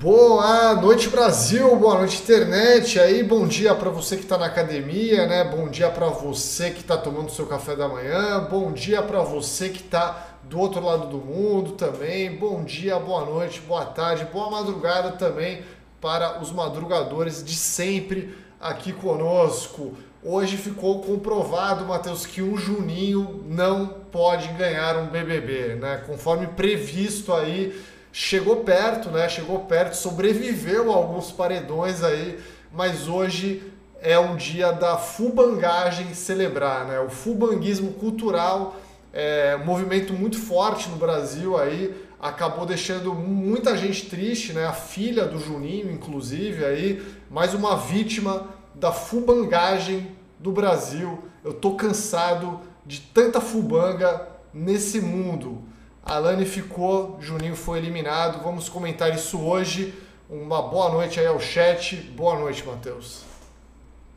Boa noite Brasil, boa noite internet. Aí, bom dia para você que está na academia, né? Bom dia para você que está tomando seu café da manhã. Bom dia para você que está do outro lado do mundo também. Bom dia, boa noite, boa tarde, boa madrugada também para os madrugadores de sempre aqui conosco. Hoje ficou comprovado, Matheus, que o Juninho não pode ganhar um BBB, né? Conforme previsto aí, chegou perto, né? Chegou perto, sobreviveu a alguns paredões aí, mas hoje é um dia da fubangagem celebrar, né? O fubanguismo cultural é um movimento muito forte no Brasil aí, acabou deixando muita gente triste, né? A filha do Juninho, inclusive, aí, mais uma vítima da fubangagem do Brasil. Eu tô cansado de tanta fubanga nesse mundo. Alane ficou, Juninho foi eliminado. Vamos comentar isso hoje. Uma boa noite aí ao chat. Boa noite, Matheus.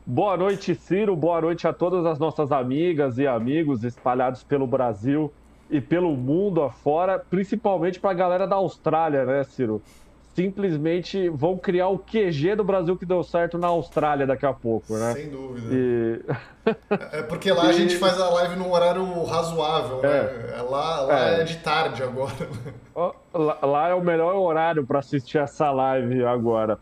Boa noite, Ciro. Boa noite a todas as nossas amigas e amigos espalhados pelo Brasil e pelo mundo afora, principalmente para a galera da Austrália, né, Ciro? Simplesmente vão criar o QG do Brasil que deu certo na Austrália daqui a pouco, né? Sem dúvida. E... é porque lá e... a gente faz a live num horário razoável, né? É. é lá, lá é. é. de tarde agora. Lá, lá é o melhor horário para assistir essa live agora.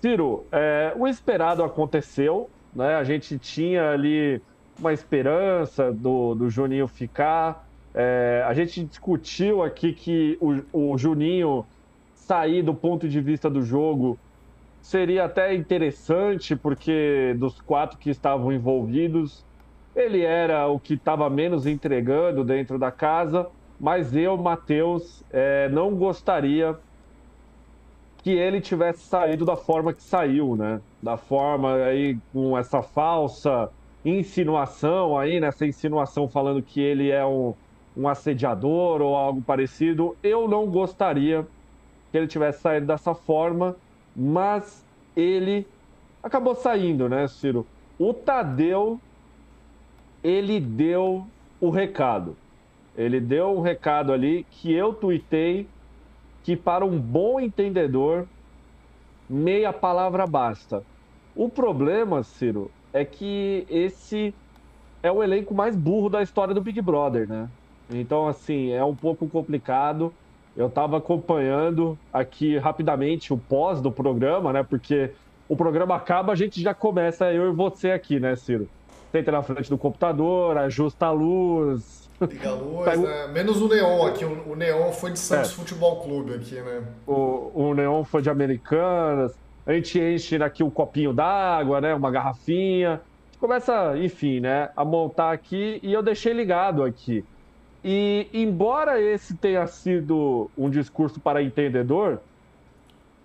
Ciro, é, o esperado aconteceu, né? A gente tinha ali uma esperança do, do Juninho ficar. É, a gente discutiu aqui que o, o Juninho sair do ponto de vista do jogo seria até interessante, porque dos quatro que estavam envolvidos, ele era o que estava menos entregando dentro da casa, mas eu, Matheus, é, não gostaria que ele tivesse saído da forma que saiu, né? Da forma aí com essa falsa insinuação aí, nessa insinuação falando que ele é um, um assediador ou algo parecido. Eu não gostaria que ele tivesse saído dessa forma, mas ele acabou saindo, né, Ciro? O Tadeu, ele deu o recado. Ele deu um recado ali que eu tuitei que para um bom entendedor, meia palavra basta. O problema, Ciro, é que esse é o elenco mais burro da história do Big Brother, né? Então, assim, é um pouco complicado. Eu estava acompanhando aqui rapidamente o pós do programa, né? Porque o programa acaba, a gente já começa, eu e você aqui, né, Ciro? Tenta na frente do computador, ajusta a luz. Liga a luz, Pega... né? Menos o Neon aqui. O Neon foi de Santos é. Futebol Clube aqui, né? O, o Neon foi de Americanas. A gente enche aqui um copinho d'água, né? Uma garrafinha. Começa, enfim, né? A montar aqui e eu deixei ligado aqui. E, embora esse tenha sido um discurso para entendedor,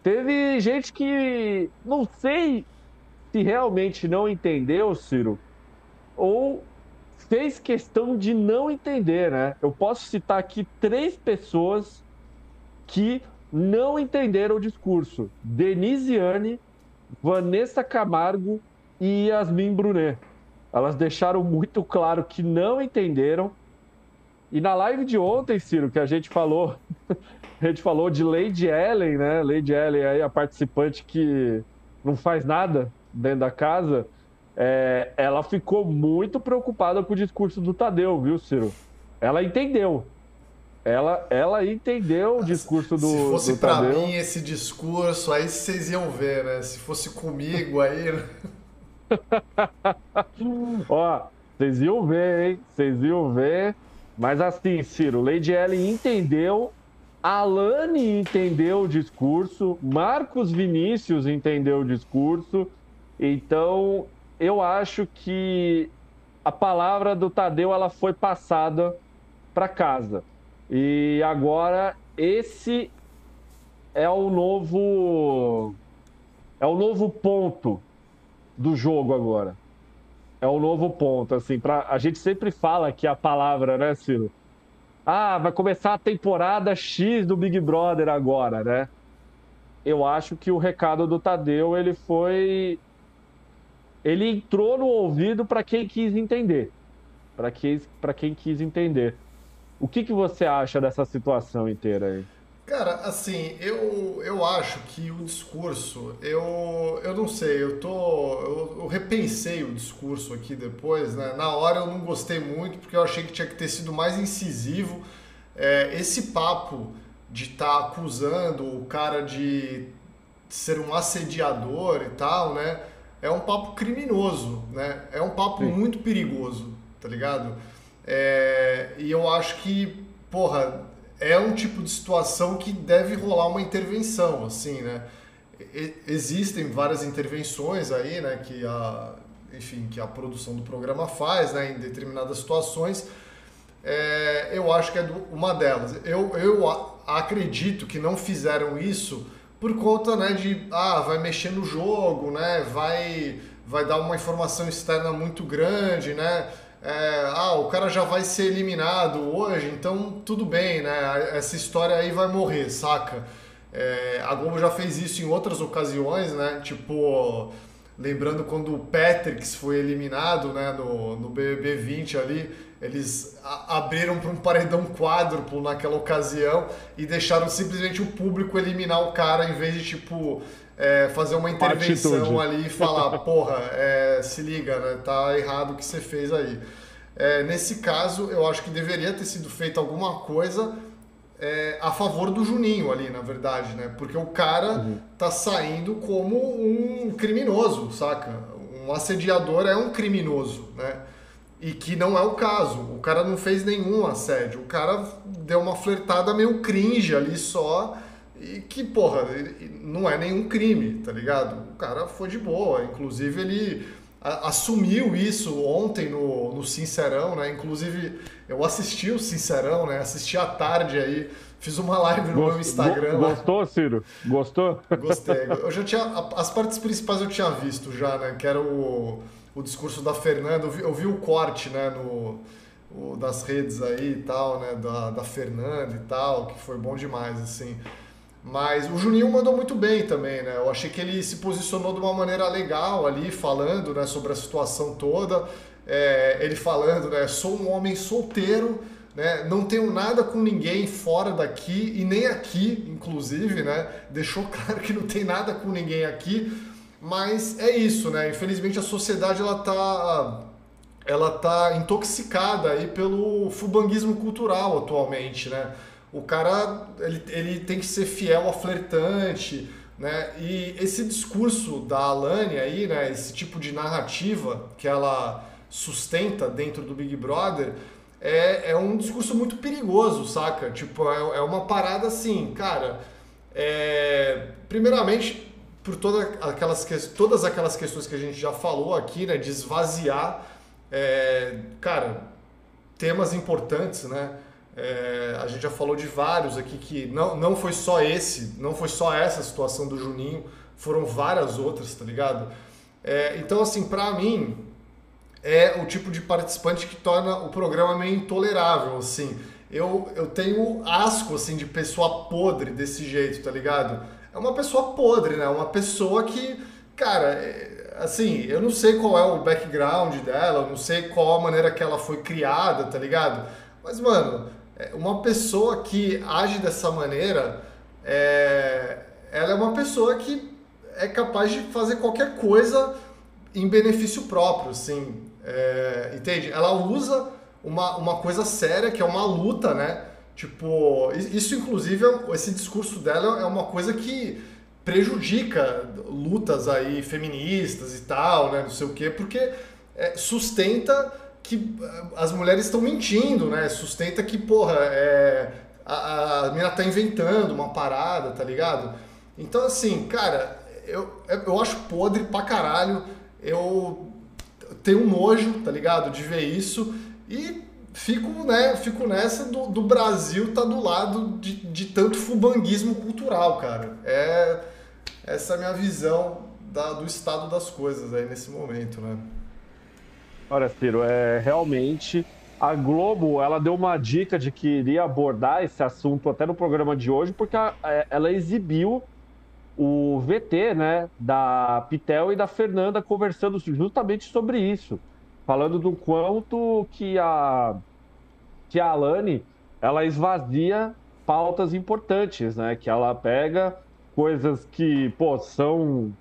teve gente que não sei se realmente não entendeu, Ciro, ou fez questão de não entender, né? Eu posso citar aqui três pessoas que não entenderam o discurso: Denisiane, Vanessa Camargo e Yasmin Brunet. Elas deixaram muito claro que não entenderam e na live de ontem, Ciro, que a gente falou, a gente falou de Lady Ellen, né? Lady Ellen aí, a participante que não faz nada dentro da casa, é, ela ficou muito preocupada com o discurso do Tadeu, viu, Ciro? Ela entendeu. Ela, ela entendeu o discurso do. Se fosse para mim esse discurso, aí vocês iam ver, né? Se fosse comigo aí. Né? Ó, vocês iam ver, hein? Vocês iam ver. Mas assim, Ciro, Lady Ellen entendeu, Alane entendeu o discurso, Marcos Vinícius entendeu o discurso. Então, eu acho que a palavra do Tadeu ela foi passada para casa. E agora esse é o novo é o novo ponto do jogo agora é o novo ponto, assim, para a gente sempre fala que a palavra, né, Ciro? Ah, vai começar a temporada X do Big Brother agora, né? Eu acho que o recado do Tadeu, ele foi ele entrou no ouvido para quem quis entender. Para quem, quem quis entender. O que, que você acha dessa situação inteira aí? Cara, assim, eu, eu acho que o discurso, eu, eu não sei, eu tô. Eu, eu, repensei o discurso aqui depois, né? Na hora eu não gostei muito, porque eu achei que tinha que ter sido mais incisivo. É, esse papo de estar tá acusando o cara de ser um assediador e tal, né? É um papo criminoso, né? É um papo Sim. muito perigoso, tá ligado? É, e eu acho que, porra, é um tipo de situação que deve rolar uma intervenção, assim, né? existem várias intervenções aí, né, que a, enfim, que a produção do programa faz, né, em determinadas situações. É, eu acho que é uma delas. Eu, eu acredito que não fizeram isso por conta, né, de ah, vai mexer no jogo, né, vai vai dar uma informação externa muito grande, né? É, ah, o cara já vai ser eliminado hoje, então tudo bem, né? Essa história aí vai morrer, saca? É, a Globo já fez isso em outras ocasiões, né? Tipo, lembrando quando o Patricks foi eliminado, né, no, no BBB 20 ali, eles abriram para um paredão quádruplo naquela ocasião e deixaram simplesmente o público eliminar o cara em vez de, tipo, é, fazer uma intervenção ali e falar, porra, é, se liga, né? Tá errado o que você fez aí. É, nesse caso, eu acho que deveria ter sido feita alguma coisa é, a favor do Juninho ali, na verdade, né? Porque o cara uhum. tá saindo como um criminoso, saca? Um assediador é um criminoso, né? E que não é o caso. O cara não fez nenhum assédio. O cara deu uma flertada meio cringe ali só e que, porra, não é nenhum crime, tá ligado? O cara foi de boa. Inclusive, ele assumiu isso ontem no, no Sincerão, né? Inclusive, eu assisti o Sincerão, né? Assisti à tarde aí. Fiz uma live no Gost, meu Instagram. Gostou, Ciro? Gostou? Gostei. Eu já tinha. As partes principais eu tinha visto já, né? Que era o, o discurso da Fernanda. Eu vi, eu vi o corte, né? No, o, das redes aí e tal, né? Da, da Fernanda e tal, que foi bom demais, assim. Mas o Juninho mandou muito bem também, né? Eu achei que ele se posicionou de uma maneira legal ali, falando né, sobre a situação toda. É, ele falando, né? Sou um homem solteiro, né? Não tenho nada com ninguém fora daqui e nem aqui, inclusive, né? Deixou claro que não tem nada com ninguém aqui. Mas é isso, né? Infelizmente a sociedade ela tá ela tá intoxicada aí pelo fubanguismo cultural atualmente, né? O cara ele, ele tem que ser fiel ao flertante, né? E esse discurso da Alane aí, né? Esse tipo de narrativa que ela sustenta dentro do Big Brother é, é um discurso muito perigoso, saca? Tipo, é, é uma parada assim, cara. É, primeiramente, por toda aquelas, todas aquelas questões que a gente já falou aqui, né? De esvaziar, é, cara, temas importantes, né? É, a gente já falou de vários aqui que não, não foi só esse, não foi só essa situação do Juninho, foram várias outras, tá ligado? É, então, assim, pra mim, é o tipo de participante que torna o programa meio intolerável, assim. Eu, eu tenho asco, assim, de pessoa podre desse jeito, tá ligado? É uma pessoa podre, né? Uma pessoa que, cara, é, assim, eu não sei qual é o background dela, eu não sei qual a maneira que ela foi criada, tá ligado? Mas, mano, uma pessoa que age dessa maneira, é, ela é uma pessoa que é capaz de fazer qualquer coisa em benefício próprio, assim, é, entende? Ela usa uma, uma coisa séria, que é uma luta, né? Tipo, isso inclusive, esse discurso dela é uma coisa que prejudica lutas aí feministas e tal, né? Não sei o quê, porque é, sustenta que eh, as mulheres estão mentindo, né? Sustenta que, porra, é, a, a mina tá inventando uma parada, tá ligado? Então, assim, cara, eu, eu acho podre pra caralho. Eu tenho nojo, tá ligado? De ver isso. E fico, né, fico nessa do, do Brasil tá do lado de, de tanto fubanguismo cultural, cara. É essa é a minha visão da, do estado das coisas aí nesse momento, né? Olha, Ciro, é realmente a Globo ela deu uma dica de que iria abordar esse assunto até no programa de hoje, porque a, é, ela exibiu o VT, né, da Pitel e da Fernanda conversando justamente sobre isso, falando do quanto que a que a Alane ela esvazia pautas importantes, né? Que ela pega coisas que, pô, são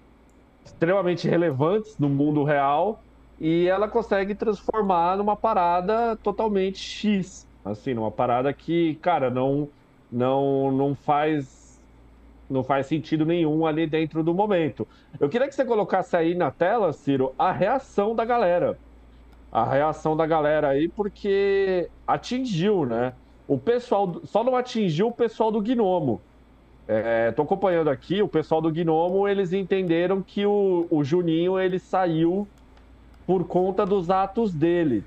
extremamente relevantes no mundo real e ela consegue transformar numa parada totalmente X, assim, numa parada que, cara, não não não faz não faz sentido nenhum ali dentro do momento. Eu queria que você colocasse aí na tela, Ciro, a reação da galera. A reação da galera aí, porque atingiu, né? O pessoal só não atingiu o pessoal do Gnomo. Estou é, acompanhando aqui, o pessoal do Gnomo, eles entenderam que o, o Juninho ele saiu por conta dos atos dele.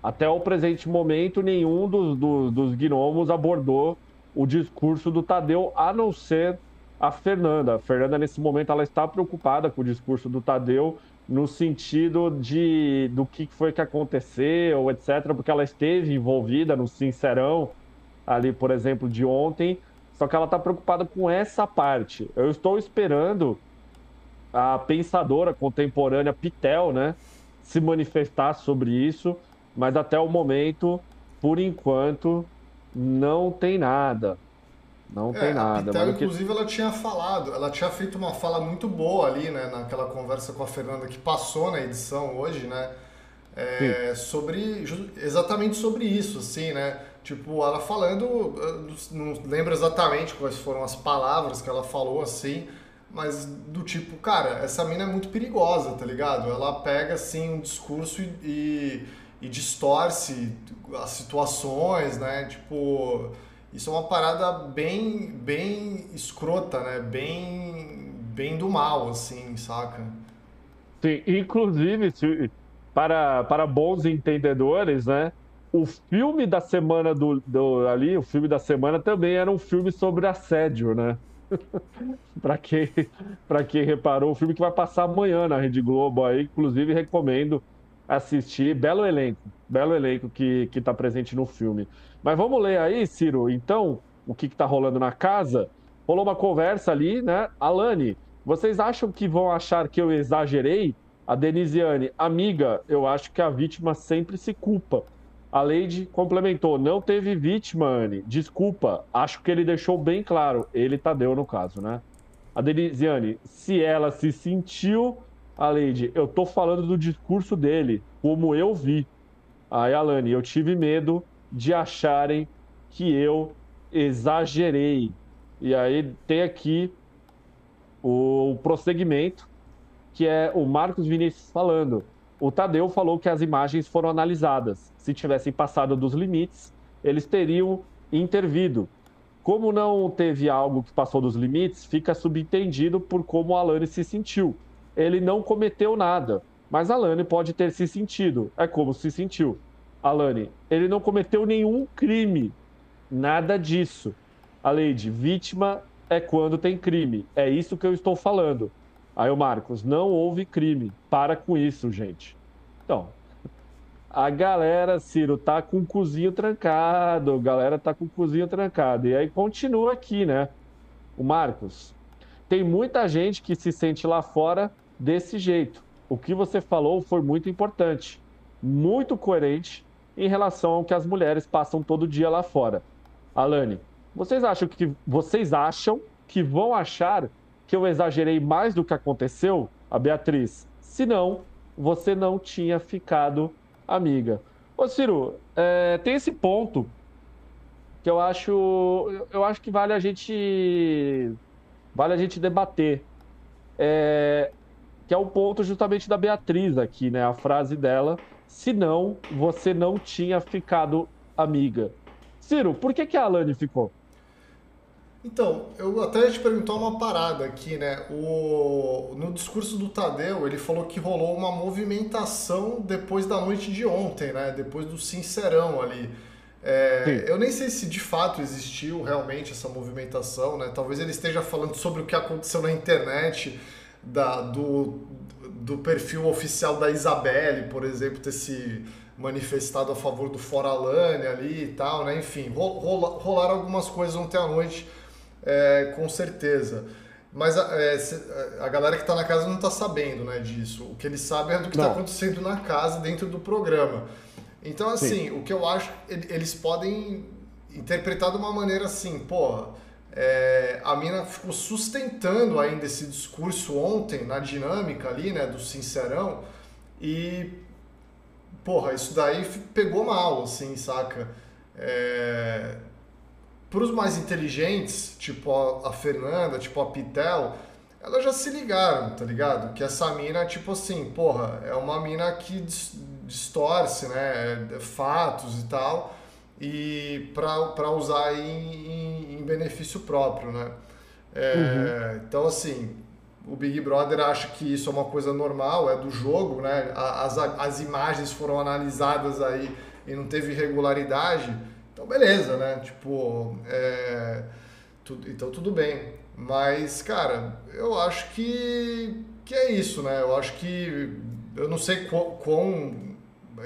Até o presente momento, nenhum dos, dos, dos gnomos abordou o discurso do Tadeu, a não ser a Fernanda. A Fernanda, nesse momento, ela está preocupada com o discurso do Tadeu, no sentido de do que foi que aconteceu, etc., porque ela esteve envolvida no Sincerão, ali, por exemplo, de ontem, só que ela está preocupada com essa parte. Eu estou esperando a pensadora contemporânea Pitel, né, se manifestar sobre isso, mas até o momento, por enquanto, não tem nada. Não é, tem nada. A Pitel, inclusive, ela tinha falado, ela tinha feito uma fala muito boa ali, né, naquela conversa com a Fernanda que passou na edição hoje, né? É, sobre exatamente sobre isso, assim, né? Tipo, ela falando, não lembro exatamente quais foram as palavras que ela falou, assim, mas do tipo, cara, essa mina é muito perigosa, tá ligado? Ela pega, assim, um discurso e, e, e distorce as situações, né? Tipo, isso é uma parada bem, bem escrota, né? Bem, bem do mal, assim, saca? Sim, inclusive, para, para bons entendedores, né? O filme da semana do, do ali, o filme da semana também era um filme sobre assédio, né? para quem, para quem reparou, o filme que vai passar amanhã na Rede Globo aí, inclusive recomendo assistir. Belo elenco, belo elenco que, que tá presente no filme. Mas vamos ler aí, Ciro, então, o que, que tá rolando na casa. Rolou uma conversa ali, né? Alane, vocês acham que vão achar que eu exagerei? A Denisiane, amiga, eu acho que a vítima sempre se culpa. A Leide complementou: não teve vítima, Anne. Desculpa, acho que ele deixou bem claro. Ele Tadeu, no caso, né? A Denisiane, se ela se sentiu, a Leide, eu tô falando do discurso dele, como eu vi. Aí, Alane, eu tive medo de acharem que eu exagerei. E aí tem aqui o prosseguimento que é o Marcos Vinícius falando. O Tadeu falou que as imagens foram analisadas. Se tivessem passado dos limites, eles teriam intervido. Como não teve algo que passou dos limites, fica subentendido por como o Alane se sentiu. Ele não cometeu nada, mas Alane pode ter se sentido. É como se sentiu. Alane, ele não cometeu nenhum crime. Nada disso. A lei de vítima é quando tem crime. É isso que eu estou falando. Aí o Marcos, não houve crime. Para com isso, gente. Então, a galera, Ciro, tá com o cozinho trancado. A galera tá com o cozinho trancado. E aí continua aqui, né? O Marcos, tem muita gente que se sente lá fora desse jeito. O que você falou foi muito importante, muito coerente em relação ao que as mulheres passam todo dia lá fora. Alane, vocês acham que vocês acham que vão achar que eu exagerei mais do que aconteceu, a Beatriz. Se não, você não tinha ficado amiga. Ô Ciro, é, tem esse ponto que eu acho, eu acho que vale a gente, vale a gente debater, é, que é o ponto justamente da Beatriz aqui, né? A frase dela, se não, você não tinha ficado amiga. Ciro, por que, que a Alane ficou? Então, eu até te perguntar uma parada aqui, né? O, no discurso do Tadeu, ele falou que rolou uma movimentação depois da noite de ontem, né? Depois do Sincerão ali. É, eu nem sei se de fato existiu realmente essa movimentação, né? Talvez ele esteja falando sobre o que aconteceu na internet, da, do, do perfil oficial da Isabelle, por exemplo, ter se manifestado a favor do Foralane ali e tal, né? Enfim, rola, rolaram algumas coisas ontem à noite é, com certeza. Mas a, é, a galera que está na casa não está sabendo né, disso. O que eles sabem é do que está acontecendo na casa, dentro do programa. Então, assim, Sim. o que eu acho, eles podem interpretado de uma maneira assim, pô, é, a mina ficou sustentando ainda esse discurso ontem na dinâmica ali, né, do Sincerão, e, porra, isso daí pegou mal, assim, saca? É, para os mais inteligentes, tipo a, a Fernanda, tipo a Pitel, elas já se ligaram, tá ligado? Que essa mina, tipo assim, porra, é uma mina que distorce, né, fatos e tal, e para usar em, em, em, benefício próprio, né? É, uhum. Então, assim, o Big Brother acha que isso é uma coisa normal, é do jogo, né? As, as imagens foram analisadas aí e não teve irregularidade, então beleza, né? Tipo, é, então tudo bem. Mas, cara, eu acho que, que é isso, né? Eu acho que eu não sei quão, quão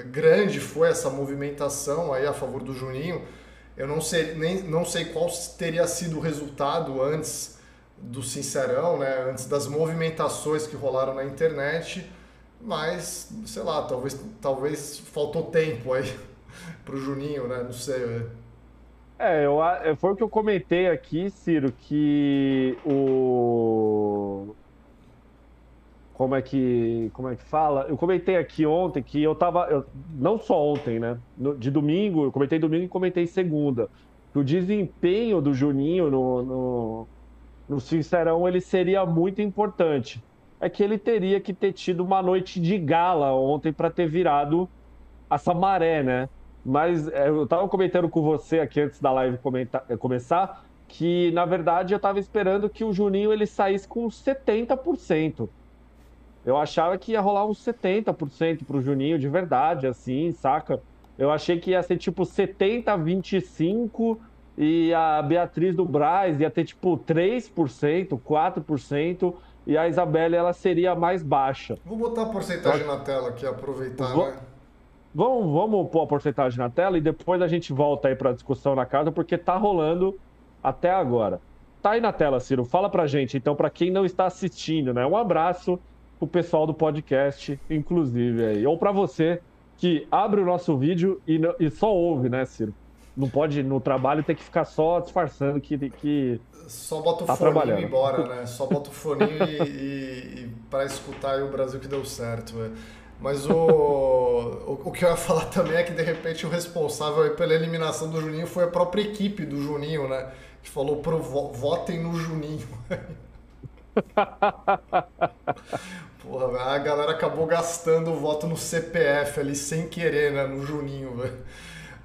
grande foi essa movimentação aí a favor do Juninho. Eu não sei, nem, não sei qual teria sido o resultado antes do Sincerão, né? antes das movimentações que rolaram na internet, mas, sei lá, talvez, talvez faltou tempo aí pro Juninho, né? Não sei. É, eu, foi o que eu comentei aqui, Ciro, que o como é que como é que fala? Eu comentei aqui ontem que eu tava eu, não só ontem, né? No, de domingo, eu comentei domingo e comentei segunda. Que o desempenho do Juninho no, no, no Sincerão ele seria muito importante. É que ele teria que ter tido uma noite de gala ontem para ter virado essa maré, né? Mas é, eu tava comentando com você aqui antes da live comentar, começar que na verdade eu tava esperando que o Juninho ele saísse com 70%. Eu achava que ia rolar uns 70% pro Juninho de verdade, assim, saca? Eu achei que ia ser tipo 70 25 e a Beatriz do Braz ia ter tipo 3%, 4% e a Isabelle ela seria mais baixa. Vou botar a porcentagem na tela aqui, aproveitar, Vou... né? Vamos, vamos pôr a porcentagem na tela e depois a gente volta aí para a discussão na casa, porque tá rolando até agora. Tá aí na tela, Ciro. Fala pra gente, então, para quem não está assistindo, né? Um abraço o pessoal do podcast, inclusive aí. Ou para você que abre o nosso vídeo e, e, só ouve, né, Ciro? Não pode, no trabalho, ter que ficar só disfarçando que. que só bota o tá fone e embora, né? Só bota o fone e, e, e para escutar o Brasil que deu certo, velho. Mas o, o, o, que eu ia falar também é que de repente o responsável pela eliminação do Juninho foi a própria equipe do Juninho, né? Que falou pro votem no Juninho. Porra, a galera acabou gastando o voto no CPF ali sem querer, né? No Juninho, velho.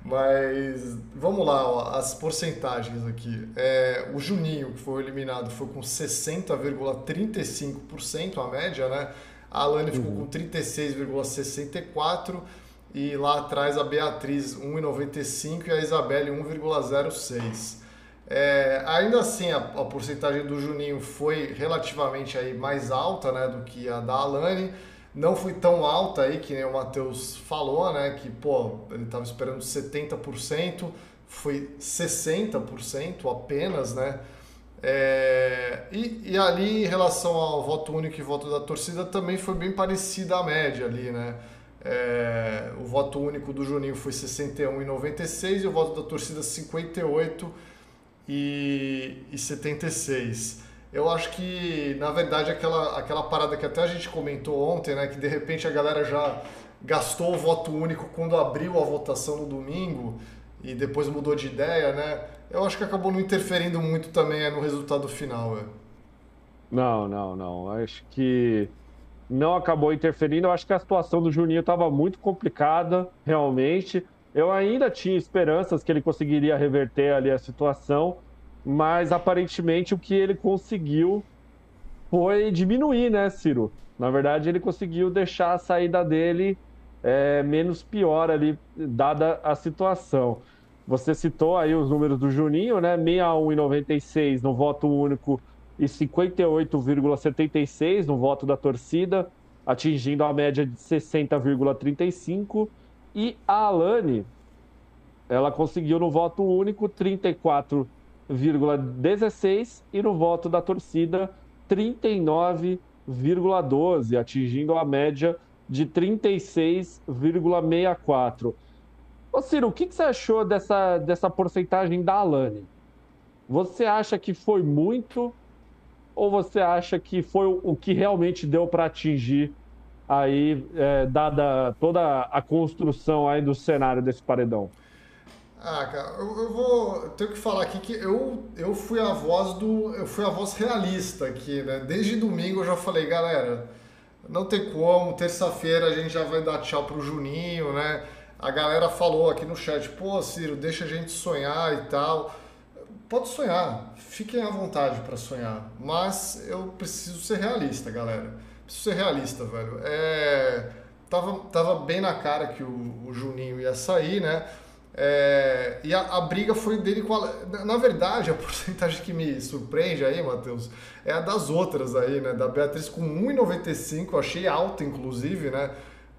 Mas vamos lá, ó, as porcentagens aqui. É, o Juninho, que foi eliminado, foi com 60,35% a média, né? A Alane ficou uhum. com 36,64% e lá atrás a Beatriz 1,95% e a Isabelle 1,06%. É, ainda assim, a, a, porcentagem do Juninho foi relativamente aí mais alta né, do que a da Alane. Não foi tão alta aí que nem o Matheus falou, né? Que, pô, ele estava esperando 70%, foi 60% apenas, né? É, e, e, ali, em relação ao voto único e voto da torcida, também foi bem parecida a média ali, né? É, o voto único do Juninho foi 61,96 e o voto da torcida 58 e, e 76. Eu acho que, na verdade, aquela, aquela parada que até a gente comentou ontem, né, que de repente a galera já gastou o voto único quando abriu a votação no domingo e depois mudou de ideia, né? Eu acho que acabou não interferindo muito também é, no resultado final. É. Não, não, não. Acho que não acabou interferindo. Eu acho que a situação do Juninho estava muito complicada, realmente. Eu ainda tinha esperanças que ele conseguiria reverter ali a situação, mas aparentemente o que ele conseguiu foi diminuir, né, Ciro? Na verdade, ele conseguiu deixar a saída dele é, menos pior ali, dada a situação. Você citou aí os números do Juninho, né? 61,96 no voto único e 58,76 no voto da torcida, atingindo a média de 60,35 e a Alane, ela conseguiu no voto único 34,16 e no voto da torcida 39,12, atingindo a média de 36,64. Ô Ciro, o que, que você achou dessa, dessa porcentagem da Alane? Você acha que foi muito ou você acha que foi o que realmente deu para atingir aí, é, dada toda a construção aí do cenário desse paredão? Ah, cara, eu, eu vou tenho que falar aqui que eu, eu fui a voz do eu fui a voz realista aqui, né? Desde domingo eu já falei, galera, não tem como, terça-feira a gente já vai dar tchau pro Juninho, né? A galera falou aqui no chat, pô, Ciro, deixa a gente sonhar e tal. Pode sonhar, fiquem à vontade para sonhar, mas eu preciso ser realista, galera. Preciso ser realista, velho. É, tava, tava bem na cara que o, o Juninho ia sair, né? É, e a, a, briga foi dele com a. Na verdade, a porcentagem que me surpreende aí, Matheus, é a das outras aí, né? Da Beatriz com 1,95, eu achei alta, inclusive, né?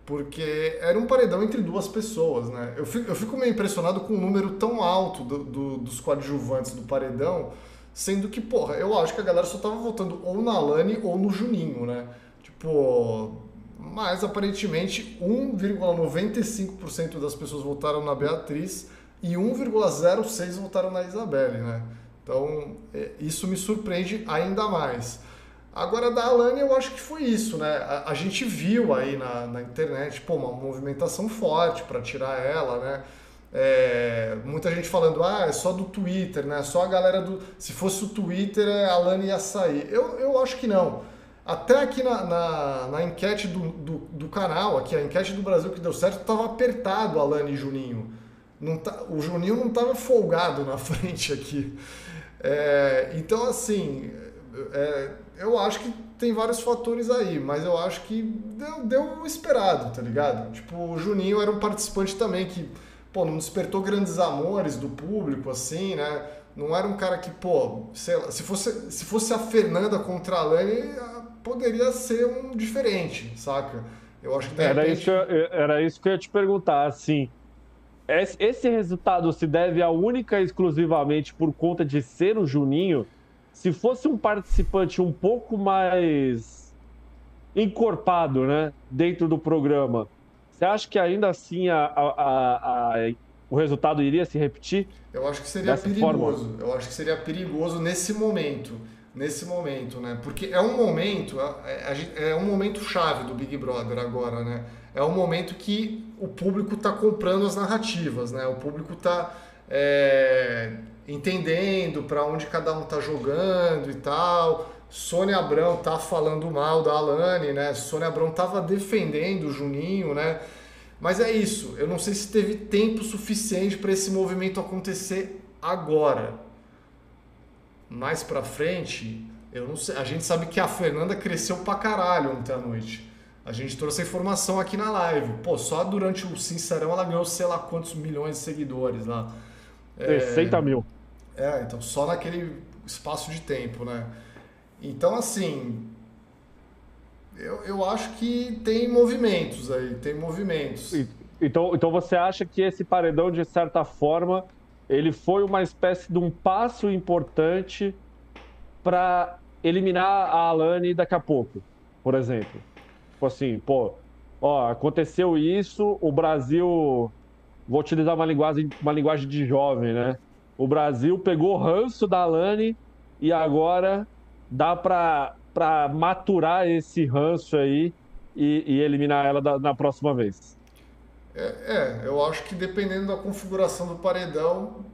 Porque era um paredão entre duas pessoas, né? Eu fico, eu fico meio impressionado com o um número tão alto do, do, dos coadjuvantes do paredão, sendo que, porra, eu acho que a galera só tava votando ou na Lani ou no Juninho, né? Tipo, mas aparentemente 1,95% das pessoas votaram na Beatriz e 1,06% votaram na Isabelle, né? Então, é, isso me surpreende ainda mais. Agora, da Alane, eu acho que foi isso, né? A, a gente viu aí na, na, internet, pô, uma movimentação forte para tirar ela, né? É, muita gente falando, ah, é só do Twitter, né? Só a galera do. Se fosse o Twitter, a Alane ia sair. Eu, eu acho que não. Até aqui na, na, na enquete do, do, do, canal, aqui a enquete do Brasil que deu certo, estava apertado Alane e Juninho. Não tá, o Juninho não estava folgado na frente aqui. É, então, assim, é, eu acho que tem vários fatores aí, mas eu acho que deu, deu esperado, tá ligado? Tipo, o Juninho era um participante também que, pô, não despertou grandes amores do público, assim, né? Não era um cara que, pô, sei lá, se fosse, se fosse a Fernanda contra a Alane, poderia ser um diferente, saca? Eu acho que era, repente... isso que eu, era isso que eu ia te perguntar, assim. Esse resultado se deve a única e exclusivamente por conta de ser o Juninho? Se fosse um participante um pouco mais encorpado, né, dentro do programa, você acha que ainda assim a, a, a, o resultado iria se repetir? Eu acho que seria perigoso. Forma? Eu acho que seria perigoso nesse momento nesse momento, né? Porque é um momento, é, é, é, um momento chave do Big Brother agora, né? É um momento que o público está comprando as narrativas, né? O público está é, entendendo para onde cada um está jogando e tal. Sônia Abrão tá falando mal da Alane, né? Sônia Abrão tava defendendo o Juninho, né? Mas é isso. Eu não sei se teve tempo suficiente para esse movimento acontecer agora mais pra frente, eu não sei, a gente sabe que a Fernanda cresceu pra caralho ontem à noite. A gente trouxe a informação aqui na live. Pô, só durante o Sincerão ela ganhou sei lá quantos milhões de seguidores lá. 60 é, mil. É, então só naquele espaço de tempo, né? Então, assim, eu, eu acho que tem movimentos aí, tem movimentos. Então, então você acha que esse paredão, de certa forma, ele foi uma espécie de um passo importante para eliminar a Alane daqui a pouco, por exemplo. Tipo assim, pô, ó, aconteceu isso, o Brasil, vou utilizar uma linguagem, uma linguagem de jovem, né? O Brasil pegou o ranço da Alane e agora dá para maturar esse ranço aí e, e eliminar ela da, na próxima vez. É, é, eu acho que dependendo da configuração do paredão,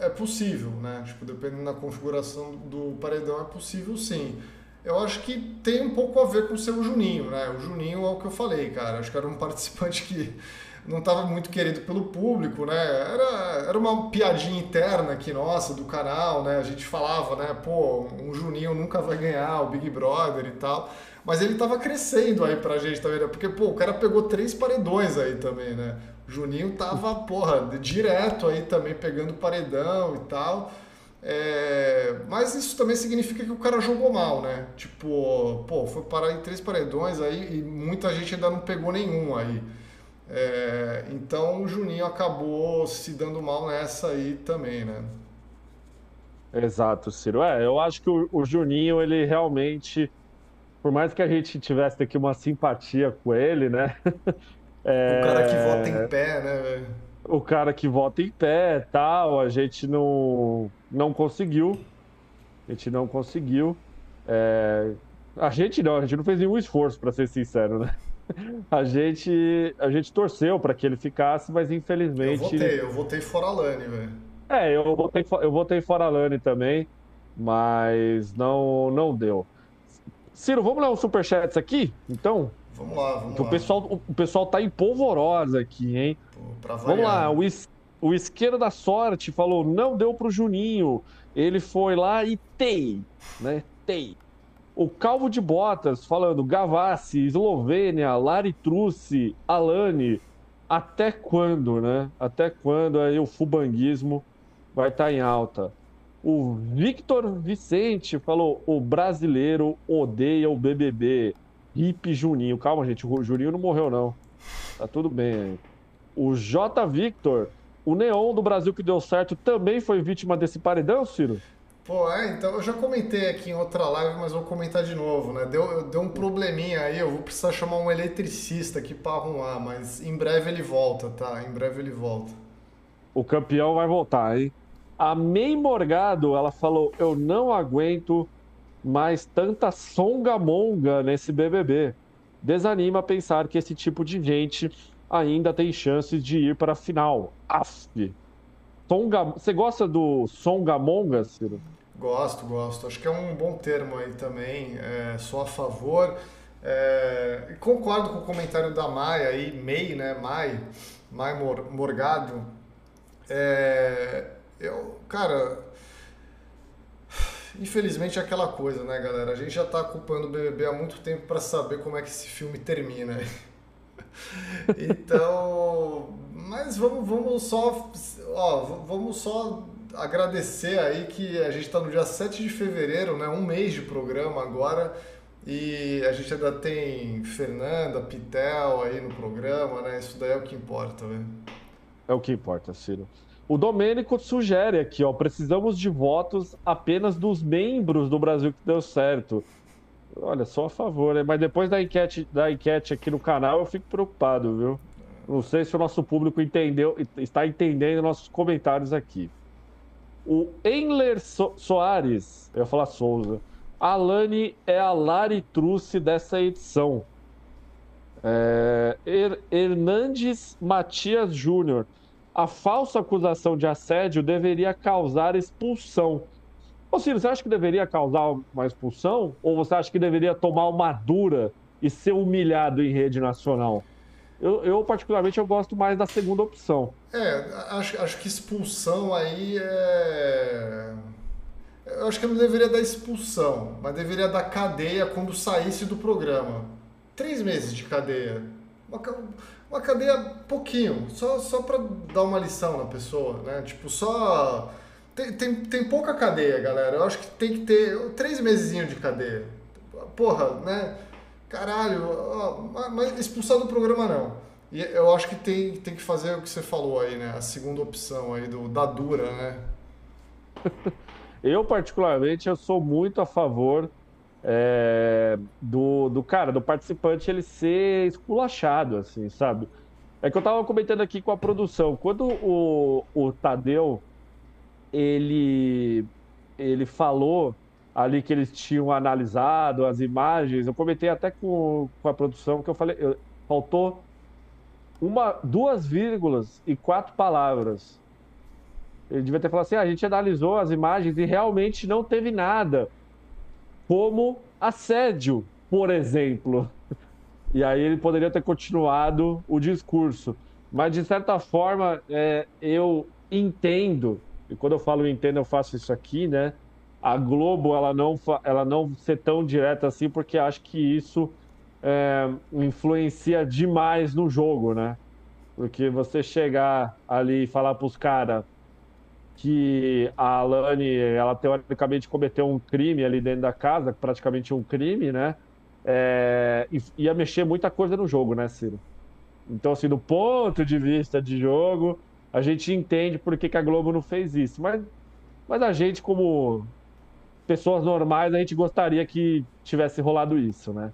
é possível, né? Tipo, dependendo da configuração do paredão, é possível sim. Eu acho que tem um pouco a ver com o seu Juninho, né? O Juninho é o que eu falei, cara. Acho que era um participante que não estava muito querido pelo público, né? Era, era uma piadinha interna aqui nossa do canal, né? A gente falava, né? Pô, um Juninho nunca vai ganhar o Big Brother e tal. Mas ele tava crescendo aí pra gente também, né? Porque, pô, o cara pegou três paredões aí também, né? O Juninho tava, porra, direto aí também pegando paredão e tal. É... Mas isso também significa que o cara jogou mal, né? Tipo, pô, foi parar em três paredões aí e muita gente ainda não pegou nenhum aí. É... Então o Juninho acabou se dando mal nessa aí também, né? Exato, Ciro. É, eu acho que o, o Juninho, ele realmente por mais que a gente tivesse aqui uma simpatia com ele, né? É... O cara que vota em pé, né, velho? o cara que vota em pé tal, a gente não, não conseguiu. A gente não conseguiu. É... A gente não, a gente não fez nenhum esforço, para ser sincero, né? A gente, a gente torceu para que ele ficasse, mas infelizmente. Eu votei, eu votei fora Lani, velho. É, eu votei, eu votei fora Lani também, mas não, não deu. Ciro, vamos ler os superchats aqui, então? Vamos lá, vamos lá. O pessoal, o pessoal tá em polvorosa aqui, hein? Pô, vamos lá, o, es, o Isqueiro da Sorte falou, não deu pro Juninho. Ele foi lá e tei, né? Tei. O Calvo de Botas falando, Gavassi, Eslovênia, Lari Truce, Alane, até quando, né? Até quando aí o fubanguismo vai estar tá em alta? O Victor Vicente falou, o brasileiro odeia o BBB. Hip Juninho. Calma, gente, o Juninho não morreu, não. Tá tudo bem aí. O J. Victor, o Neon do Brasil que deu certo, também foi vítima desse paredão, Ciro? Pô, é, então eu já comentei aqui em outra live, mas vou comentar de novo, né? Deu, deu um probleminha aí, eu vou precisar chamar um eletricista aqui para arrumar, mas em breve ele volta, tá? Em breve ele volta. O campeão vai voltar, hein? A May Morgado, ela falou: Eu não aguento mais tanta songamonga nesse BBB. Desanima pensar que esse tipo de gente ainda tem chances de ir para a final. Af. Songa... Você gosta do songamonga, Ciro? Gosto, gosto. Acho que é um bom termo aí também. É, sou a favor. É, concordo com o comentário da Mai aí, May, né? Mai, Mai Morgado. É, eu, cara, Infelizmente é aquela coisa, né, galera? A gente já tá acompanhando o BBB há muito tempo para saber como é que esse filme termina. Então, mas vamos, vamos só, ó, vamos só agradecer aí que a gente está no dia 7 de fevereiro, né? Um mês de programa agora. E a gente ainda tem Fernanda, Pitel aí no programa, né? Isso daí é o que importa, velho. É o que importa, Ciro. O Domênico sugere aqui, ó, precisamos de votos apenas dos membros do Brasil que deu certo. Olha, só a favor, né? Mas depois da enquete, da enquete aqui no canal, eu fico preocupado, viu? Não sei se o nosso público entendeu, está entendendo nossos comentários aqui. O Enler so Soares, eu ia falar Souza. Alane é a Lari Truce dessa edição. É, er Hernandes Matias Júnior a falsa acusação de assédio deveria causar expulsão. Ô Ciro, você acha que deveria causar uma expulsão? Ou você acha que deveria tomar uma dura e ser humilhado em rede nacional? Eu, eu particularmente, eu gosto mais da segunda opção. É, acho, acho que expulsão aí é... Eu acho que não deveria dar expulsão, mas deveria dar cadeia quando saísse do programa. Três meses de cadeia. Uma, uma cadeia pouquinho, só, só para dar uma lição na pessoa, né? Tipo, só. Tem, tem, tem pouca cadeia, galera. Eu acho que tem que ter três meses de cadeia. Porra, né? Caralho, mas expulsar do programa não. E eu acho que tem, tem que fazer o que você falou aí, né? A segunda opção aí do, da dura, né? eu, particularmente, eu sou muito a favor é, do, do cara, do participante, ele ser esculachado, assim, sabe? É que eu tava comentando aqui com a produção. Quando o, o Tadeu ele, ele falou ali que eles tinham analisado as imagens, eu comentei até com, com a produção que eu falei, eu, faltou uma, duas vírgulas e quatro palavras. Ele devia ter falado assim: ah, a gente analisou as imagens e realmente não teve nada como assédio, por exemplo. E aí ele poderia ter continuado o discurso. Mas, de certa forma, é, eu entendo, e quando eu falo entendo, eu faço isso aqui, né? A Globo, ela não, ela não ser tão direta assim, porque acho que isso é, influencia demais no jogo, né? Porque você chegar ali e falar para os caras, que a Alane, ela teoricamente cometeu um crime ali dentro da casa, praticamente um crime, né? É, ia mexer muita coisa no jogo, né, Ciro? Então, assim, do ponto de vista de jogo, a gente entende por que, que a Globo não fez isso. Mas, mas a gente, como pessoas normais, a gente gostaria que tivesse rolado isso, né?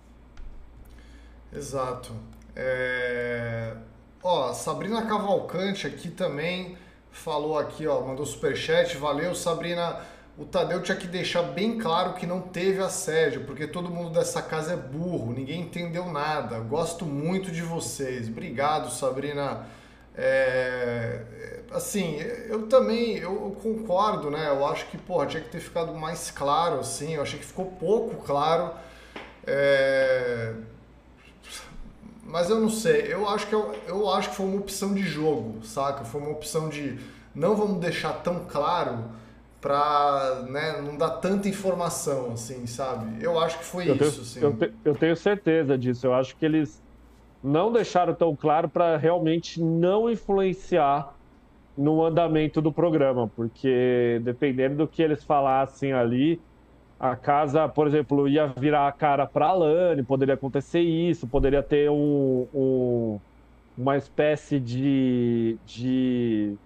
Exato. É... Ó, Sabrina Cavalcante aqui também falou aqui, ó, mandou superchat, valeu Sabrina. O Tadeu tinha que deixar bem claro que não teve assédio, porque todo mundo dessa casa é burro, ninguém entendeu nada. Gosto muito de vocês. Obrigado, Sabrina. É, assim, eu também eu concordo, né? Eu acho que porra, tinha que ter ficado mais claro, assim. Eu achei que ficou pouco claro. É, mas eu não sei, eu acho que eu, eu acho que foi uma opção de jogo, saca? Foi uma opção de não vamos deixar tão claro para né, não dar tanta informação, assim, sabe? Eu acho que foi eu isso. Tenho, assim. eu, te, eu, tenho certeza disso. Eu acho que eles não deixaram tão claro para realmente não influenciar no andamento do programa, porque dependendo do que eles falassem ali, a casa, por exemplo, ia virar a cara para a Lani, poderia acontecer isso, poderia ter um, um, uma espécie de, de.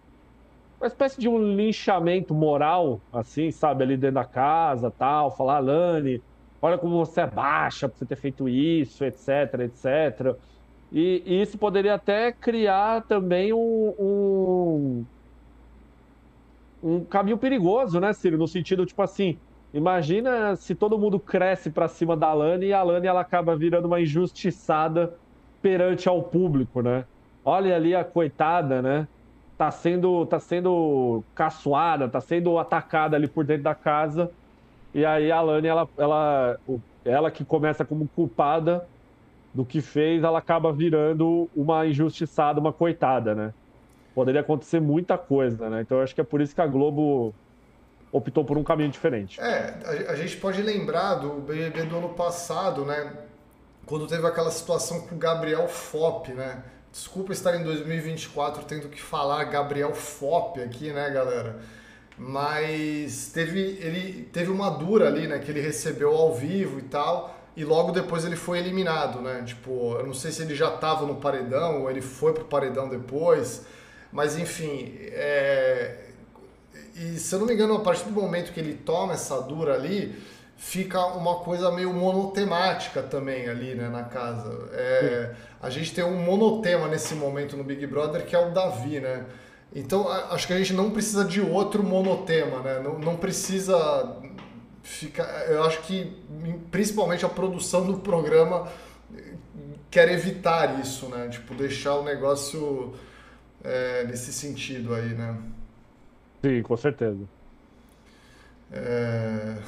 uma espécie de um linchamento moral, assim, sabe, ali dentro da casa tal, falar, Lani, olha como você é baixa por você ter feito isso, etc, etc. E, e isso poderia até criar também um, um, um caminho perigoso, né, Ciro? No sentido, tipo assim, Imagina se todo mundo cresce para cima da Lani e a Lani ela acaba virando uma injustiçada perante ao público, né? Olha ali a coitada, né? Tá sendo, tá sendo caçoada, tá sendo atacada ali por dentro da casa. E aí a Lani, ela, ela, ela que começa como culpada do que fez, ela acaba virando uma injustiçada, uma coitada, né? Poderia acontecer muita coisa, né? Então eu acho que é por isso que a Globo optou por um caminho diferente. É, a, gente pode lembrar do BBB do ano passado, né? Quando teve aquela situação com o Gabriel Fop, né? Desculpa estar em 2024 tendo que falar Gabriel Fop aqui, né, galera? Mas teve ele teve uma dura ali, né, que ele recebeu ao vivo e tal, e logo depois ele foi eliminado, né? Tipo, eu não sei se ele já estava no paredão ou ele foi pro paredão depois, mas enfim, é, e se eu não me engano, a partir do momento que ele toma essa dura ali, fica uma coisa meio monotemática também ali né, na casa. É, a gente tem um monotema nesse momento no Big Brother que é o Davi, né? Então acho que a gente não precisa de outro monotema, né? Não, não precisa ficar. Eu acho que principalmente a produção do programa quer evitar isso, né? Tipo, deixar o negócio é, nesse sentido aí, né? Sim, com certeza. É...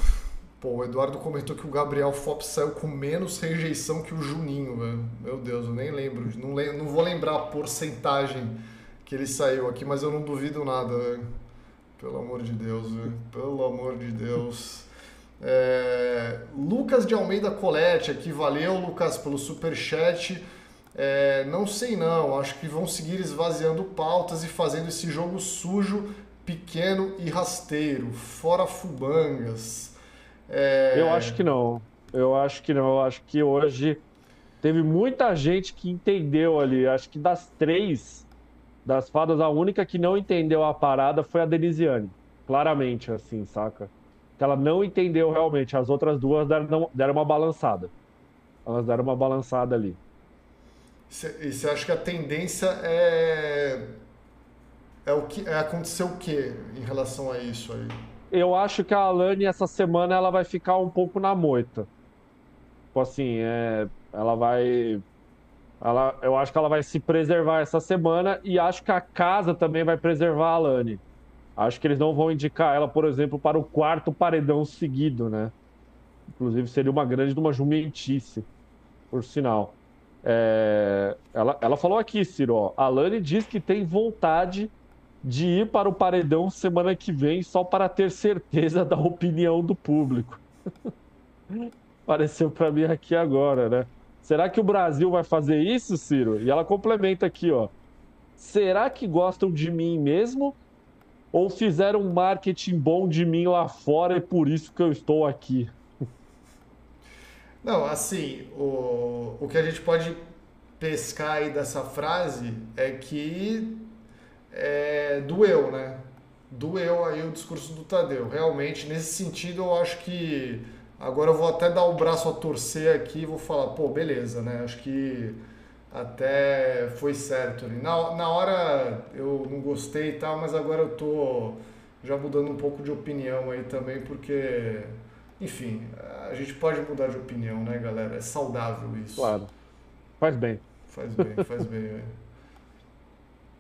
Pô, o Eduardo comentou que o Gabriel Fop saiu com menos rejeição que o Juninho, velho. Meu Deus, eu nem lembro. Não, lem... não vou lembrar a porcentagem que ele saiu aqui, mas eu não duvido nada, velho. Pelo amor de Deus, velho. Pelo amor de Deus. É... Lucas de Almeida Colette aqui, valeu, Lucas, pelo superchat. É, não sei não, acho que vão seguir esvaziando pautas e fazendo esse jogo sujo pequeno e rasteiro, fora fubangas. É... Eu acho que não. Eu acho que não. Eu acho que hoje teve muita gente que entendeu ali. Acho que das três, das fadas, a única que não entendeu a parada foi a Denisiane. Claramente, assim, saca? Que ela não entendeu realmente. As outras duas deram, deram uma balançada. Elas deram uma balançada ali. E você acha que a tendência é é o que é, aconteceu o que em relação a isso aí? Eu acho que a Alane essa semana ela vai ficar um pouco na moita. Tipo assim, é, ela vai ela, eu acho que ela vai se preservar essa semana e acho que a casa também vai preservar a Alane. Acho que eles não vão indicar ela, por exemplo, para o quarto paredão seguido, né? Inclusive seria uma grande uma jumentice, por sinal. É, ela, ela falou aqui, Ciro, ó, a Alane diz que tem vontade de ir para o paredão semana que vem só para ter certeza da opinião do público. Apareceu para mim aqui agora, né? Será que o Brasil vai fazer isso, Ciro? E ela complementa aqui, ó. Será que gostam de mim mesmo? Ou fizeram um marketing bom de mim lá fora e por isso que eu estou aqui? Não, assim, o, o que a gente pode pescar aí dessa frase é que é, doeu, né? Doeu aí o discurso do Tadeu. Realmente, nesse sentido, eu acho que. Agora eu vou até dar o braço a torcer aqui e vou falar, pô, beleza, né? Acho que até foi certo ali. Na, na hora eu não gostei e tal, mas agora eu tô já mudando um pouco de opinião aí também, porque, enfim, a gente pode mudar de opinião, né, galera? É saudável isso. Claro. Faz bem. Faz bem, faz bem. É.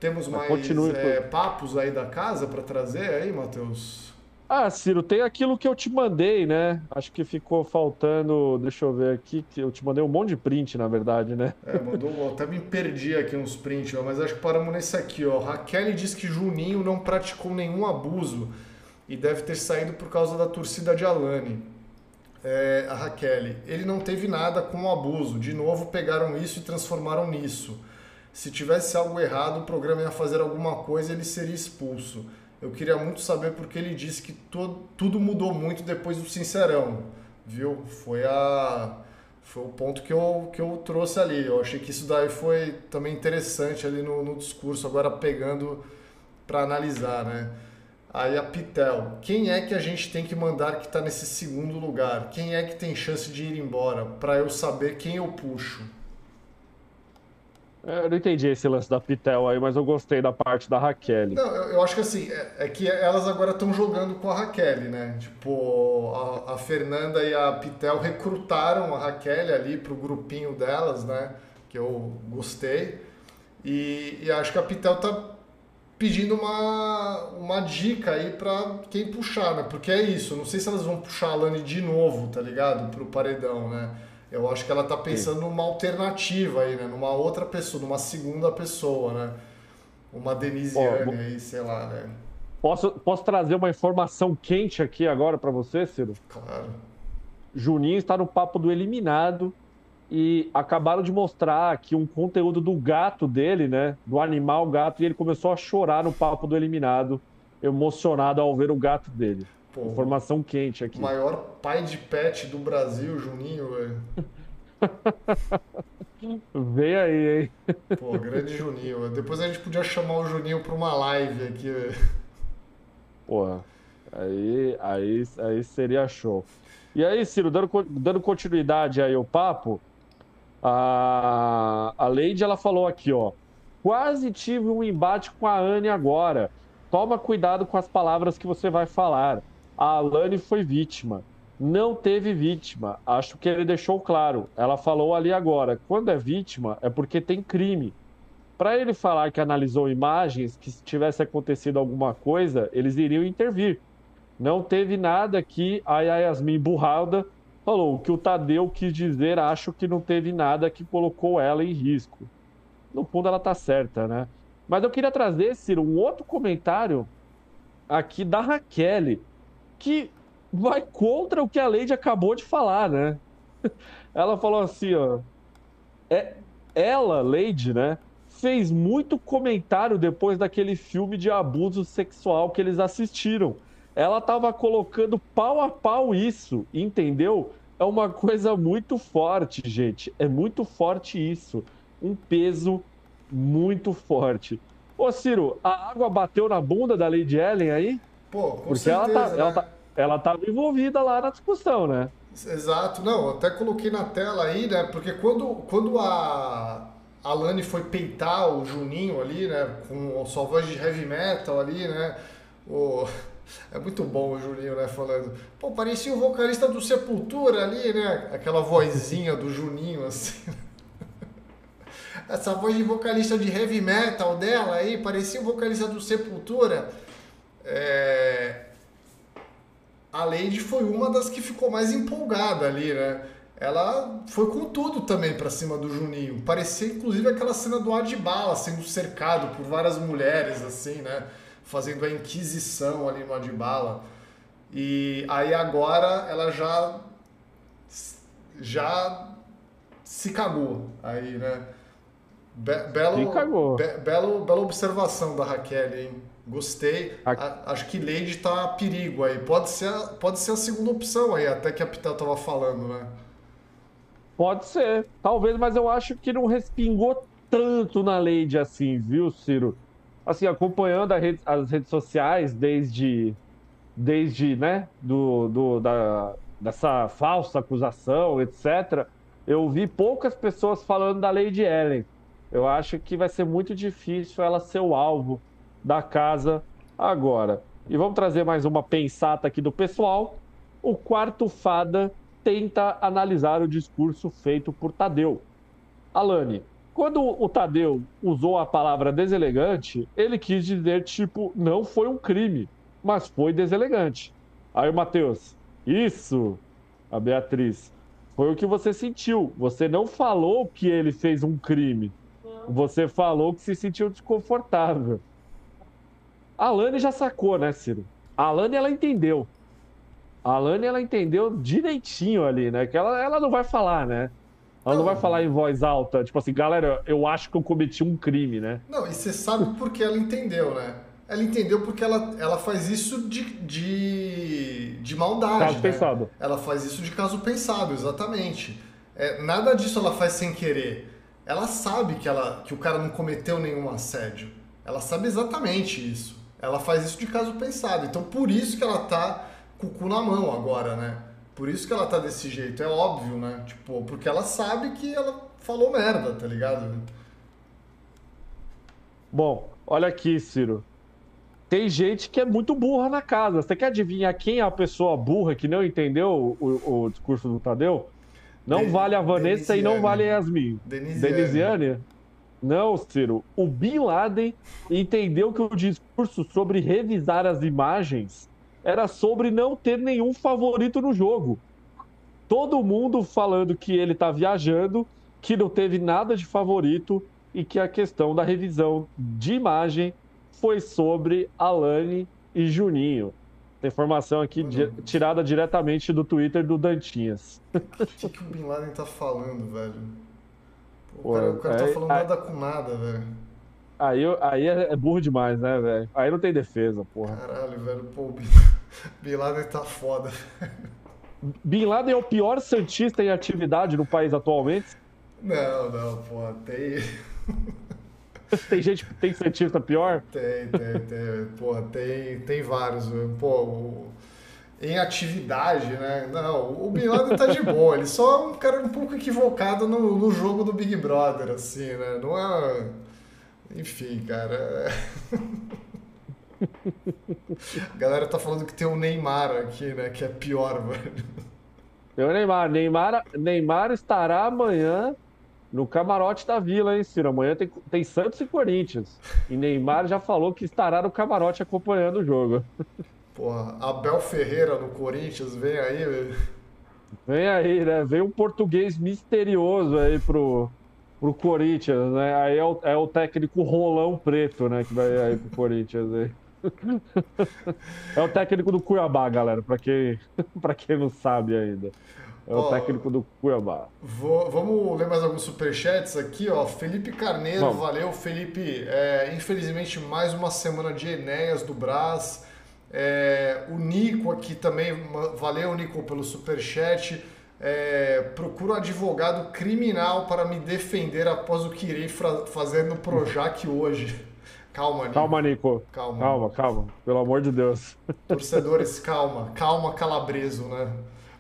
Temos mais é, papos aí da casa para trazer aí, Matheus? Ah, Ciro, tem aquilo que eu te mandei, né? Acho que ficou faltando. Deixa eu ver aqui, que eu te mandei um monte de print, na verdade, né? É, mandou. Eu até me perdi aqui uns prints, mas acho que paramos nesse aqui, ó. Raquel diz que Juninho não praticou nenhum abuso e deve ter saído por causa da torcida de Alane. É, a Raquel, ele não teve nada com o abuso. De novo, pegaram isso e transformaram nisso. Se tivesse algo errado, o programa ia fazer alguma coisa ele seria expulso. Eu queria muito saber porque ele disse que to, tudo mudou muito depois do Sincerão, viu? Foi a foi o ponto que eu, que eu trouxe ali. Eu achei que isso daí foi também interessante ali no, no discurso, agora pegando para analisar, né? Aí a Pitel, quem é que a gente tem que mandar que está nesse segundo lugar? Quem é que tem chance de ir embora? Para eu saber quem eu puxo. Eu não entendi esse lance da Pitel aí, mas eu gostei da parte da Raquel. Não, eu, acho que assim, é, é que elas agora estão jogando com a Raquel, né? Tipo, a, a, Fernanda e a Pitel recrutaram a Raquel ali pro grupinho delas, né? Que eu gostei. E, e acho que a Pitel tá pedindo uma, uma dica aí pra quem puxar, né? Porque é isso, não sei se elas vão puxar a Lani de novo, tá ligado? Pro paredão, né? Eu acho que ela está pensando Sim. numa alternativa aí, né? Numa outra pessoa, numa segunda pessoa, né? Uma Denisiane oh, aí, sei lá, né? Posso, posso trazer uma informação quente aqui agora para você, Ciro? Claro. Juninho está no papo do eliminado e acabaram de mostrar aqui um conteúdo do gato dele, né? Do animal gato, e ele começou a chorar no papo do eliminado, emocionado ao ver o gato dele. Pô, Informação quente aqui. Maior pai de pet do Brasil, Juninho, velho. Vem aí, hein? Pô, grande Juninho. Depois a gente podia chamar o Juninho para uma live aqui, velho. Porra, aí, aí, aí seria show. E aí, Ciro, dando, dando continuidade aí ao papo, a, a Leide, ela falou aqui, ó. Quase tive um embate com a Anne agora. Toma cuidado com as palavras que você vai falar a Alane foi vítima. Não teve vítima. Acho que ele deixou claro. Ela falou ali agora: quando é vítima, é porque tem crime. Para ele falar que analisou imagens, que se tivesse acontecido alguma coisa, eles iriam intervir. Não teve nada que a Yasmin Burralda falou. O que o Tadeu quis dizer, acho que não teve nada que colocou ela em risco. No fundo, ela tá certa, né? Mas eu queria trazer, Ciro, um outro comentário aqui da Raquel que vai contra o que a Lady acabou de falar, né? Ela falou assim, ó. É, ela, Lady, né? Fez muito comentário depois daquele filme de abuso sexual que eles assistiram. Ela tava colocando pau a pau isso, entendeu? É uma coisa muito forte, gente. É muito forte isso. Um peso muito forte. Ô, Ciro, a água bateu na bunda da Lady Ellen aí? Pô, com Porque certeza, ela, tá, né? ela, tá, ela tava envolvida lá na discussão, né? Exato, não, até coloquei na tela aí, né? Porque quando, quando a Alane foi peitar o Juninho ali, né? Com a sua voz de heavy metal ali, né? O... É muito bom o Juninho, né? Falando. Pô, parecia o vocalista do Sepultura ali, né? Aquela vozinha do Juninho, assim. Essa voz de vocalista de heavy metal dela aí, parecia o vocalista do Sepultura. É... A Lady foi uma das que ficou mais empolgada ali, né? Ela foi com tudo também para cima do Juninho. Parecia inclusive aquela cena do Adbala sendo cercado por várias mulheres, assim, né? Fazendo a inquisição ali no Adbala. E aí agora ela já já se cagou aí, né? Be belo, se cagou. Be belo, bela observação da Raquel, hein? Gostei. A... Acho que Lady tá a perigo aí. Pode ser, pode ser a segunda opção aí, até que a Pitel tava falando, né? Pode ser. Talvez, mas eu acho que não respingou tanto na Lady assim, viu, Ciro? Assim, acompanhando rede, as redes sociais desde, desde né, do, do, da, dessa falsa acusação, etc., eu vi poucas pessoas falando da Lady Ellen. Eu acho que vai ser muito difícil ela ser o alvo da casa agora. E vamos trazer mais uma pensata aqui do pessoal. O quarto fada tenta analisar o discurso feito por Tadeu. Alane, quando o Tadeu usou a palavra deselegante, ele quis dizer tipo, não foi um crime, mas foi deselegante. Aí o Matheus, isso, a Beatriz, foi o que você sentiu. Você não falou que ele fez um crime. Você falou que se sentiu desconfortável. A Alane já sacou, né, Ciro? A Alane, ela entendeu. A Alane, ela entendeu direitinho ali, né? Que ela, ela não vai falar, né? Ela não, não vai falar em voz alta, tipo assim, galera, eu acho que eu cometi um crime, né? Não, e você sabe por que ela entendeu, né? Ela entendeu porque ela, ela faz isso de, de, de maldade. Caso né? pensado. Ela faz isso de caso pensado, exatamente. É, nada disso ela faz sem querer. Ela sabe que, ela, que o cara não cometeu nenhum assédio. Ela sabe exatamente isso. Ela faz isso de caso pensado. Então por isso que ela tá com o cu na mão agora, né? Por isso que ela tá desse jeito. É óbvio, né? Tipo, porque ela sabe que ela falou merda, tá ligado? Bom, olha aqui, Ciro. Tem gente que é muito burra na casa. Você quer adivinhar quem é a pessoa burra que não entendeu o, o discurso do Tadeu? Não vale a Vanessa Denisiane. e não vale a Yasmin. Denisiane. Denisiane? Não, Ciro. O Bin Laden entendeu que o discurso sobre revisar as imagens era sobre não ter nenhum favorito no jogo. Todo mundo falando que ele está viajando, que não teve nada de favorito e que a questão da revisão de imagem foi sobre Alane e Juninho. Informação aqui di tirada diretamente do Twitter do Dantinhas. O que, que o Bin Laden tá falando, velho? O cara, o cara tá falando aí, nada com nada, velho. Aí, aí é, é burro demais, né, velho? Aí não tem defesa, porra. Caralho, velho. Pô, o Bin, Bin Laden tá foda. Bin Laden é o pior Santista em atividade no país atualmente? Não, não, porra. Tem. tem gente que tem Santista pior? Tem, tem, tem. Porra, tem, tem vários. Pô, o em atividade, né? Não, o Bin Laden tá de boa, ele só é um cara um pouco equivocado no, no jogo do Big Brother, assim, né? Não é. Enfim, cara. A galera tá falando que tem o Neymar aqui, né? Que é pior, velho. Tem o Neymar. Neymar, Neymar estará amanhã no camarote da Vila, hein, Ciro? Amanhã tem, tem Santos e Corinthians. E Neymar já falou que estará no camarote acompanhando o jogo. Porra, Abel Ferreira no Corinthians, vem aí, velho. Vem aí, né? Vem um português misterioso aí pro, pro Corinthians, né? Aí é o, é o técnico Rolão Preto, né? Que vai aí pro Corinthians aí. É o técnico do Cuiabá, galera, pra quem, pra quem não sabe ainda. É o ó, técnico do Cuiabá. Vou, vamos ler mais alguns superchats aqui, ó. Felipe Carneiro, vamos. valeu, Felipe. É, infelizmente, mais uma semana de Enéas do Brás. É, o Nico aqui também, valeu Nico pelo superchat. É, procuro um advogado criminal para me defender após o que irei fazer no Projac hoje. Calma, Nico. Calma, Nico. Calma. Calma, calma. Pelo amor de Deus. Torcedores, calma. Calma, calabreso, né?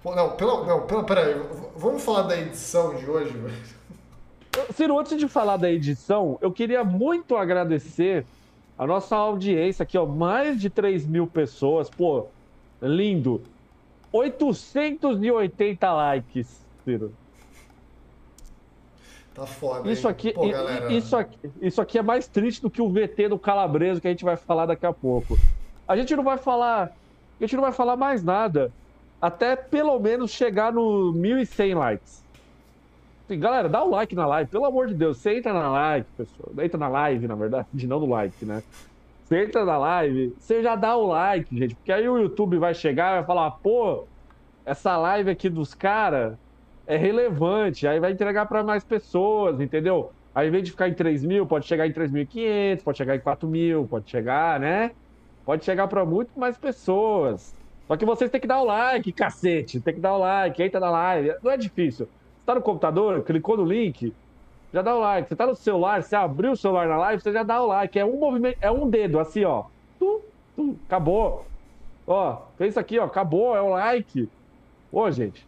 Não, pela, não, pela, peraí. Vamos falar da edição de hoje, velho. Ciro, antes de falar da edição, eu queria muito agradecer a nossa audiência aqui, ó, mais de 3 mil pessoas, pô, lindo. 880 likes, Ciro. Tá foda. Isso aqui, Pô, isso aqui, isso aqui é mais triste do que o VT do Calabreso que a gente vai falar daqui a pouco. A gente não vai falar, a gente não vai falar mais nada até pelo menos chegar no 1.100 likes. Galera, dá o like na live, pelo amor de Deus. Você entra na live, pessoal. Entra na live, na verdade, não no like, né? Você entra na live, você já dá o like, gente. Porque aí o YouTube vai chegar e vai falar, pô, essa live aqui dos caras é relevante. Aí vai entregar para mais pessoas, entendeu? Aí, ao invés de ficar em 3 mil, pode chegar em 3.500, pode chegar em 4 mil, pode chegar, né? Pode chegar para muito mais pessoas. Só que vocês têm que dar o like, cacete. Tem que dar o like, entra na live. Não é difícil tá no computador, clicou no link, já dá o like. Você tá no celular, você abriu o celular na live, você já dá o like. É um movimento, é um dedo, assim, ó. Tum, tum, acabou. Ó, fez isso aqui, ó, acabou, é o like. Ô, gente.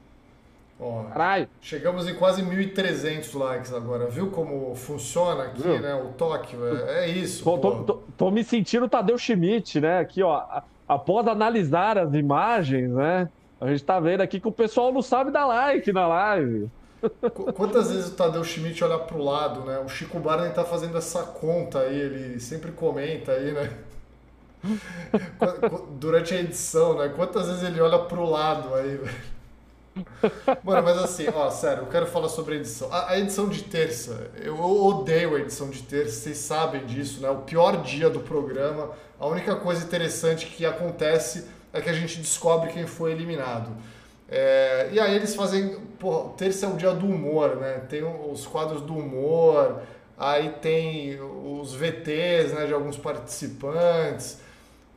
Ó, Caralho. Chegamos em quase 1.300 likes agora. Viu como funciona aqui, Viu? né? O toque, é, é isso. Tô, tô, tô, tô, me sentindo Tadeu Schmidt, né? Aqui, ó. Após analisar as imagens, né? A gente tá vendo aqui que o pessoal não sabe dar like na live. Quantas vezes o Tadeu Schmidt olha pro lado, né? O Chico Barney tá fazendo essa conta aí, ele sempre comenta aí, né? Durante a edição, né? Quantas vezes ele olha pro lado aí, velho? Mano, mas assim, ó, sério, eu quero falar sobre a edição. A, a, edição de terça, eu odeio a edição de terça, vocês sabem disso, né? O pior dia do programa. A única coisa interessante que acontece é que a gente descobre quem foi eliminado. É, e aí eles fazem. Porra, terça é o dia do humor, né? Tem os quadros do humor, aí tem os VTs né, de alguns participantes.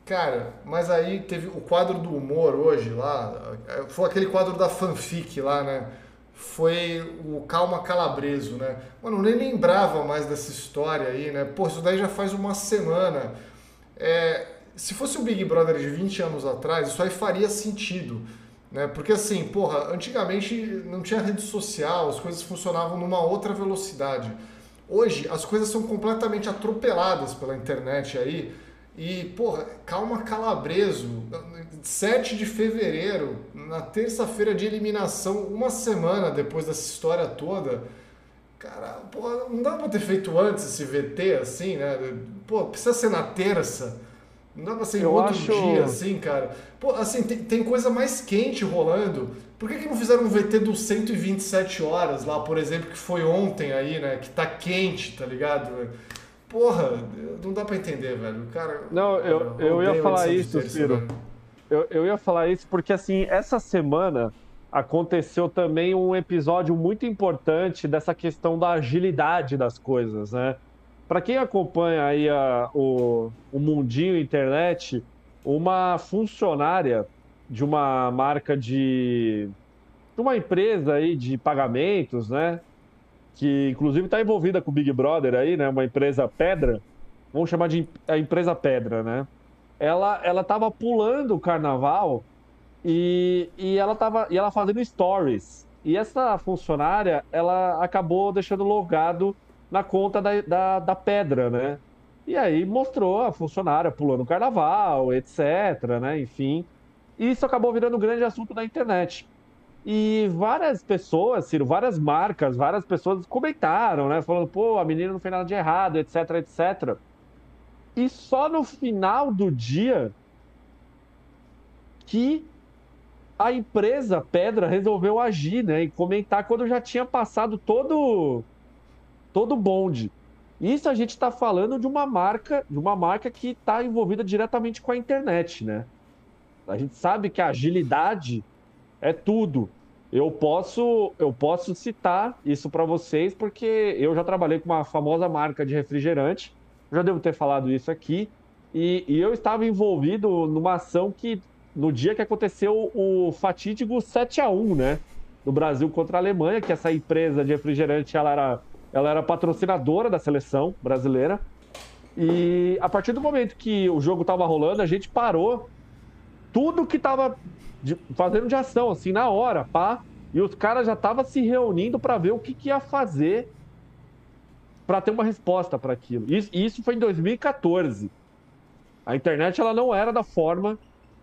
Cara, mas aí teve o quadro do humor hoje lá, foi aquele quadro da fanfic lá, né? Foi o Calma Calabreso, né? Mano, eu nem lembrava mais dessa história aí, né? Pô, isso daí já faz uma semana. É, se fosse o Big Brother de 20 anos atrás, isso aí faria sentido. Né? Porque assim, porra, antigamente não tinha rede social, as coisas funcionavam numa outra velocidade. Hoje as coisas são completamente atropeladas pela internet aí e, porra, calma calabreso, 7 de fevereiro, na terça-feira de eliminação, uma semana depois dessa história toda. Cara, porra, não dá pra ter feito antes esse VT assim, né? Pô, precisa ser na terça. Não dá pra ser em outro acho... dia, assim, cara. Pô, assim, tem, tem coisa mais quente rolando. Por que, que não fizeram um VT dos 127 horas lá, por exemplo, que foi ontem aí, né? Que tá quente, tá ligado? Porra, não dá para entender, velho. Cara, não, eu, eu, eu ia falar isso, Ciro. Eu, eu ia falar isso porque, assim, essa semana aconteceu também um episódio muito importante dessa questão da agilidade das coisas, né? Para quem acompanha aí a, o, o mundinho internet, uma funcionária de uma marca de, de uma empresa aí de pagamentos, né? que inclusive está envolvida com o Big Brother aí, né? Uma empresa Pedra, vamos chamar de a empresa Pedra, né? Ela ela estava pulando o carnaval e, e ela tava e ela fazendo stories. E essa funcionária, ela acabou deixando logado na conta da, da, da Pedra, né? E aí mostrou a funcionária pulando carnaval, etc, né? Enfim. Isso acabou virando um grande assunto na internet. E várias pessoas, Ciro, várias marcas, várias pessoas comentaram, né? Falando, pô, a menina não fez nada de errado, etc, etc. E só no final do dia que a empresa Pedra resolveu agir, né? E comentar quando já tinha passado todo todo bonde. Isso a gente está falando de uma marca, de uma marca que está envolvida diretamente com a internet, né? A gente sabe que a agilidade é tudo. Eu posso, eu posso citar isso para vocês porque eu já trabalhei com uma famosa marca de refrigerante, já devo ter falado isso aqui, e, e eu estava envolvido numa ação que, no dia que aconteceu o fatídico 7 a 1 né? Do Brasil contra a Alemanha, que essa empresa de refrigerante ela era, ela era patrocinadora da seleção brasileira. E a partir do momento que o jogo estava rolando, a gente parou tudo que estava fazendo de ação, assim, na hora, pá. E os caras já estavam se reunindo para ver o que, que ia fazer para ter uma resposta para aquilo. Isso, isso foi em 2014. A internet ela não era da forma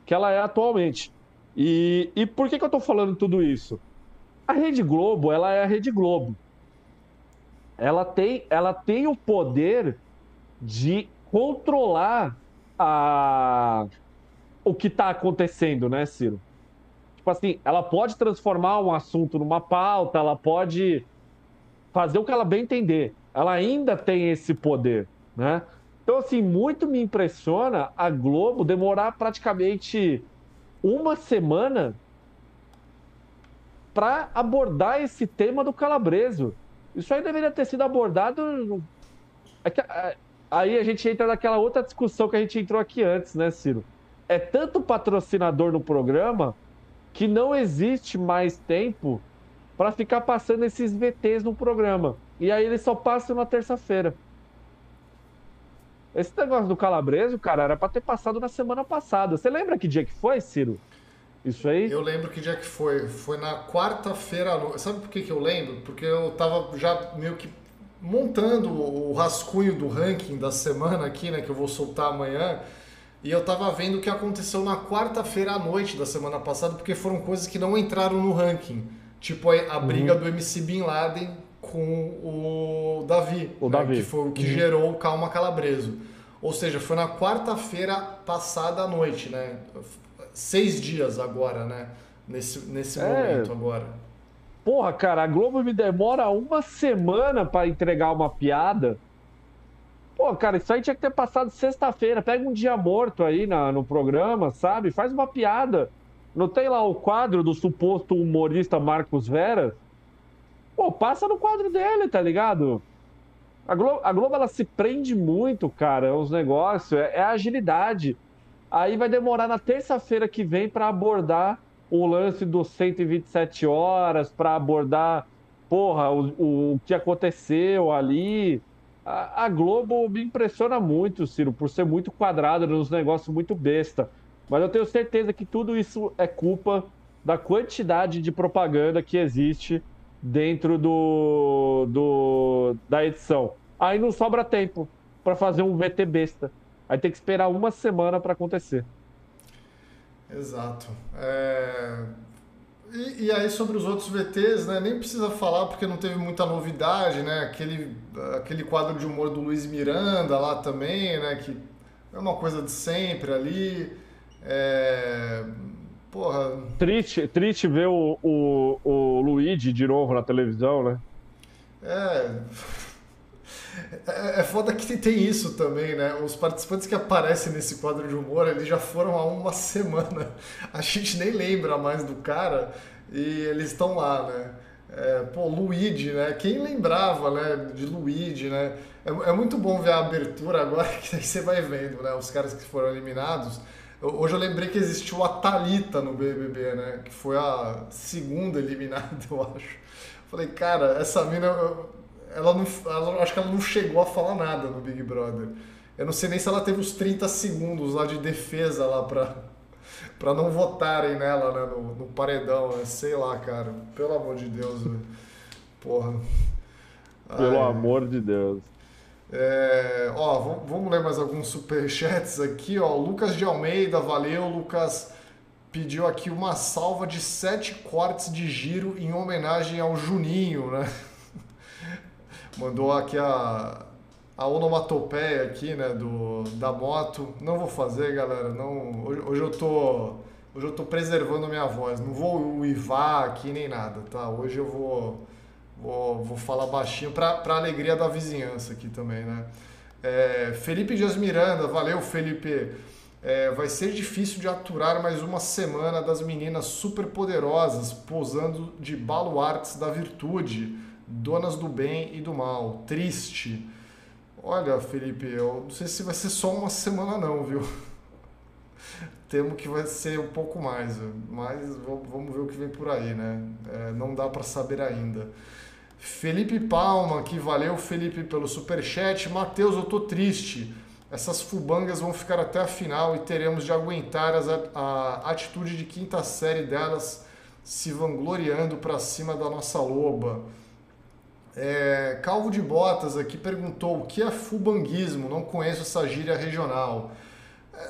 que ela é atualmente. E, e por que, que eu estou falando tudo isso? A Rede Globo, ela é a Rede Globo. Ela tem, ela tem o poder de controlar a, o que está acontecendo, né, Ciro? Tipo assim, ela pode transformar um assunto numa pauta, ela pode fazer o que ela bem entender. Ela ainda tem esse poder, né? Então, assim, muito me impressiona a Globo demorar praticamente uma semana para abordar esse tema do calabreso. Isso aí deveria ter sido abordado. É é, aí a gente entra naquela outra discussão que a gente entrou aqui antes, né, Ciro? É tanto patrocinador no programa que não existe mais tempo para ficar passando esses VTs no programa. E aí eles só passam na terça-feira. Esse negócio do Calabreso, cara, era para ter passado na semana passada. Você lembra que dia que foi, Ciro? Isso aí? Eu lembro que dia que foi. Foi na quarta-feira à noite. Sabe por que, que eu lembro? Porque eu tava já meio que montando o rascunho do ranking da semana aqui, né? Que eu vou soltar amanhã. E eu tava vendo o que aconteceu na quarta-feira à noite da semana passada, porque foram coisas que não entraram no ranking. Tipo a, briga uhum. do MC Bin Laden com o Davi. O né? Davi. Que foi o que uhum. gerou o Calma Calabreso. Ou seja, foi na quarta-feira passada à noite, né? Seis dias agora, né? Nesse, nesse é... momento agora. Porra, cara, a Globo me demora uma semana para entregar uma piada. Pô, cara, isso aí tinha que ter passado sexta-feira. Pega um dia morto aí na, no programa, sabe? Faz uma piada. Não tem lá o quadro do suposto humorista Marcos Veras? Pô, passa no quadro dele, tá ligado? A Globo, a Globo ela se prende muito, cara, aos negócios, é, é agilidade. Aí vai demorar na terça-feira que vem para abordar o lance dos 127 horas, para abordar, porra, o, o que aconteceu ali. A, a, Globo me impressiona muito, Ciro, por ser muito quadrada nos negócios muito besta. Mas eu tenho certeza que tudo isso é culpa da quantidade de propaganda que existe dentro do, do da edição. Aí não sobra tempo para fazer um VT besta. Aí tem que esperar uma semana para acontecer. Exato. É... E, e, aí sobre os outros VTs, né, nem precisa falar porque não teve muita novidade, né? Aquele, aquele quadro de humor do Luiz Miranda lá também, né? Que é uma coisa de sempre ali. É... Porra. Triste, triste ver o, o, o Luigi de novo na televisão, né? É. É, é foda que tem isso também, né? Os participantes que aparecem nesse quadro de humor, eles já foram há uma semana. A gente nem lembra mais do cara e eles estão lá, né? É, pô, Luigi, né? Quem lembrava, né, de Luigi, né? É, é, muito bom ver a abertura agora que você vai vendo, né? Os caras que foram eliminados. Hoje eu lembrei que existiu a Talita no BBB, né? Que foi a segunda eliminada, eu acho. Falei, cara, essa mina, ela não, ela, acho que ela não chegou a falar nada no Big Brother. Eu não sei nem se ela teve os 30 segundos lá de defesa lá pra, pra não votarem nela, né? No, no paredão, né? Sei lá, cara. Pelo amor de Deus, velho. Porra. Pelo Ai. amor de Deus. É, ó, vamos ler mais alguns superchats aqui, ó. Lucas de Almeida, valeu, Lucas. Pediu aqui uma salva de sete cortes de giro em homenagem ao Juninho, né? Mandou aqui a, a onomatopeia aqui, né, do, da moto. Não vou fazer, galera. Não, hoje, hoje eu tô hoje eu tô preservando minha voz. Não vou uivar aqui nem nada, tá? Hoje eu vou Vou, vou falar baixinho para alegria da vizinhança aqui também, né? É, Felipe Dias Miranda, valeu Felipe. É, vai ser difícil de aturar mais uma semana das meninas super poderosas posando de baluartes da virtude, donas do bem e do mal. Triste. Olha, Felipe, eu não sei se vai ser só uma semana não, viu? Temo que vai ser um pouco mais, mas vamos ver o que vem por aí, né? É, não dá para saber ainda. Felipe Palma, que valeu Felipe pelo super chat. Matheus, eu tô triste. Essas fubangas vão ficar até a final e teremos de aguentar as, a atitude de quinta série delas se vangloriando para cima da nossa loba. É, Calvo de Botas aqui perguntou o que é fubanguismo, não conheço essa gíria regional.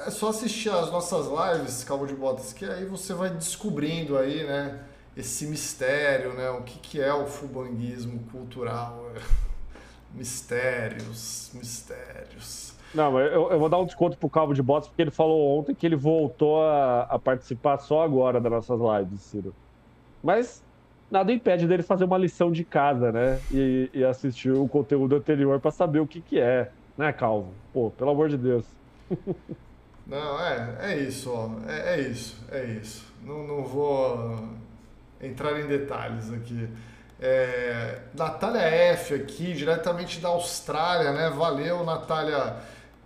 É só assistir as nossas lives, Calvo de Botas, que aí você vai descobrindo aí, né? esse mistério, né? O que, que é o fubanguismo cultural? mistérios, mistérios. Não, eu, eu vou dar um desconto pro Calvo de Botas, porque ele falou ontem que ele voltou a, a participar só agora das nossas lives, Ciro. Mas nada impede dele fazer uma lição de casa, né? E, e assistir o conteúdo anterior para saber o que, que é, né, Calvo? Pô, pelo amor de Deus. Não, é, é isso, ó. É, é isso, é isso. Não, não vou entrar em detalhes aqui. É, Natália F aqui, diretamente da Austrália, né? Valeu, Natália.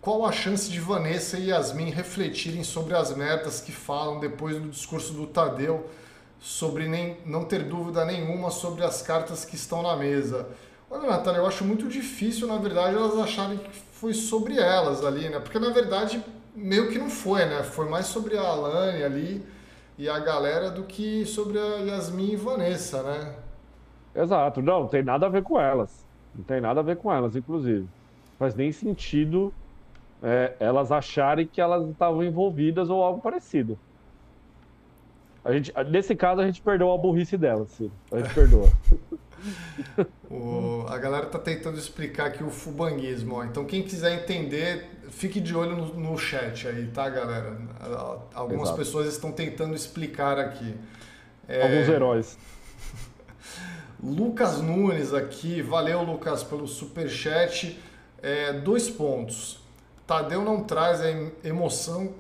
Qual a chance de Vanessa e Yasmin refletirem sobre as metas que falam depois do discurso do Tadeu sobre nem, não ter dúvida nenhuma sobre as cartas que estão na mesa? Olha, Natália, eu acho muito difícil, na verdade, elas acharem que foi sobre elas ali, né? Porque, na verdade, meio que não foi, né? Foi mais sobre a Alane ali e a galera do que sobre a Yasmin e Vanessa, né? Exato, não, não tem nada a ver com elas. Não tem nada a ver com elas, inclusive. Faz nem sentido é, elas acharem que elas estavam envolvidas ou algo parecido. A gente, nesse caso, a gente perdeu a burrice delas, sim. A gente perdoa. o, a galera tá tentando explicar aqui o fubanguismo. Então, quem quiser entender, fique de olho no, no chat aí, tá, galera? Algumas Exato. pessoas estão tentando explicar aqui. É... Alguns heróis. Lucas Nunes aqui, valeu Lucas pelo super chat. É, dois pontos. Tadeu não traz a emoção.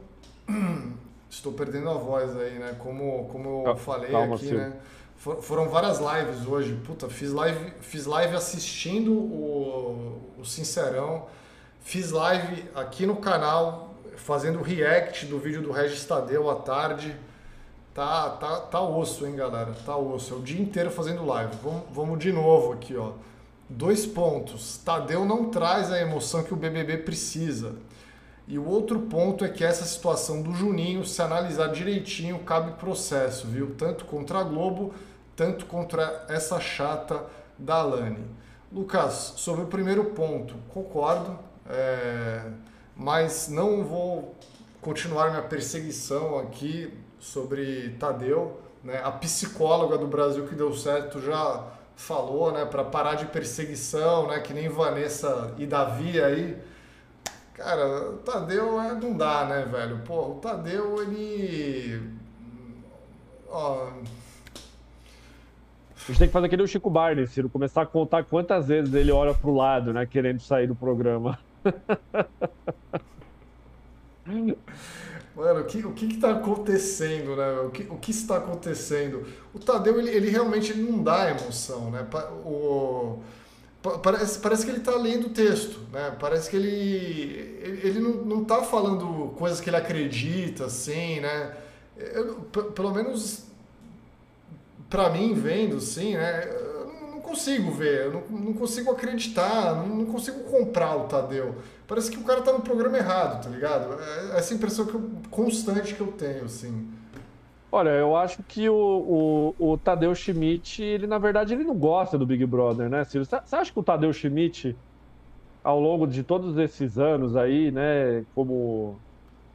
Estou perdendo a voz aí, né? Como, como eu falei Calma, aqui, né? For, foram várias lives hoje. Puta, fiz live, fiz live assistindo o, o Sincerão. Fiz live aqui no canal fazendo react do vídeo do Regis Tadeu à tarde. Tá, tá, tá osso, hein, galera? Tá osso. É o dia inteiro fazendo live. Vamos, vamos de novo aqui, ó. Dois pontos. Tadeu não traz a emoção que o BBB precisa. E o outro ponto é que essa situação do Juninho, se analisar direitinho, cabe processo, viu? Tanto contra a Globo, tanto contra essa chata da Alane. Lucas, sobre o primeiro ponto, concordo, é... mas não vou continuar minha perseguição aqui sobre Tadeu. Né? A psicóloga do Brasil que deu certo já falou, né, para parar de perseguição, né, que nem Vanessa e Davi aí. Cara, o Tadeu é, não dá, né, velho? Pô, o Tadeu, ele. Ó. A gente tem que fazer aquele Chico Barney, Ciro, começar a contar quantas vezes ele olha pro lado, né, querendo sair do programa. Mano, o que, o que está acontecendo, né? O que, o que está acontecendo? O Tadeu, ele, ele realmente ele não dá emoção, né? O, parece, parece que ele está lendo o texto, né? Parece que ele, ele, não, não tá falando coisas que ele acredita, assim, né? Eu, pelo menos para mim, vendo, assim, né? Eu não consigo ver, eu não, não consigo acreditar, não, não consigo comprar o Tadeu parece que o cara tá no programa errado, tá ligado? É essa impressão que eu, constante que eu tenho, assim. Olha, eu acho que o, o, o Tadeu Schmidt, ele na verdade ele não gosta do Big Brother, né, Ciro? Você acha que o Tadeu Schmidt, ao longo de todos esses anos aí, né, como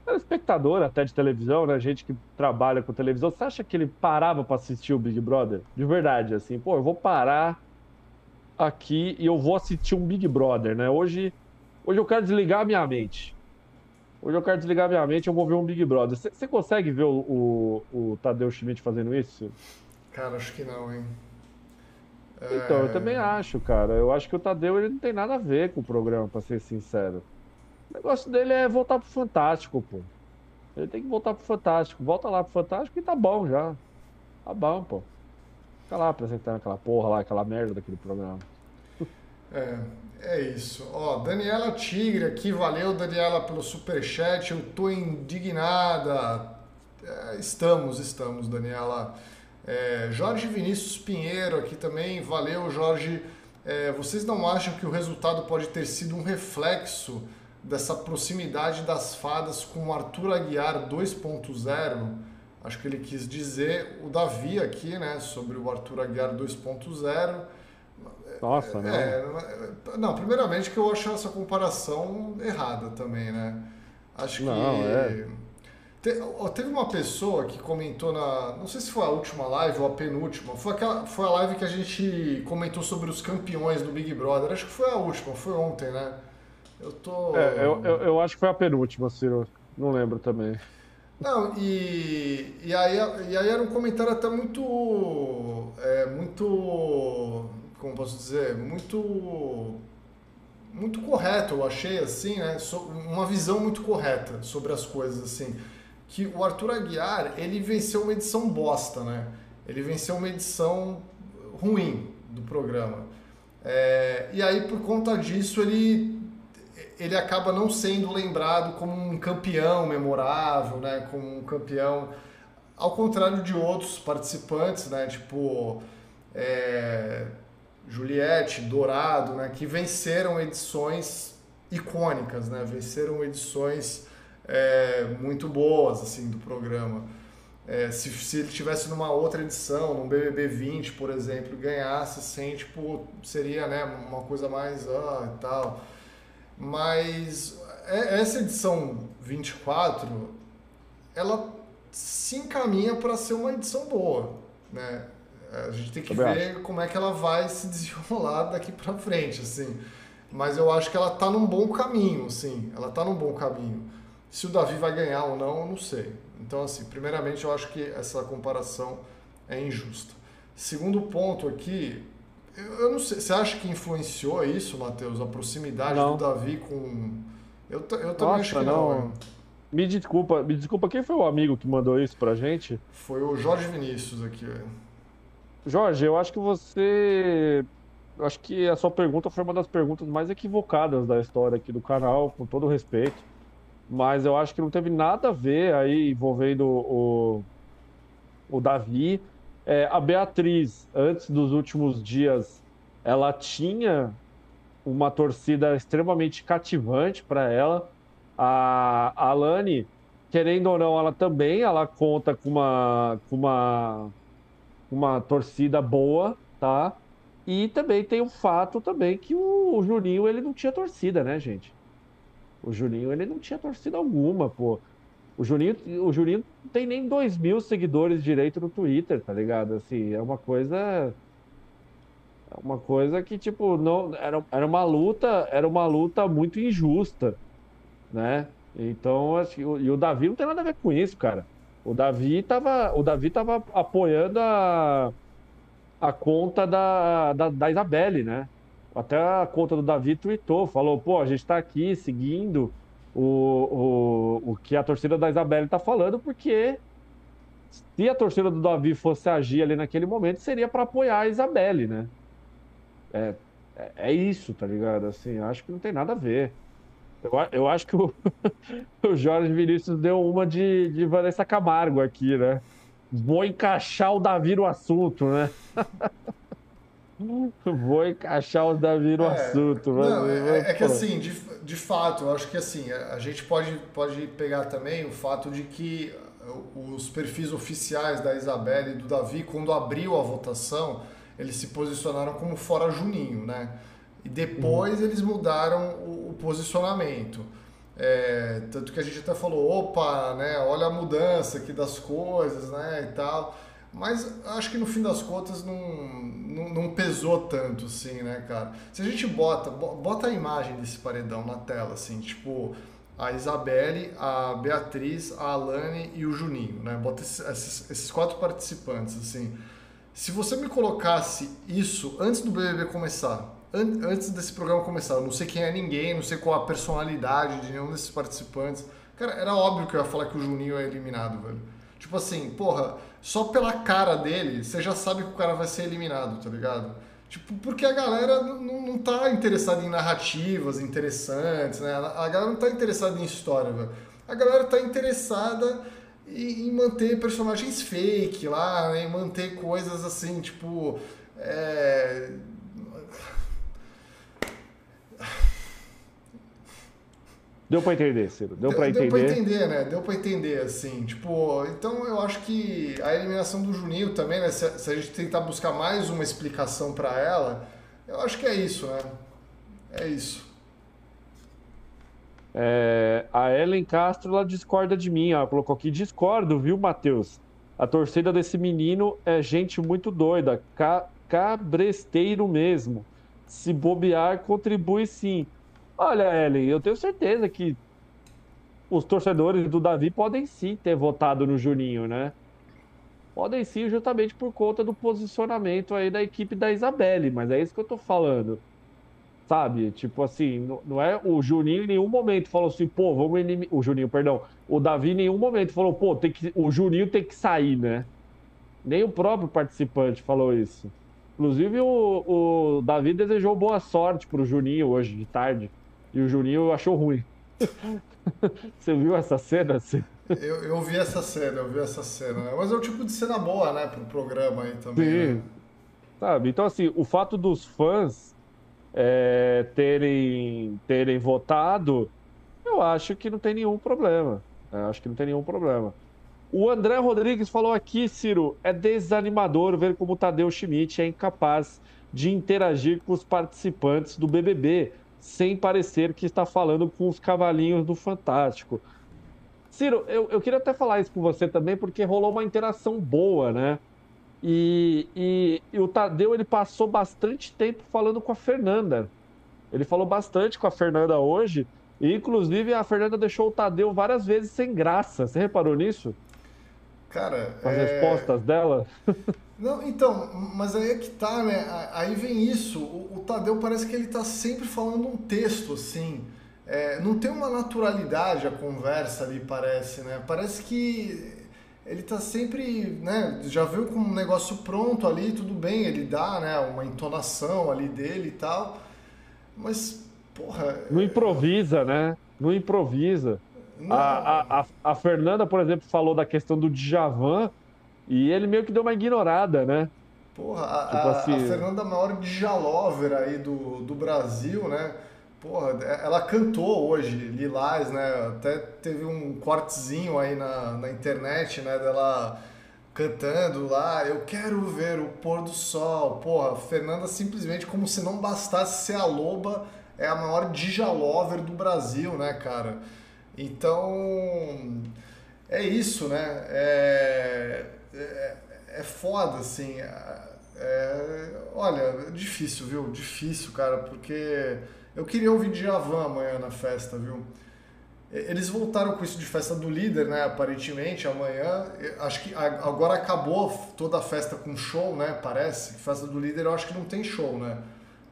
espectador até de televisão, né, gente que trabalha com televisão, você acha que ele parava para assistir o Big Brother? De verdade, assim, pô, eu vou parar aqui e eu vou assistir um Big Brother, né? Hoje Hoje eu quero desligar a minha mente. Hoje eu quero desligar minha mente, eu vou ver um Big Brother. Você consegue ver o, o, o, Tadeu Schmidt fazendo isso? Cara, acho que não, hein? Então, é... eu também acho, cara. Eu acho que o Tadeu ele não tem nada a ver com o programa, pra ser sincero. O negócio dele é voltar pro Fantástico, pô. Ele tem que voltar pro Fantástico. Volta lá pro Fantástico e tá bom já. Tá bom, pô. Fica lá apresentando aquela porra lá, aquela merda daquele programa. É, é isso. Ó, Daniela Tigre aqui, valeu Daniela pelo super chat. Eu tô indignada. É, estamos, estamos, Daniela. É, Jorge Vinícius Pinheiro aqui também, valeu Jorge. É, vocês não acham que o resultado pode ter sido um reflexo dessa proximidade das fadas com o Arthur Aguiar 2.0? Acho que ele quis dizer o Davi aqui, né, sobre o Arthur Aguiar 2.0. Nossa, né? É, não, primeiramente que eu acho essa comparação errada também, né? Acho que. Não, é. Te, teve uma pessoa que comentou na. Não sei se foi a última live ou a penúltima. Foi, aquela, foi a live que a gente comentou sobre os campeões do Big Brother. Acho que foi a última, foi ontem, né? Eu tô. É, eu, eu, eu acho que foi a penúltima, Ciro. Não lembro também. Não, e, e, aí, e aí era um comentário até muito. É, muito como posso dizer, muito muito correto, eu achei assim, né? Uma visão muito correta sobre as coisas assim, que o Arthur Aguiar, ele venceu uma edição bosta, né? Ele venceu uma edição ruim do programa. É, e aí por conta disso ele ele acaba não sendo lembrado como um campeão memorável, né? Como um campeão ao contrário de outros participantes, né? Tipo é, Juliette, Dourado, né, que venceram edições icônicas, né, venceram edições é, muito boas assim do programa. é, se, se ele tivesse numa outra edição, num BBB 20, por exemplo, ganhasse, assim, tipo, seria né, uma coisa mais ah, e tal. Mas é, essa edição 24, ela se encaminha para ser uma edição boa, né? A gente tem que ver acho. como é que ela vai se desenrolar daqui para frente, assim. Mas eu acho que ela tá num bom caminho, sim. Ela tá num bom caminho. Se o Davi vai ganhar ou não, eu não sei. Então, assim, primeiramente eu acho que essa comparação é injusta. Segundo ponto aqui, eu não sei, você acha que influenciou isso, Matheus, a proximidade não. do Davi com. Eu, eu também Nossa, acho que não. não. Me desculpa, me desculpa, quem foi o amigo que mandou isso pra gente? Foi o Jorge Vinícius aqui. Jorge, eu acho que você. Eu acho que a sua pergunta foi uma das perguntas mais equivocadas da história aqui do canal, com todo respeito. Mas eu acho que não teve nada a ver aí envolvendo o, o Davi. É, a Beatriz, antes dos últimos dias, ela tinha uma torcida extremamente cativante para ela. A, a Alane, querendo ou não, ela também ela conta com uma, com uma, uma torcida boa, tá? E também tem o fato também que o, o Juninho ele não tinha torcida, né, gente? O Juninho ele não tinha torcida alguma, pô. O Juninho, o Juninho não tem nem 2 mil seguidores direito no Twitter, tá ligado? Assim, é uma coisa. É uma coisa que, tipo, não. Era, era uma luta. Era uma luta muito injusta, né? Então, acho que, e o Davi não tem nada a ver com isso, cara. O Davi tava, o Davi tava apoiando a, a conta da, da, da Isabelle, né? Até a conta do Davi tweetou, falou, pô, a gente tá aqui seguindo o, o, o que a torcida da Isabelle está falando, porque se a torcida do Davi fosse agir ali naquele momento, seria para apoiar a Isabelle, né? É, é, é, isso, tá ligado? Assim, acho que não tem nada a ver. Eu, eu acho que o, o Jorge Vinícius deu uma de, de Vanessa Camargo aqui, né? Vou encaixar o Davi no assunto, né? Vou encaixar o Davi no é, assunto. Não, é, é, que assim, de, de fato, eu acho que assim, a gente pode, pode pegar também o fato de que os perfis oficiais da Isabelle e do Davi, quando abriu a votação, eles se posicionaram como fora Juninho, né? E depois uhum. eles mudaram o, o posicionamento. É, tanto que a gente até falou, opa, né, olha a mudança aqui das coisas, né, e tal. Mas acho que no fim das contas não, não, não, pesou tanto, assim, né, cara? Se a gente bota, bota a imagem desse paredão na tela, assim, tipo a Isabelle, a Beatriz, a Alane e o Juninho, né? Bota esses, esses quatro participantes, assim. Se você me colocasse isso antes do BBB começar, an antes desse programa começar, eu não sei quem é ninguém, não sei qual a personalidade de nenhum desses participantes, cara, era óbvio que eu ia falar que o Juninho é eliminado, velho. Tipo assim, porra, só pela cara dele, você já sabe que o cara vai ser eliminado, tá ligado? Tipo, porque a galera não, não tá interessada em narrativas interessantes, né? A galera não tá interessada em história, velho. A galera tá interessada em, em manter personagens fake lá, né? em manter coisas assim, tipo. É Deu pra entender, Ciro. Deu, deu pra entender. Deu pra entender, né? Deu pra entender, assim. Tipo, então eu acho que a eliminação do Juninho também, né? Se, se a gente tentar buscar mais uma explicação para ela, eu acho que é isso, né? É isso. É, a Ellen Castro, ela discorda de mim. Ela colocou aqui, discordo, viu, Matheus? A torcida desse menino é gente muito doida, ca cabresteiro mesmo. Se bobear, contribui sim. Olha, Ellen, eu tenho certeza que os torcedores do Davi podem sim ter votado no Juninho, né? Podem sim, justamente por conta do posicionamento aí da equipe da Isabelle, mas é isso que eu tô falando. Sabe? Tipo assim, não, é o Juninho em nenhum momento falou assim, pô, vamos. O Juninho, perdão. O Davi em nenhum momento falou, pô, tem que... o Juninho tem que sair, né? Nem o próprio participante falou isso. Inclusive, o, o Davi desejou boa sorte pro Juninho hoje de tarde. E o Juninho achou ruim. Você viu essa cena? Eu, eu vi essa cena, eu vi essa cena. Né? Mas é o tipo de cena boa, né, pro programa aí também. Sim. Né? Sabe? Então, assim, o fato dos fãs é, terem, terem votado, eu acho que não tem nenhum problema. Eu acho que não tem nenhum problema. O André Rodrigues falou aqui, Ciro, é desanimador ver como o Tadeu Schmidt é incapaz de interagir com os participantes do BBB, sem parecer que está falando com os cavalinhos do Fantástico. Ciro, eu, eu queria até falar isso com você também, porque rolou uma interação boa, né? E, e, e, o Tadeu ele passou bastante tempo falando com a Fernanda. Ele falou bastante com a Fernanda hoje, e inclusive a Fernanda deixou o Tadeu várias vezes sem graça. Você reparou nisso? Cara, as é... respostas dela? Não, então, mas aí é que tá, né? Aí vem isso. O, o Tadeu parece que ele tá sempre falando um texto, assim. É, não tem uma naturalidade a conversa ali, parece, né? Parece que ele tá sempre, né? Já viu com um negócio pronto ali, tudo bem, ele dá, né? Uma entonação ali dele e tal. Mas, porra. Não improvisa, né? Não improvisa. A, a, a, Fernanda, por exemplo, falou da questão do Djavan e ele meio que deu uma ignorada, né? Porra, a, tipo assim... a Fernanda é maior Djalover aí do, do Brasil, né? Porra, ela cantou hoje, Lilás, né? Até teve um cortezinho aí na, na internet, né? Dela cantando lá, eu quero ver o pôr do sol. Porra, Fernanda simplesmente como se não bastasse ser a loba, é a maior Djalover do Brasil, né, cara? Então, é isso, né? É, é, é foda, assim. É, olha, é difícil, viu? Difícil, cara, porque eu queria ouvir Djavan amanhã na festa, viu? Eles voltaram com isso de festa do líder, né? Aparentemente, amanhã. Acho que agora acabou toda a festa com show, né? Parece. Festa do líder eu acho que não tem show, né?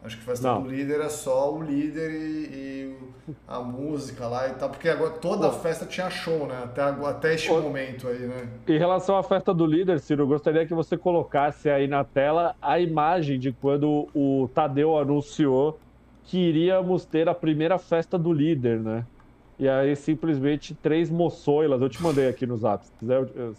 Acho que festa não. do líder é só o líder e, e, a música lá e tal, porque agora toda a festa tinha show, né? Até, até este momento aí, né? Em relação à festa do líder, Ciro, eu gostaria que você colocasse aí na tela a imagem de quando o Tadeu anunciou que iríamos ter a primeira festa do líder, né? E aí simplesmente três moçoilas, eu te mandei aqui no zap, se quiser eu, eu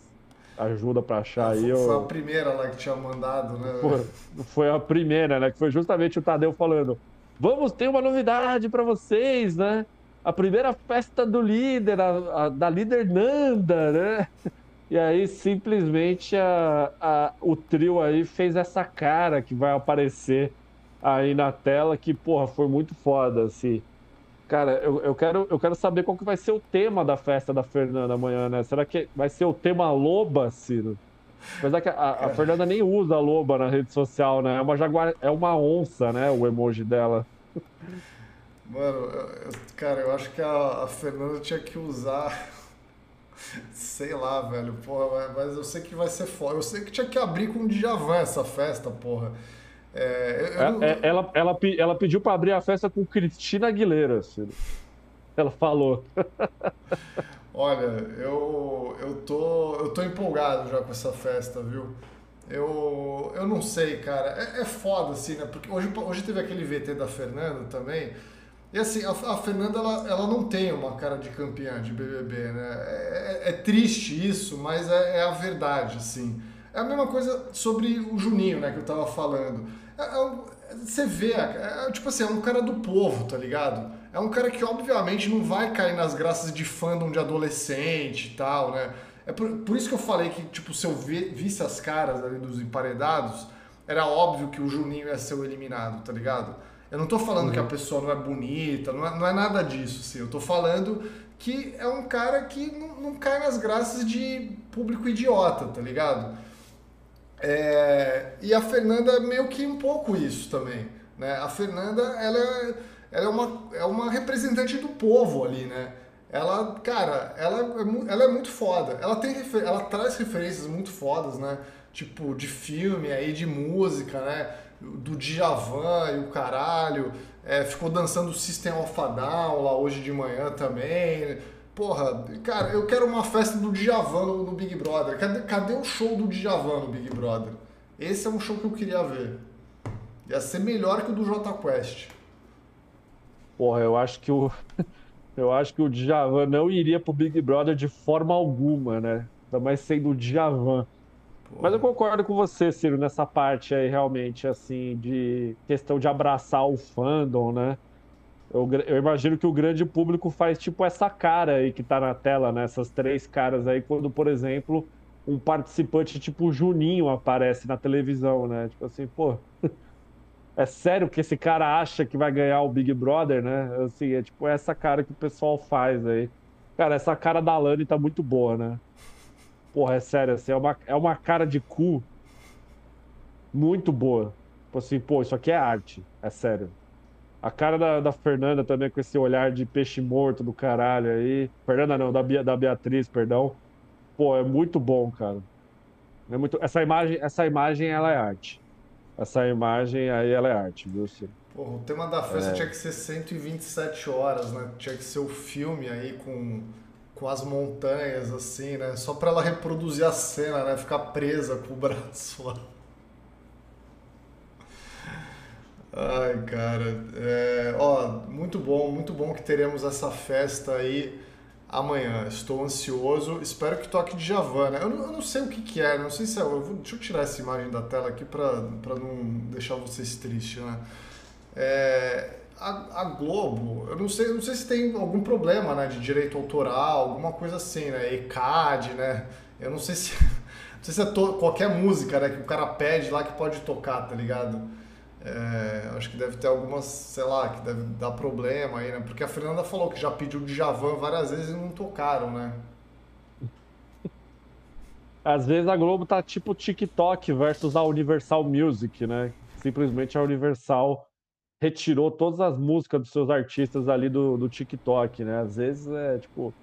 ajuda para achar aí. Foi eu... a primeira lá que tinha mandado, né? Foi, foi, a primeira, né? Que foi justamente o Tadeu falando: vamos ter uma novidade para vocês, né? A primeira festa do líder, a, a, da líder Nanda, né? E aí simplesmente a, a, o trio aí fez essa cara que vai aparecer aí na tela, que, porra, foi muito foda, assim. Cara, eu, eu, quero, eu quero saber qual que vai ser o tema da festa da Fernanda amanhã, né? Será que vai ser o tema loba, Ciro? Apesar que a, a Fernanda nem usa loba na rede social, né? É uma jaguar, é uma onça, né? O emoji dela. Mano, eu, cara, eu acho que a, a, Fernanda tinha que usar. Sei lá, velho, porra, mas eu sei que vai ser foda. Eu sei que tinha que abrir com o Djavan essa festa, porra. É, eu, é, é, ela, ela, ela pediu para abrir a festa com Cristina Aguilera, filho. Ela falou. Olha, eu, eu, tô, eu tô empolgado já com essa festa, viu? Eu, eu não sei, cara. É, é foda, assim, né? Porque hoje, hoje teve aquele VT da Fernanda também. E assim, a, a Fernanda, ela, ela não tem uma cara de campeã de BBB, né? É, é, é triste isso, mas é, é a verdade, assim. É a mesma coisa sobre o Juninho, né, que eu tava falando. É, é, você vê, é, é, tipo assim, é um cara do povo, tá ligado? É um cara que obviamente não vai cair nas graças de fandom de adolescente e tal, né? É por, por isso que eu falei que, tipo, se eu vi, visse as caras ali dos emparedados, era óbvio que o Juninho ia ser o eliminado, tá ligado? Eu não tô falando uhum. que a uhum. pessoa não é bonita, não é, não é nada disso, assim. Eu tô falando que é um cara que não, não cai nas graças de público idiota, tá ligado? É, e a Fernanda é meio que um pouco isso também. Né? A Fernanda ela, é, ela é, uma, é uma representante do povo ali, né? Ela, cara, ela é, ela é muito foda. Ela, tem, ela traz referências muito fodas, né? Tipo, de filme aí, de música, né? Do Djavan e o caralho. É, ficou dançando System of a Down lá hoje de manhã também. Porra, cara, eu quero uma festa do Djavan no, no Big Brother. Cadê, cadê o show do Djavan no Big Brother? Esse é um show que eu queria ver. Ia ser melhor que o do J Quest. Porra, eu acho que o. Eu acho que o Djavan não iria pro Big Brother de forma alguma, né? Ainda mais sendo o Djavan. Porra. Mas eu concordo com você, Ciro, nessa parte aí, realmente, assim, de questão de abraçar o fandom, né? Eu, eu, imagino que o grande público faz tipo essa cara aí que tá na tela, né? Essas três caras aí, quando, por exemplo, um participante tipo Juninho aparece na televisão, né? Tipo assim, pô, é sério que esse cara acha que vai ganhar o Big Brother, né? Assim, é tipo essa cara que o pessoal faz aí. Cara, essa cara da Lani tá muito boa, né? Porra, é sério, assim, é uma, é uma cara de cu muito boa. Tipo assim, pô, isso aqui é arte, é sério. A cara da, da, Fernanda também, com esse olhar de peixe morto do caralho aí. Fernanda não, da, da Beatriz, perdão. Pô, é muito bom, cara. É muito... Essa imagem, essa imagem, ela é arte. Essa imagem aí, ela é arte, viu, Ciro? Porra, o tema da festa é... tinha que ser 127 horas, né? Tinha que ser o filme aí com, com as montanhas, assim, né? Só pra ela reproduzir a cena, né? Ficar presa com o braço lá. Ai, cara. É, ó, muito bom, muito bom que teremos essa festa aí amanhã. Estou ansioso. Espero que toque de Javan, né? Eu não, eu não sei o que, que é, não sei se é. Eu vou, deixa eu tirar essa imagem da tela aqui para não deixar vocês tristes, né? É, a, a, Globo, eu não sei, não sei se tem algum problema, né, de direito autoral, alguma coisa assim, né? ECAD, né? Eu não sei se, não sei se é to, qualquer música, né, que o cara pede lá que pode tocar, tá ligado? É, acho que deve ter algumas, sei lá, que deve dar problema aí, né? Porque a Fernanda falou que já pediu de Javan várias vezes e não tocaram, né? Às vezes a Globo tá tipo TikTok versus a Universal Music, né? Simplesmente a Universal retirou todas as músicas dos seus artistas ali do, do TikTok, né? Às vezes é tipo,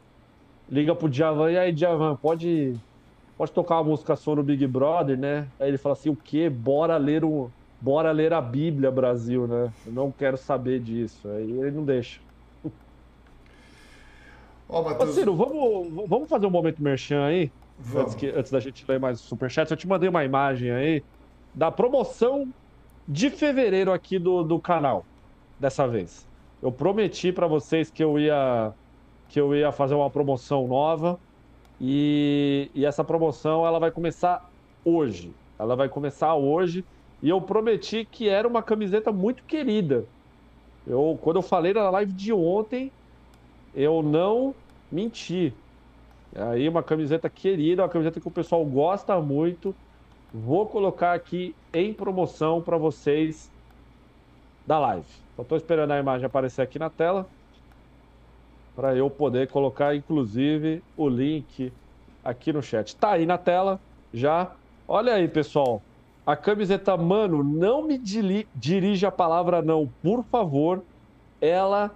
liga pro Javan e aí, Javan, pode, pode tocar uma música sua no Big Brother, né? Aí ele fala assim: o quê? Bora ler um bora ler a Bíblia, Brasil, né? Eu não quero saber disso. Aí ele não deixa. Ó, Matheus... Ô, Ciro, vamos, vamos fazer um momento merchan aí? Antes, que, antes da gente ler mais o superchat. Eu te mandei uma imagem aí da promoção de fevereiro aqui do, do canal, dessa vez. Eu prometi para vocês que eu ia que eu ia fazer uma promoção nova e, e essa promoção ela vai começar hoje. Ela vai começar hoje. E eu prometi que era uma camiseta muito querida. Eu, quando eu falei na live de ontem, eu não menti. Aí uma camiseta querida, uma camiseta que o pessoal gosta muito. Vou colocar aqui em promoção para vocês da live. Só estou esperando a imagem aparecer aqui na tela para eu poder colocar, inclusive, o link aqui no chat. Tá aí na tela já. Olha aí, pessoal. A camiseta, mano, não me dirija a palavra não, por favor. Ela.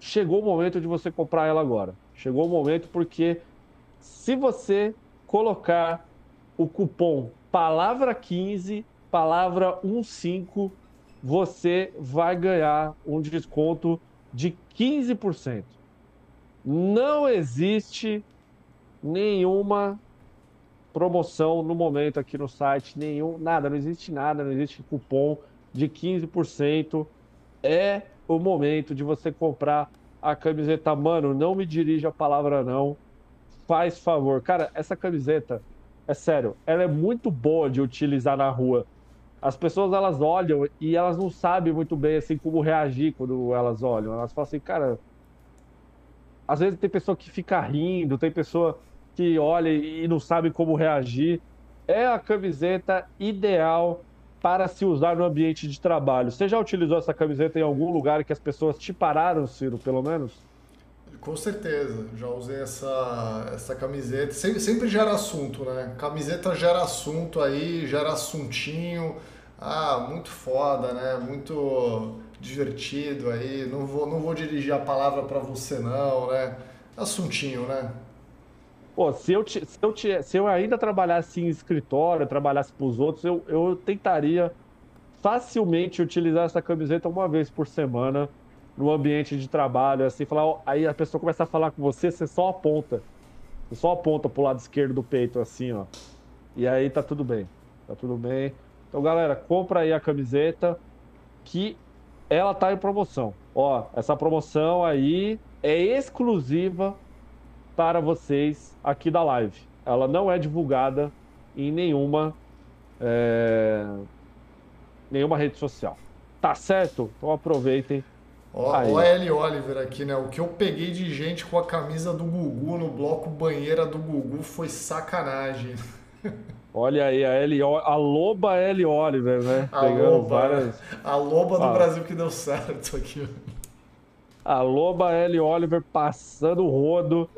Chegou o momento de você comprar ela agora. Chegou o momento porque se você colocar o cupom palavra 15, palavra 15, você vai ganhar um desconto de 15%. Não existe nenhuma promoção no momento aqui no site, nenhum, nada, não existe nada, não existe cupom de 15%. É o momento de você comprar a camiseta. Mano, não me dirija a palavra não. Faz favor. Cara, essa camiseta, é sério, ela é muito boa de utilizar na rua. As pessoas elas olham e elas não sabem muito bem assim como reagir quando elas olham. Elas falam assim, cara, às vezes tem pessoa que fica rindo, tem pessoa que olha e não sabe como reagir. É a camiseta ideal para se usar no ambiente de trabalho. Você já utilizou essa camiseta em algum lugar que as pessoas te pararam, Ciro, pelo menos? Com certeza, já usei essa, essa camiseta. Sempre, sempre gera assunto, né? Camiseta gera assunto aí, gera assuntinho. Ah, muito foda, né? Muito divertido aí. Não vou, não vou dirigir a palavra para você, não, né? Assuntinho, né? Pô, se eu, se, eu, se eu ainda trabalhasse em escritório, trabalhasse para os outros, eu, eu tentaria facilmente utilizar essa camiseta uma vez por semana no ambiente de trabalho, assim, falar, aí a pessoa começa a falar com você, você só aponta. Você só aponta pro lado esquerdo do peito, assim, ó. E aí tá tudo bem. Tá tudo bem. Então, galera, compra aí a camiseta que ela tá em promoção. Ó, essa promoção aí é exclusiva para vocês aqui da live. Ela não é divulgada em nenhuma é, nenhuma rede social. Tá certo? Então aproveitem Ó, a L. Oliver aqui, né? O que eu peguei de gente com a camisa do Gugu no bloco banheira do Gugu foi sacanagem. Olha aí, a, L, a loba L. Oliver, né? A Pegando loba, várias... a loba do ah. Brasil que deu certo aqui. A loba L. Oliver passando o rodo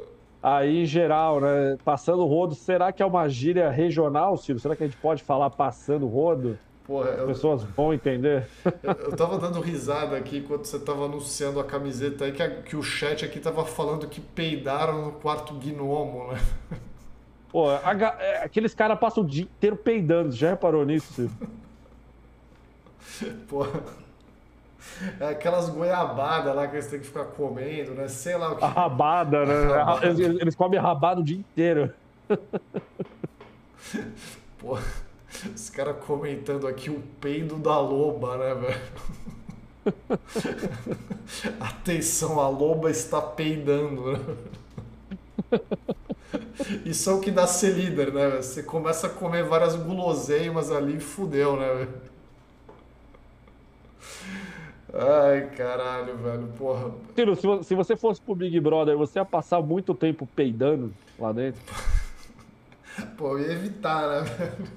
aí geral, né? Passando o rodo. Será que é uma gíria regional, Ciro? Será que a gente pode falar passando o rodo? Porra, As pessoas vão entender. Eu, eu tava dando risada aqui enquanto você tava anunciando a camiseta aí, que, a, que o chat aqui tava falando que peidaram no quarto gnomo, né? Pô, a, é, aqueles caras passam o dia inteiro peidando, já reparou nisso, Ciro? Porra. É aquelas goiabadas lá que eles têm que ficar comendo, né? Sei lá o que. A rabada, né? Rabada. Eles, eles comem rabada o dia inteiro. Porra. Os caras comentando aqui o peido da loba, né, velho? Atenção, a loba está peidando, né? Isso é o que dá ser líder, né? Você começa a comer várias guloseimas ali e fudeu, né? Ai, caralho, velho, porra. Tiro, se você fosse pro Big Brother, você ia passar muito tempo peidando lá dentro? Pô, eu ia evitar, né, velho?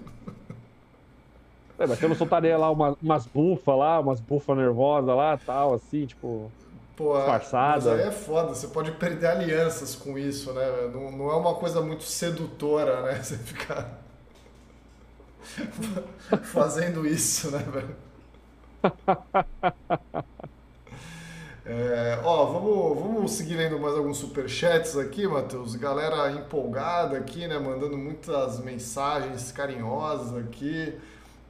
É, mas eu não soltaria lá uma, umas bufas lá, umas bufas nervosas lá, tal, assim, tipo. Pô, disfarçada. Mas aí é foda, você pode perder alianças com isso, né? Não, não é uma coisa muito sedutora, né? Você ficar fazendo isso, né, velho? É, ó, vamos, vamos seguir lendo mais alguns superchats aqui, Matheus. Galera empolgada aqui, né? Mandando muitas mensagens carinhosas aqui.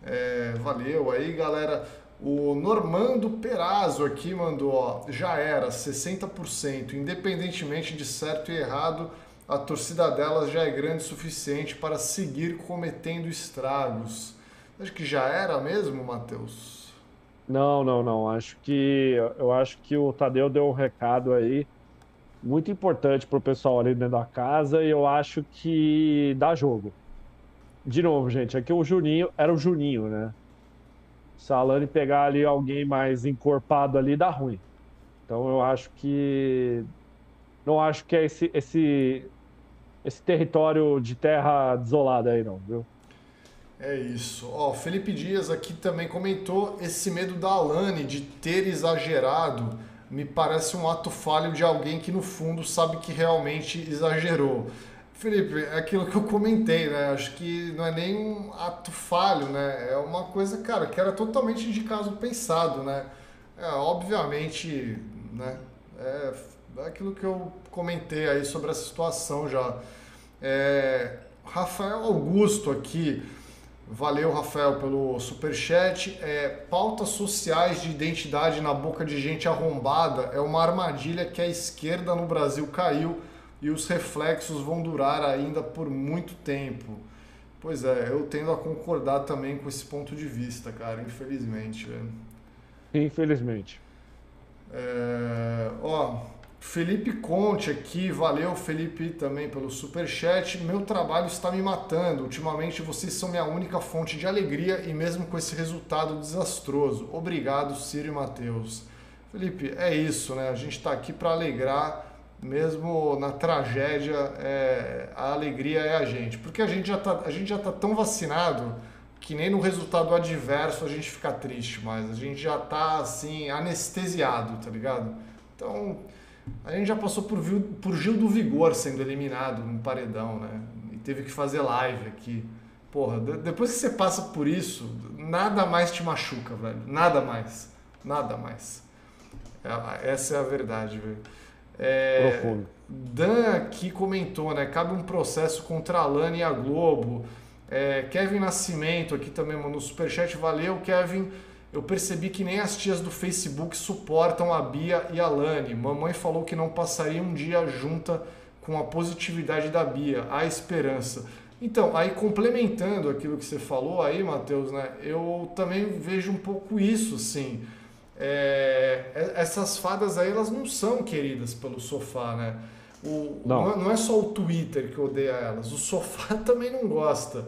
É, valeu aí, galera. O Normando Perazzo aqui mandou, ó, já era 60%, independentemente de certo e errado, a torcida delas já é grande o suficiente para seguir cometendo estragos. Acho que já era mesmo, Matheus? Não, não, não. Acho que eu acho que o Tadeu deu um recado aí muito importante para o pessoal ali dentro da casa e eu acho que dá jogo de novo, gente, aqui o Juninho era o Juninho, né? Se a Alane pegar ali alguém mais encorpado ali, dá ruim. Então eu acho que. Não acho que é esse, esse, esse território de terra desolada aí, não, viu? É isso. Ó, Felipe Dias aqui também comentou esse medo da Alane de ter exagerado. Me parece um ato falho de alguém que no fundo sabe que realmente exagerou. Felipe, é aquilo que eu comentei, né? Acho que não é nem um ato falho, né? É uma coisa, cara, que era totalmente de caso pensado, né? É, obviamente, né? É, é aquilo que eu comentei aí sobre essa situação já. É, Rafael Augusto aqui, valeu Rafael pelo superchat. É, pautas sociais de identidade na boca de gente arrombada é uma armadilha que a esquerda no Brasil caiu e os reflexos vão durar ainda por muito tempo. Pois é, eu tendo a concordar também com esse ponto de vista, cara, infelizmente. Velho. Infelizmente. É, ó, Felipe Conte aqui, valeu Felipe também pelo super chat. Meu trabalho está me matando. Ultimamente vocês são minha única fonte de alegria e mesmo com esse resultado desastroso. Obrigado, Ciro e Matheus. Felipe, é isso, né? A gente está aqui para alegrar mesmo na tragédia, é, a alegria é a gente. Porque a gente já está tá tão vacinado que nem no resultado adverso a gente fica triste mais. A gente já está assim, anestesiado, tá ligado? Então, a gente já passou por, por Gil do Vigor sendo eliminado no paredão, né? E teve que fazer live aqui. Porra, depois que você passa por isso, nada mais te machuca, velho. Nada mais. Nada mais. É, essa é a verdade, velho. É, Profundo. Dan aqui comentou, né? Cabe um processo contra a Lana e a Globo. É, Kevin Nascimento aqui também mandou superchat. Valeu, Kevin. Eu percebi que nem as tias do Facebook suportam a Bia e a Lani. Mamãe falou que não passaria um dia junta com a positividade da Bia. Há esperança. Então, aí complementando aquilo que você falou aí, Matheus, né? Eu também vejo um pouco isso, assim. É, é, essas fadas aí elas não são queridas pelo sofá, né? O, não. não é só o Twitter que odeia elas, o sofá também não gosta.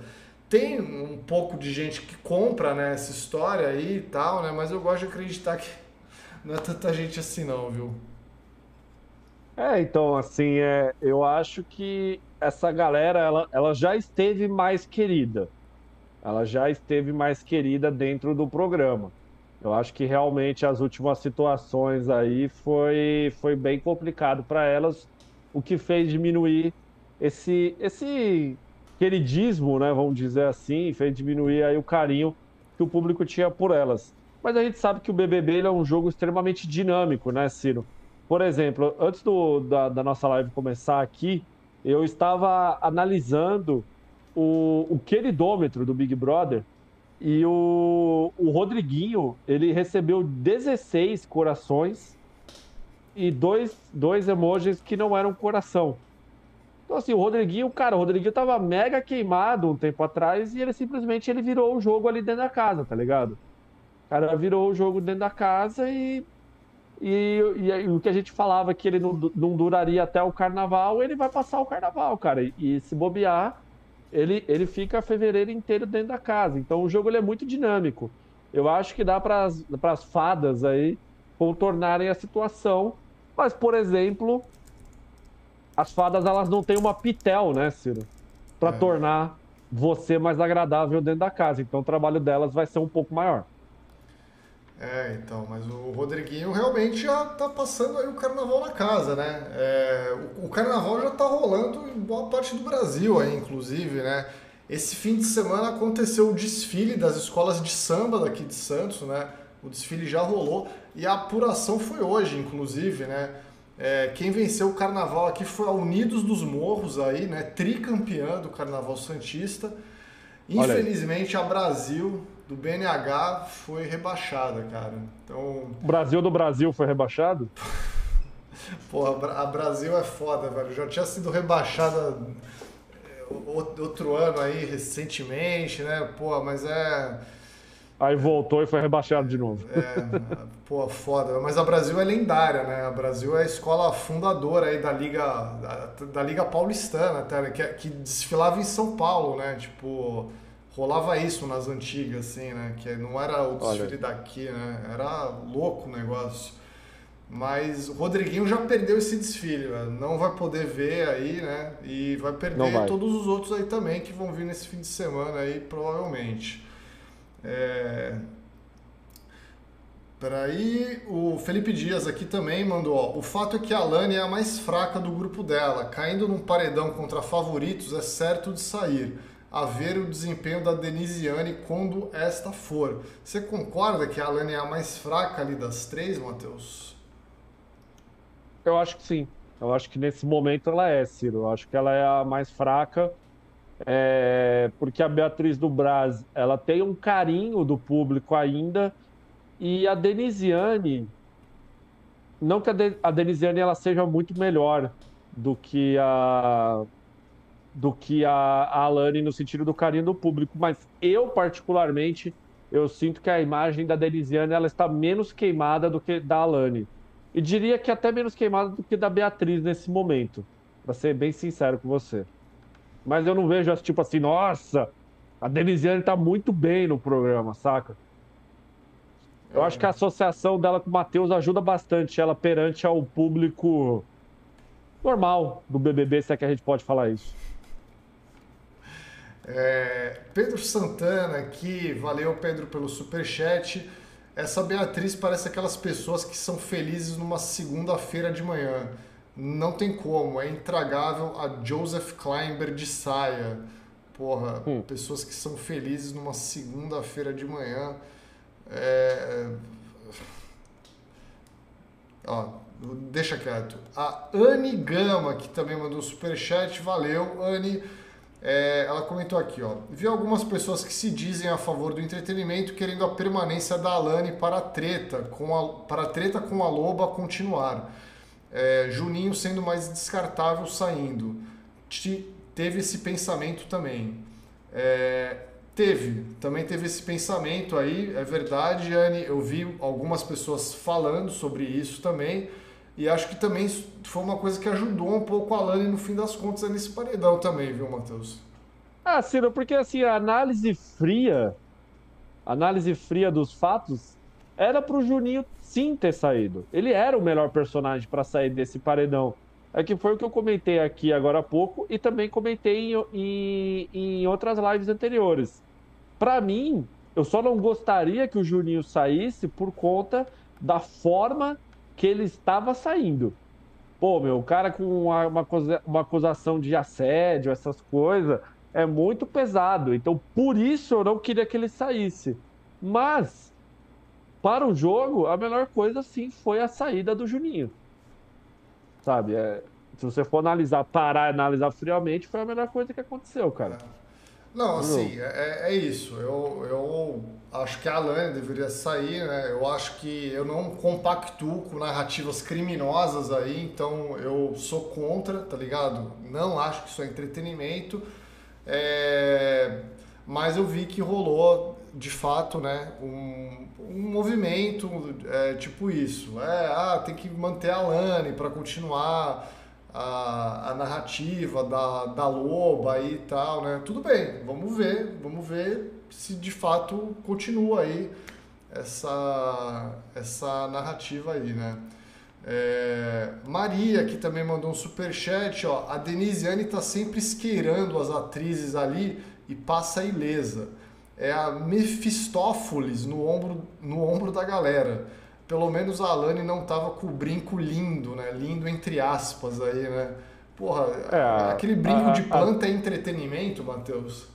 Tem um pouco de gente que compra né, essa história aí e tal, né? Mas eu gosto de acreditar que não é tanta gente assim não, viu? É, então, assim, é, eu acho que essa galera, ela, ela já esteve mais querida. Ela já esteve mais querida dentro do programa. Eu acho que realmente as últimas situações aí foi, foi bem complicado para elas, o que fez diminuir esse, esse queridismo, né, vamos dizer assim, fez diminuir aí o carinho que o público tinha por elas. Mas a gente sabe que o BBB é um jogo extremamente dinâmico, né, Ciro? Por exemplo, antes do, da, da nossa live começar aqui, eu estava analisando o, o queridômetro do Big Brother e o, o Rodriguinho, ele recebeu 16 corações e dois, dois emojis que não eram coração. Então, assim, o Rodriguinho, cara, o Rodriguinho tava mega queimado um tempo atrás e ele simplesmente ele virou o jogo ali dentro da casa, tá ligado? O cara virou o jogo dentro da casa e e, e, e, o que a gente falava que ele não, não, duraria até o carnaval, ele vai passar o carnaval, cara. E, e, se bobear, ele, ele fica fevereiro inteiro dentro da casa. Então o jogo ele é muito dinâmico. Eu acho que dá para as fadas aí contornarem a situação. Mas, por exemplo, as fadas elas não têm uma pitel, né, Ciro? Para é. tornar você mais agradável dentro da casa. Então o trabalho delas vai ser um pouco maior. É, então, mas o Rodriguinho realmente já tá passando aí o carnaval na casa, né? É, o, o, carnaval já tá rolando em boa parte do Brasil aí, inclusive, né? Esse fim de semana aconteceu o desfile das escolas de samba daqui de Santos, né? O desfile já rolou e a apuração foi hoje, inclusive, né? É, quem venceu o carnaval aqui foi a Unidos dos Morros aí, né? Tricampeã do Carnaval Santista. Infelizmente a Brasil do BNH foi rebaixada, cara. Então. O Brasil do Brasil foi rebaixado? Porra, a Brasil é foda, velho. Já tinha sido rebaixada eh, outro ano aí, recentemente, né? Pô, mas é. Aí voltou e foi rebaixado de novo. É, pô, foda. Mas a Brasil é lendária, né? A Brasil é a escola fundadora aí da Liga, da, da Liga Paulistana, até, né? que, que desfilava em São Paulo, né? Tipo rolava isso nas antigas, assim, né? Que não era o desfile Olha. daqui, né? Era louco o negócio. Mas o Rodriguinho já perdeu esse desfile, né? não vai poder ver aí, né? E vai perder vai. todos os outros aí também que vão vir nesse fim de semana aí, provavelmente. É... Peraí, o Felipe Dias aqui também mandou, ó, o fato é que a Lani é a mais fraca do grupo dela, caindo num paredão contra favoritos é certo de sair a ver o desempenho da Denisiane quando esta for. Você concorda que a Alane é a mais fraca ali das três, Matheus? Eu acho que sim. Eu acho que nesse momento ela é, Ciro. Eu acho que ela é a mais fraca. É... porque a Beatriz do Braz ela tem um carinho do público ainda e a Denisiane não que a, De... a Denisiane ela seja muito melhor do que a do que a, a Alane no sentido do carinho do público, mas eu particularmente eu sinto que a imagem da Denisiane ela está menos queimada do que da Alane. E diria que até menos queimada do que da Beatriz nesse momento, para ser bem sincero com você. Mas eu não vejo tipo assim, nossa, a Denisiane está muito bem no programa, saca? Eu é. acho que a associação dela com o Matheus ajuda bastante ela perante ao público normal do BBB, se é que a gente pode falar isso. É, Pedro Santana aqui, valeu Pedro pelo super chat. Essa Beatriz parece aquelas pessoas que são felizes numa segunda-feira de manhã. Não tem como, é intragável a Joseph Kleinberg de saia. Porra, hum. pessoas que são felizes numa segunda-feira de manhã. É... Ó, deixa quieto. A Anne Gama, que também mandou super chat, valeu, Anne. É, ela comentou aqui, ó. Vi algumas pessoas que se dizem a favor do entretenimento querendo a permanência da Alane para a treta, com a, para a treta com a Loba continuar. É, Juninho sendo mais descartável saindo. Te, teve esse pensamento também. É, teve, também teve esse pensamento aí, é verdade, Anne. Eu vi algumas pessoas falando sobre isso também. E acho que também foi uma coisa que ajudou um pouco a Lani no fim das contas nesse paredão também, viu, Matheus? Ah, Ciro, porque assim, a análise fria, análise fria dos fatos, era pro Juninho sim ter saído. Ele era o melhor personagem para sair desse paredão. É que foi o que eu comentei aqui agora há pouco e também comentei em, em, em outras lives anteriores. Para mim, eu só não gostaria que o Juninho saísse por conta da forma que ele estava saindo. Pô, meu, o cara com uma, uma, uma acusação de assédio, essas coisas, é muito pesado. Então, por isso eu não queria que ele saísse. Mas, para o jogo, a melhor coisa sim foi a saída do Juninho. Sabe? É, se você for analisar, parar e analisar friamente, foi a melhor coisa que aconteceu, cara. Não, assim, é, é isso. Eu, eu acho que a Alane deveria sair, né? Eu acho que eu não compactuo com narrativas criminosas aí, então eu sou contra, tá ligado? Não acho que isso é entretenimento. É... Mas eu vi que rolou, de fato, né, um, um movimento é, tipo isso. É, ah, tem que manter a Alane para continuar a, a narrativa da, da loba e tal, né? Tudo bem, vamos ver, vamos ver se de fato continua aí essa, essa narrativa aí, né? É, Maria, que também mandou um super chat, ó. A Denisiane tá sempre esqueirando as atrizes ali e passa ilesa. É a Mefistófeles no ombro, no ombro da galera pelo menos a Alane não tava com o brinco lindo, né? Lindo entre aspas aí, né? Porra, é, aquele brinco a, de planta a... é entretenimento, Matheus?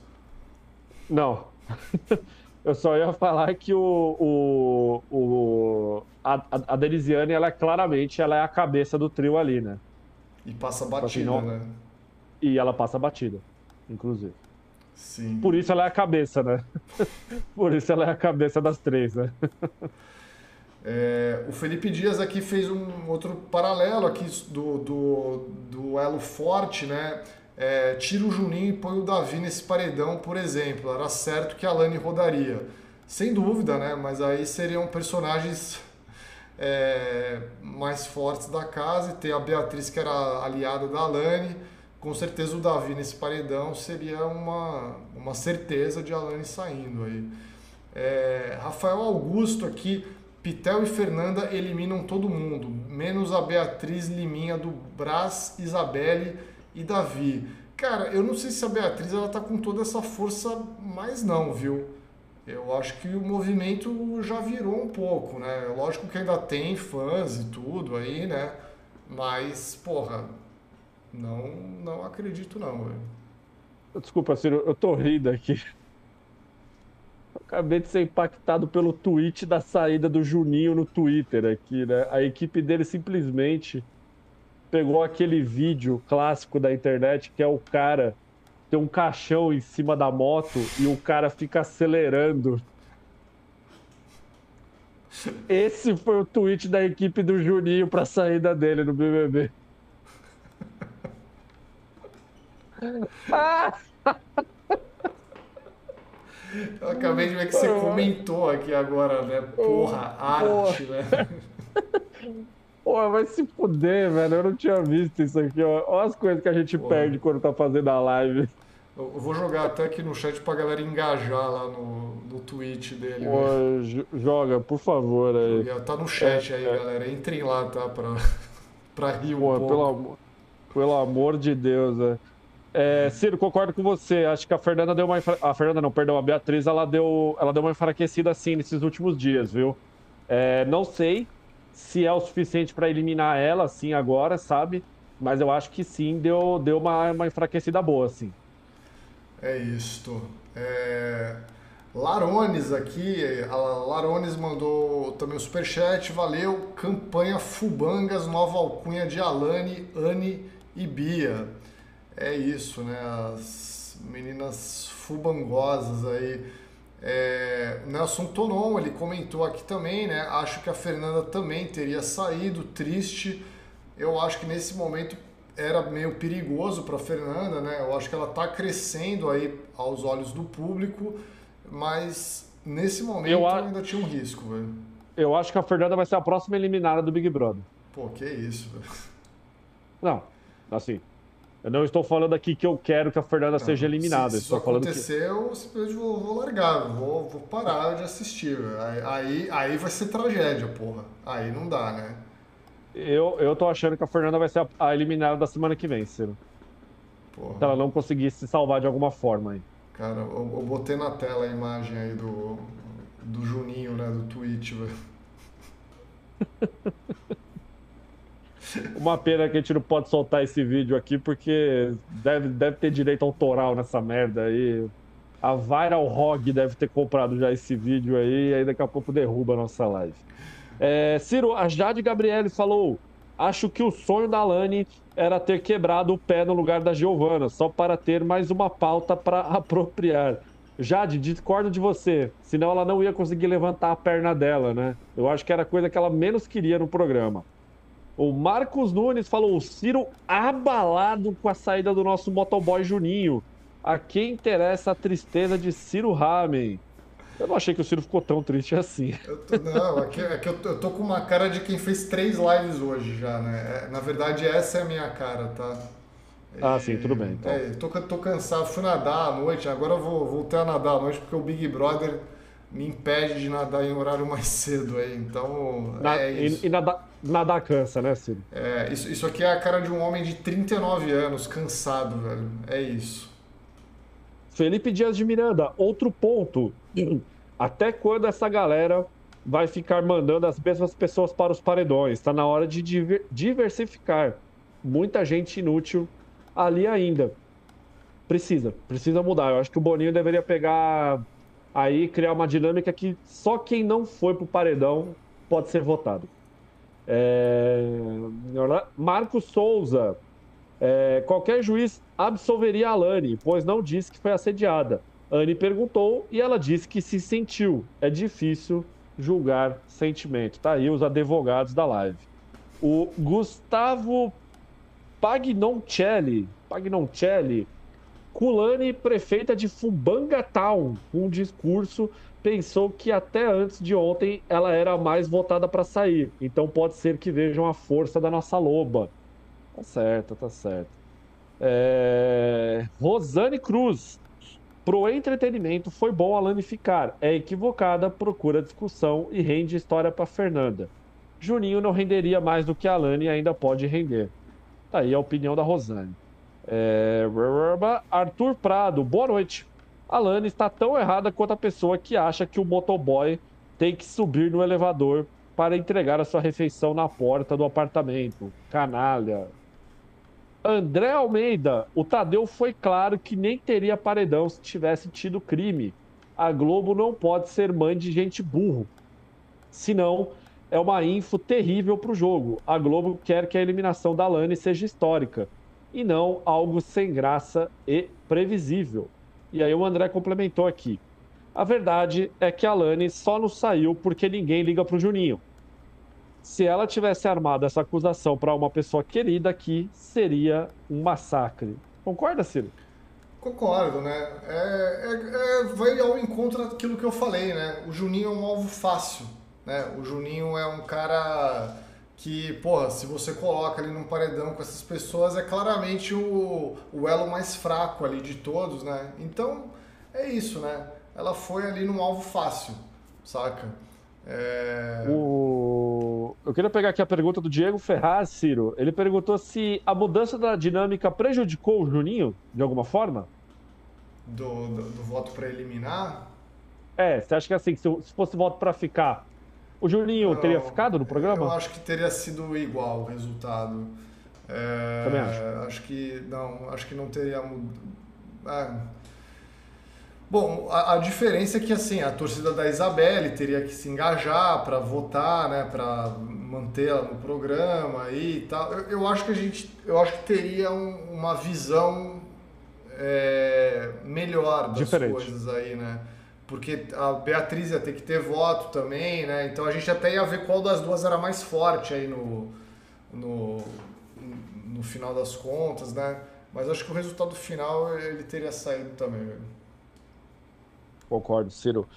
Não. Eu só ia falar que o, o, o a, a Denisiane, ela é claramente ela é a cabeça do trio ali, né? E passa batida, assim, não... né? E ela passa batida, inclusive. Sim. Por isso ela é a cabeça, né? Por isso ela é a cabeça das três, né? É, o Felipe Dias aqui fez um outro paralelo aqui do, do, do elo forte, né? É, tira o Juninho e põe o Davi nesse paredão, por exemplo. Era certo que a Lani rodaria. Sem dúvida, né? Mas aí seriam personagens é, mais fortes da casa e ter a Beatriz, que era aliada da Alane. Com certeza o Davi nesse paredão seria uma, uma certeza de Alane saindo aí. É, Rafael Augusto aqui Pitel e Fernanda eliminam todo mundo, menos a Beatriz Liminha do Brás, Isabelle e Davi. Cara, eu não sei se a Beatriz ela tá com toda essa força mais não, viu? Eu acho que o movimento já virou um pouco, né? Lógico que ainda tem fãs e tudo aí, né? Mas, porra, não, não acredito não, velho. Desculpa, Ciro, eu tô rindo aqui. Acabei de ser impactado pelo tweet da saída do Juninho no Twitter aqui, né? A equipe dele simplesmente pegou aquele vídeo clássico da internet que é o cara tem um caixão em cima da moto e o cara fica acelerando. Esse foi o tweet da equipe do Juninho para saída dele no BBB. Eu acabei de ver que você comentou aqui agora, né? Porra, arte, Porra. né? Pô, vai se fuder, velho. Eu não tinha visto isso aqui, ó. Olha as coisas que a gente Porra. perde quando tá fazendo a live. Eu vou jogar até aqui no chat pra galera engajar lá no, no tweet dele. Pô, joga, por favor. Aí. Tá no chat é, aí, é. galera. Entrem lá, tá? Pra, pra rir um Pô, pouco. Pelo amor, pelo amor de Deus, né? É, Ciro, concordo com você. Acho que a Fernanda deu uma. A Fernanda não, perdão, a Beatriz, ela deu, ela deu uma enfraquecida assim nesses últimos dias, viu? É, não sei se é o suficiente para eliminar ela, assim, agora, sabe? Mas eu acho que sim, deu, deu uma, uma enfraquecida boa, assim. É isto. É... Larones aqui, a Larones mandou também o superchat, valeu. Campanha Fubangas, nova alcunha de Alane, Anne e Bia. É isso, né? As meninas fubangosas aí. É, Nelson Tonon, ele comentou aqui também, né? Acho que a Fernanda também teria saído, triste. Eu acho que nesse momento era meio perigoso para Fernanda, né? Eu acho que ela está crescendo aí aos olhos do público, mas nesse momento eu ainda tinha um risco, velho. Eu acho que a Fernanda vai ser a próxima eliminada do Big Brother. Pô, que isso, velho. Não, assim, Eu não estou falando aqui que eu quero que a Fernanda não, seja eliminada. Se, se isso acontecer, que... eu simplesmente vou, vou largar, vou, vou parar de assistir. Aí, aí, aí, vai ser tragédia, porra. Aí não dá, né? Eu, eu tô achando que a Fernanda vai ser a, a eliminada da semana que vem, Ciro. Porra. Se ela não conseguir se salvar de alguma forma aí. Cara, eu, eu botei na tela a imagem aí do, do Juninho, né, do Twitch, velho. Uma pena que a gente não pode soltar esse vídeo aqui, porque deve, deve ter direito autoral nessa merda aí. A Viral Hog deve ter comprado já esse vídeo aí, e aí daqui a pouco derruba a nossa live. É, Ciro, a Jade Gabriele falou: Acho que o sonho da Lani era ter quebrado o pé no lugar da Giovana, só para ter mais uma pauta para apropriar. Jade, discordo de você, senão ela não ia conseguir levantar a perna dela, né? Eu acho que era a coisa que ela menos queria no programa. O Marcos Nunes falou: o Ciro abalado com a saída do nosso motoboy Juninho. A quem interessa a tristeza de Ciro Ramen? Eu não achei que o Ciro ficou tão triste assim. Tô, não, é que, é que eu, tô, eu, tô, com uma cara de quem fez três lives hoje já, né? É, na verdade, essa é a minha cara, tá? Ah, e, sim, tudo bem. Então. É, tô, tô cansado, fui nadar à noite, agora eu vou voltar a nadar à noite porque o Big Brother me impede de nadar em horário mais cedo aí, então Na, é isso. E, e nadar, nadar cansa, né, Ciro? É, isso, isso aqui é a cara de um homem de 39 anos, cansado, velho. É isso. Felipe Dias de Miranda, outro ponto. Até quando essa galera vai ficar mandando as mesmas pessoas para os paredões? Está na hora de diversificar. Muita gente inútil ali ainda. Precisa, precisa mudar. Eu acho que o Boninho deveria pegar aí criar uma dinâmica que só quem não foi pro paredão pode ser votado. É... Marcos Souza. É... Qualquer juiz absolveria a Alane, pois não disse que foi assediada. Anne perguntou e ela disse que se sentiu. É difícil julgar sentimento. Tá aí os advogados da live. O Gustavo Pagnoncelli, Pagnoncelli Kulane, prefeita de Fubanga Town, um discurso, pensou que até antes de ontem ela era mais votada para sair. Então pode ser que vejam a força da nossa loba. Tá certo, tá certo. É... Rosane Cruz. Pro entretenimento foi bom a Lani ficar. É equivocada, procura discussão e rende história para Fernanda. Juninho não renderia mais do que a Lani ainda pode render. Tá aí a opinião da Rosane. É... Arthur Prado, boa noite. A Lani está tão errada quanto a pessoa que acha que o motoboy tem que subir no elevador para entregar a sua refeição na porta do apartamento. Canalha. André Almeida, o Tadeu foi claro que nem teria paredão se tivesse tido crime. A Globo não pode ser mãe de gente burro. Senão, é uma info terrível para o jogo. A Globo quer que a eliminação da Lani seja histórica e não algo sem graça e previsível. E aí o André complementou aqui. A verdade é que a Lani só não saiu porque ninguém liga pro Juninho. Se ela tivesse armado essa acusação para uma pessoa querida aqui, seria um massacre. Concorda, Ciro? Concordo, né? É, é, é, vai ao encontro daquilo que eu falei, né? O Juninho é um alvo fácil, né? O Juninho é um cara que, porra, se você coloca ali num paredão com essas pessoas, é claramente o, o elo mais fraco ali de todos, né? Então, é isso, né? Ela foi ali num alvo fácil, saca? É... O... Eu queria pegar aqui a pergunta do Diego Ferraz, Ciro. Ele perguntou se a mudança da dinâmica prejudicou o Juninho, de alguma forma? Do, do, do voto para eliminar? É, você acha que assim, se fosse voto para ficar, o Juninho não, teria ficado no programa? Eu acho que teria sido igual o resultado. É, Também acho. Acho que não, acho que não teria mudado. É. Bom, a, a, diferença é que assim a torcida da Isabelle teria que se engajar para votar, né, para mantê-la no programa e tal. Eu, eu, acho que a gente, eu acho que teria um, uma visão é, melhor das Diferente. coisas aí, né? Porque a Beatriz ia ter que ter voto também, né? Então a gente até ia ver qual das duas era mais forte aí no, no, no final das contas, né? Mas acho que o resultado final ele teria saído também. Concordo, Ciro.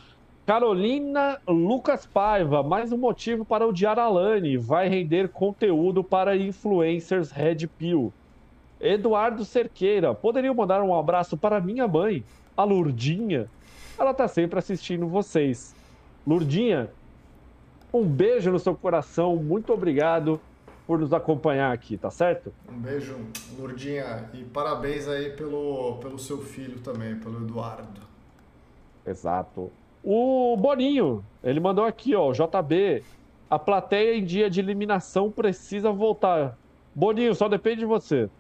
Carolina Lucas Paiva, mais um motivo para odiar a Lani. Vai render conteúdo para influencers Red Pill. Eduardo Cerqueira, poderiam mandar um abraço para minha mãe, a Lurdinha? Ela tá sempre assistindo vocês. Lurdinha, um beijo no seu coração, muito obrigado por nos acompanhar aqui, tá certo? Um beijo, Lurdinha, e parabéns aí pelo, pelo seu filho também, pelo Eduardo. Exato. O Boninho, ele mandou aqui, ó, JB, a plateia em dia de eliminação precisa voltar. Boninho, só depende de você.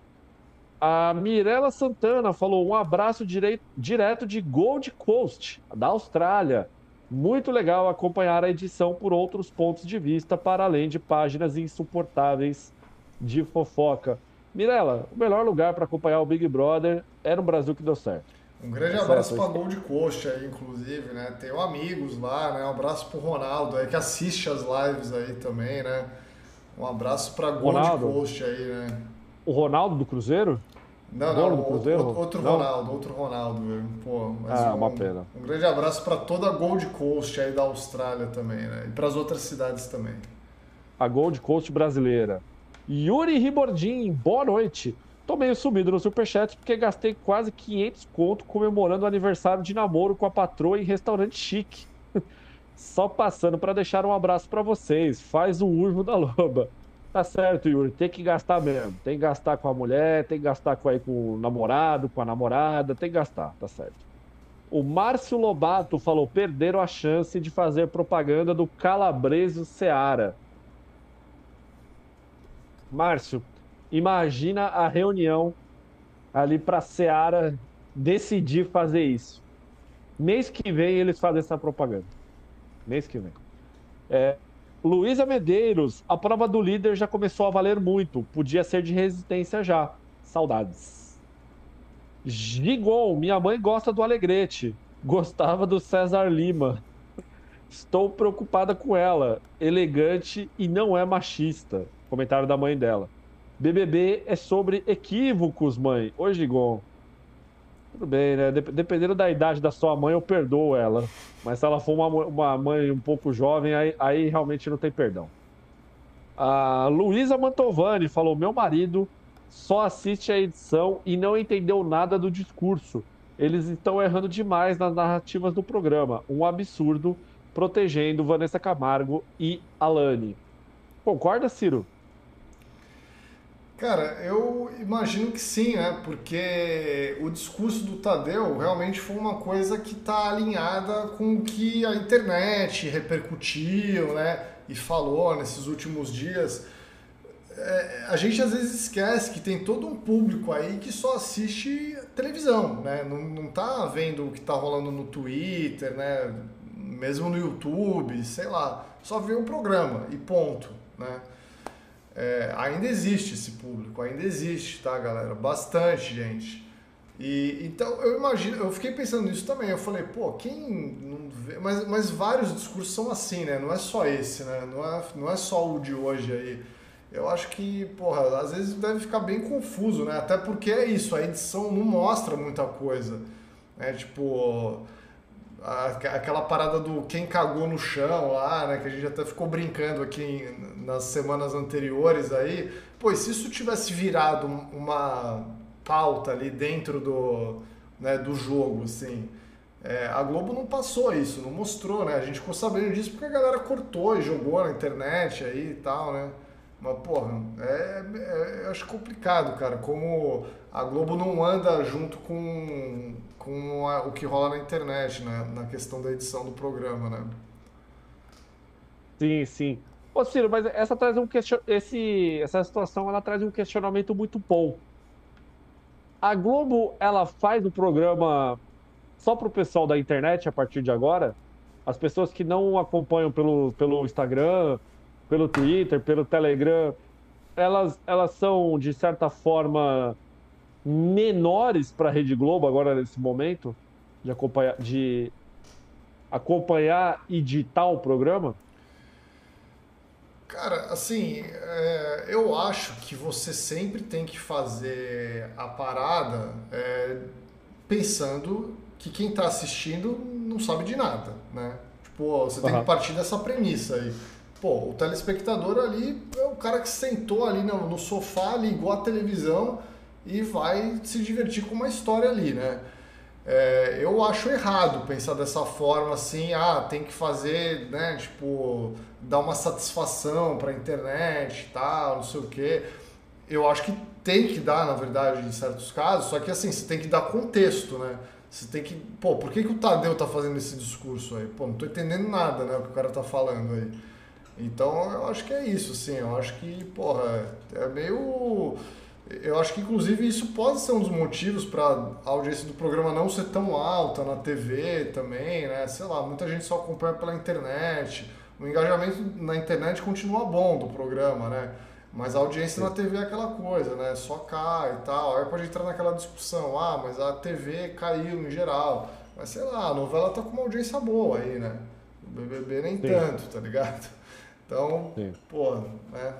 A Mirella Santana falou um abraço direito, direto de Gold Coast, da Austrália. Muito legal acompanhar a edição por outros pontos de vista, para além de páginas insuportáveis de fofoca. Mirella, o melhor lugar para acompanhar o Big Brother é no Brasil que deu certo. Um grande abraço para Gold Coast aí, inclusive, né? Tenho amigos lá, né? Um abraço pro Ronaldo aí, que assiste as lives aí também, né? Um abraço para Gold Ronaldo. Coast aí, né? O Ronaldo do Cruzeiro? Não, não, do Cruzeiro? outro não? Ronaldo, outro Ronaldo, velho. Pô, ah, um, uma pena. Um grande abraço para toda a Gold Coast aí da Austrália também, né? E para as outras cidades também. A Gold Coast brasileira. Yuri Ribordin, boa noite. Tô meio sumido no Superchat porque gastei quase 500 conto comemorando o aniversário de namoro com a patroa em restaurante chique. Só passando para deixar um abraço para vocês. Faz o urvo da loba. Tá certo, Yuri. Tem que gastar mesmo. Tem que gastar com a mulher, tem que gastar com, aí, com o namorado, com a namorada, tem que gastar, tá certo. O Márcio Lobato falou: perderam a chance de fazer propaganda do Calabreso Seara. Márcio, imagina a reunião ali para Seara decidir fazer isso. Mês que vem eles fazem essa propaganda. Mês que vem. É, Luísa Medeiros, a prova do líder já começou a valer muito. Podia ser de resistência já. Saudades. Gigon, minha mãe gosta do Alegrete. Gostava do César Lima. Estou preocupada com ela. Elegante e não é machista. Comentário da mãe dela. BBB é sobre equívocos, mãe. Oi, Gigon. Tudo bem, né? Dependendo da idade da sua mãe, eu perdoo ela. Mas se ela for uma, uma mãe um pouco jovem, aí, aí realmente não tem perdão. A Luísa Mantovani falou: Meu marido só assiste a edição e não entendeu nada do discurso. Eles estão errando demais nas narrativas do programa. Um absurdo protegendo Vanessa Camargo e Alane. Concorda, Ciro? Cara, eu imagino que sim, né? Porque o discurso do Tadeu realmente foi uma coisa que está alinhada com o que a internet repercutiu, né? E falou nesses últimos dias. É, a gente às vezes esquece que tem todo um público aí que só assiste televisão, né? Não, não tá vendo o que tá rolando no Twitter, né? Mesmo no YouTube, sei lá. Só vê o programa e ponto, né? É, ainda existe esse público, ainda existe, tá, galera? Bastante gente. E então eu imagino, eu fiquei pensando nisso também. Eu falei, pô, quem não vê, mas, mas vários discursos são assim, né? Não é só esse, né? Não é, não é só o de hoje aí. Eu acho que, porra, às vezes deve ficar bem confuso, né? Até porque é isso, a edição não mostra muita coisa. Né? Tipo, aquela parada do quem cagou no chão lá, né? Que a gente até ficou brincando aqui nas semanas anteriores aí. Pô, se isso tivesse virado uma pauta ali dentro do, né, do jogo, assim. É, a Globo não passou isso, não mostrou, né? A gente ficou sabendo disso porque a galera cortou e jogou na internet aí e tal, né? Mas, porra, é, é, eu acho complicado, cara, como a Globo não anda junto com, com a, o que rola na internet, né? Na questão da edição do programa, né? Sim, sim. Ô, Ciro, mas essa traz um question... esse essa situação ela traz um questionamento muito bom. A Globo, ela faz o programa só pro pessoal da internet a partir de agora? As pessoas que não acompanham pelo, pelo Instagram, pelo Twitter, pelo Telegram, elas, elas são, de certa forma, menores para a Rede Globo agora nesse momento de acompanhar, de acompanhar e ditar o programa? Cara, assim, é, eu acho que você sempre tem que fazer a parada é, pensando que quem está assistindo não sabe de nada, né? Tipo, você tem que partir dessa premissa aí. Pô, o telespectador ali é o cara que sentou ali no, no sofá, ligou a televisão e vai se divertir com uma história ali, né? É, eu acho errado pensar dessa forma assim, ah, tem que fazer, né, tipo, dar uma satisfação para a internet e tal, não sei o quê. Eu acho que tem que dar, na verdade, em certos casos, só que assim, você tem que dar contexto, né? Você tem que, pô, por que, que o Tadeu tá fazendo esse discurso aí? Pô, não tô entendendo nada, né, o que o cara tá falando aí. Então, eu acho que é isso, sim. Eu acho que, porra, é meio eu acho que, inclusive, isso pode ser um dos motivos para a audiência do programa não ser tão alta na TV também, né? Sei lá, muita gente só acompanha pela internet. O engajamento na internet continua bom do programa, né? Mas a audiência Sim. na TV é aquela coisa, né? Só cai e tal. Aí pode entrar naquela discussão, ah, mas a TV caiu em geral. Mas sei lá, a novela tá com uma audiência boa aí, né? O BBB nem Sim. tanto, tá ligado? Então, Sim. pô, né?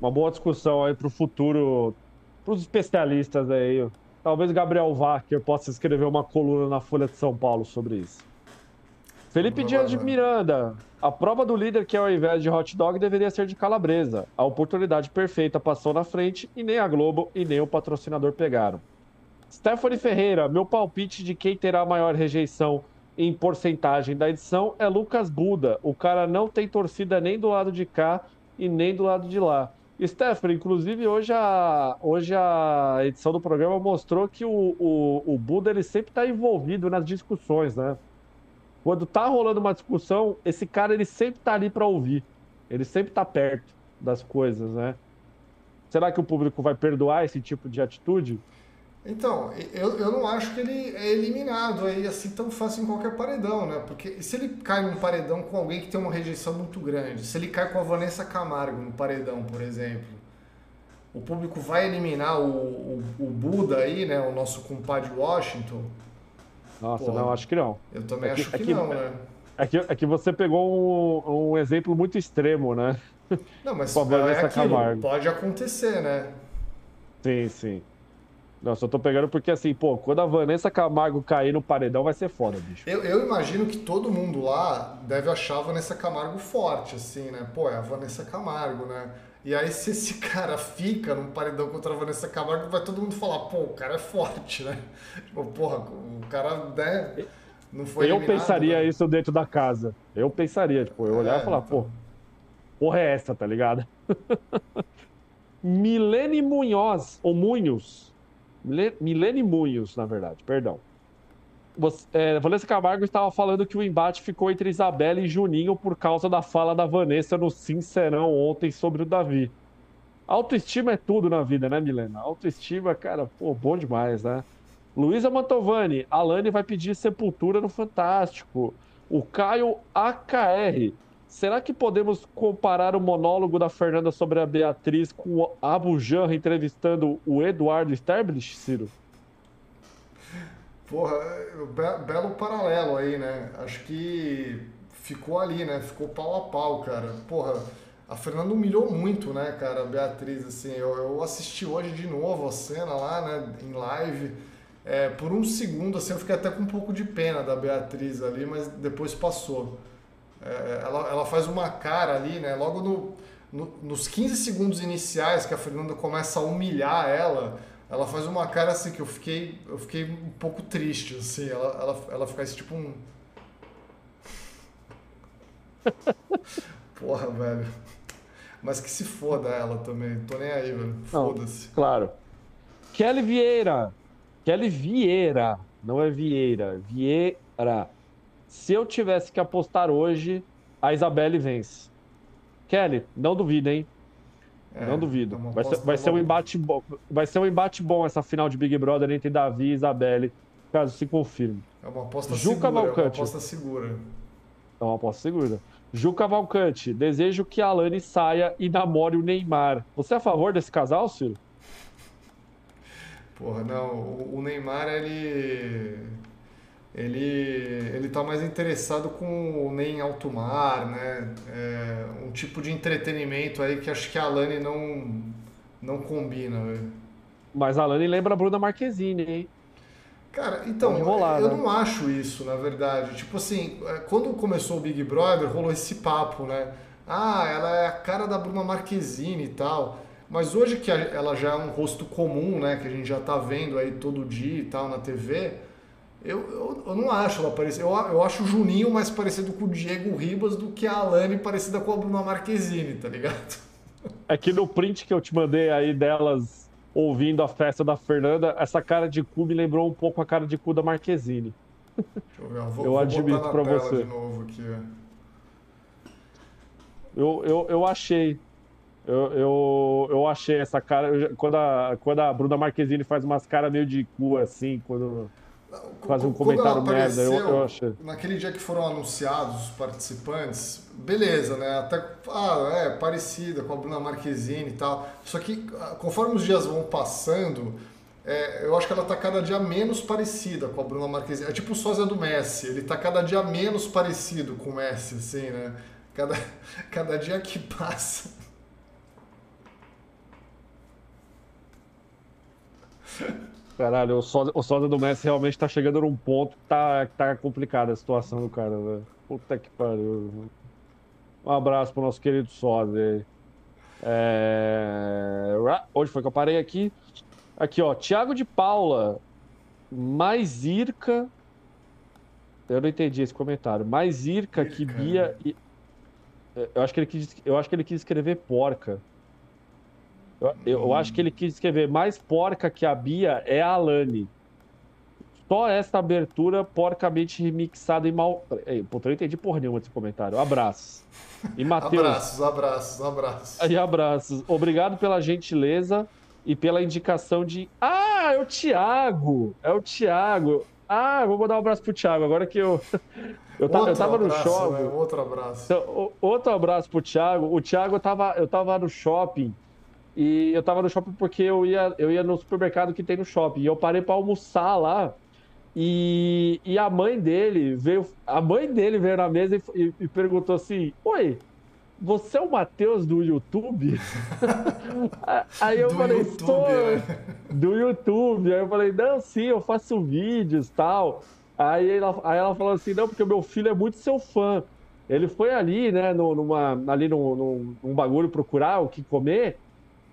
Uma boa discussão aí para o futuro, para os especialistas aí. Talvez Gabriel Wacker possa escrever uma coluna na Folha de São Paulo sobre isso. Felipe Dias de Miranda. A prova do líder que ao invés de hot dog deveria ser de calabresa. A oportunidade perfeita passou na frente e nem a Globo e nem o patrocinador pegaram. Stephanie Ferreira, meu palpite de quem terá maior rejeição em porcentagem da edição é Lucas Buda. O cara não tem torcida nem do lado de cá e nem do lado de lá. Stephanie, inclusive hoje a, hoje a edição do programa mostrou que o, o, o Buda ele sempre está envolvido nas discussões, né? Quando tá rolando uma discussão, esse cara ele sempre tá ali para ouvir. Ele sempre tá perto das coisas, né? Será que o público vai perdoar esse tipo de atitude? Então, eu, eu não acho que ele é eliminado aí assim tão fácil em qualquer paredão, né? Porque se ele cai num paredão com alguém que tem uma rejeição muito grande, se ele cai com a Vanessa Camargo no paredão, por exemplo, o público vai eliminar o, o, o Buda aí, né? O nosso compadre Washington. Nossa, Pô, não, acho que não. Eu também é acho que, que, é que não, né? É que, é que você pegou um, um exemplo muito extremo, né? Não, mas é aquilo, pode acontecer, né? Sim, sim. Não, só tô pegando porque assim, pô, quando a Vanessa Camargo cair no paredão vai ser foda, bicho. Eu, eu imagino que todo mundo lá deve achar a Vanessa Camargo forte, assim, né? Pô, é a Vanessa Camargo, né? E aí, se esse cara fica num paredão contra a Vanessa Camargo, vai todo mundo falar, pô, o cara é forte, né? Tipo, porra, o cara, né? Não foi Eu pensaria né? isso dentro da casa. Eu pensaria, tipo, eu olhar é, e falar, então... pô, porra é essa, tá ligado? Milene Munhoz, ou Munhos, Milene Munhos, na verdade, perdão. Você, é, Vanessa Camargo estava falando que o embate ficou entre Isabela e Juninho por causa da fala da Vanessa no Sincerão ontem sobre o Davi. Autoestima é tudo na vida, né, Milena? Autoestima, cara, pô, bom demais, né? Luísa Mantovani, Alane vai pedir sepultura no Fantástico. O Caio AKR, Será que podemos comparar o monólogo da Fernanda sobre a Beatriz com o Abu Janra entrevistando o Eduardo Sterblich, Ciro? Porra, be belo paralelo aí, né? Acho que ficou ali, né? Ficou pau a pau, cara. Porra, a Fernanda humilhou muito, né, cara, a Beatriz, assim. Eu, eu assisti hoje de novo a cena lá, né, em live. É, por um segundo, assim, eu fiquei até com um pouco de pena da Beatriz ali, mas depois passou. É, ela, ela faz uma cara ali, né? Logo no, no, nos 15 segundos iniciais que a Fernanda começa a humilhar ela, ela faz uma cara assim que eu fiquei, eu fiquei um pouco triste, assim. Ela, ela, ela fica esse tipo um. Porra, velho. Mas que se foda ela também. Tô nem aí, velho. Foda-se. Claro. Kelly Vieira. Kelly Vieira. Não é Vieira. Vieira. Se eu tivesse que apostar hoje, a Isabelle vence. Kelly, não duvido, hein? É, não duvido. Vai ser, vai ser, um embate bom. Vai ser um embate bom essa final de Big Brother entre Davi e Isabelle, caso se confirme. É uma aposta Ju segura. Cavalcante. É uma aposta segura. É uma aposta segura. Ju Cavalcante, desejo que a Alane saia e namore o Neymar. Você é a favor desse casal, Ciro? Porra, não. O Neymar, ele ele ele está mais interessado com o nem alto mar, né? É, um tipo de entretenimento aí que acho que a Alane não não combina. Véio. Mas a Alane lembra a Bruna Marquezine, hein? Cara, então, eu não acho isso, na verdade. Tipo assim, é, quando começou o Big Brother, rolou esse papo, né? Ah, ela é a cara da Bruna Marquezine e tal. Mas hoje que ela já é um rosto comum, né? Que a gente já tá vendo aí todo dia e tal na TV, eu, eu, eu não acho ela parecida. Eu, eu acho o Juninho mais parecido com o Diego Ribas do que a Alane parecida com a Bruna Marquezine, tá ligado? É que no print que eu te mandei aí delas ouvindo a festa da Fernanda, essa cara de cu me lembrou um pouco a cara de cu da Marquezine. Deixa eu ver, eu, vou, eu admito para você. De novo aqui, eu, eu, eu achei. Eu, eu, eu achei essa cara. Quando, a, quando a Bruna Marquezine faz umas caras meio de cu assim, quando faz um comentário merda, eu, eu achei. Naquele dia que foram anunciados os participantes, beleza, né? Até, ah, é, parecida com a Bruna Marquezine e tal. Só que ah, conforme os dias vão passando, é, eu acho que ela tá cada dia menos parecida com a Bruna Marquezine. É tipo o sósia do Messi, ele tá cada dia menos parecido com o Messi, assim, né? Cada, cada dia que passa. Caralho, o sósia, o sósia do Messi realmente tá chegando num ponto que tá, tá complicada a situação do cara, velho. Puta que pariu. Um abraço pro nosso querido sósia aí. É... Onde foi que eu parei aqui? Aqui, ó. Tiago de Paula. Mais Irca. Eu não entendi esse comentário. Mais Irca, que Bia. Eu acho que ele quis, eu acho que ele quis escrever porca. Eu, eu acho que ele quis escrever mais porca que a Bia é a Alane. Só esta abertura porcamente remixada e mal. Ei, pô, eu não entendi porra nenhuma desse comentário. Abraços. E Matheus. abraços, abraços, abraços. E abraços. Obrigado pela gentileza e pela indicação de. Ah, é o Thiago! É o Thiago. Ah, vou mandar um abraço pro Thiago, agora que eu. Eu, ta, eu tava abraço, no shopping. É, outro abraço. Então, outro abraço pro Thiago. O Thiago, eu tava, eu tava no shopping. E eu tava no shopping porque eu ia, eu ia no supermercado que tem no shopping. E eu parei para almoçar lá. E, e a mãe dele veio. A mãe dele veio na mesa e, e, perguntou assim: Oi, você é o Matheus do YouTube? Aí eu do falei, YouTube, sou é. do YouTube. Aí eu falei, não, sim, eu faço vídeos tal. Aí ela, aí ela falou assim, não, porque o meu filho é muito seu fã. Ele foi ali, né, numa, ali num, num, num bagulho procurar o que comer.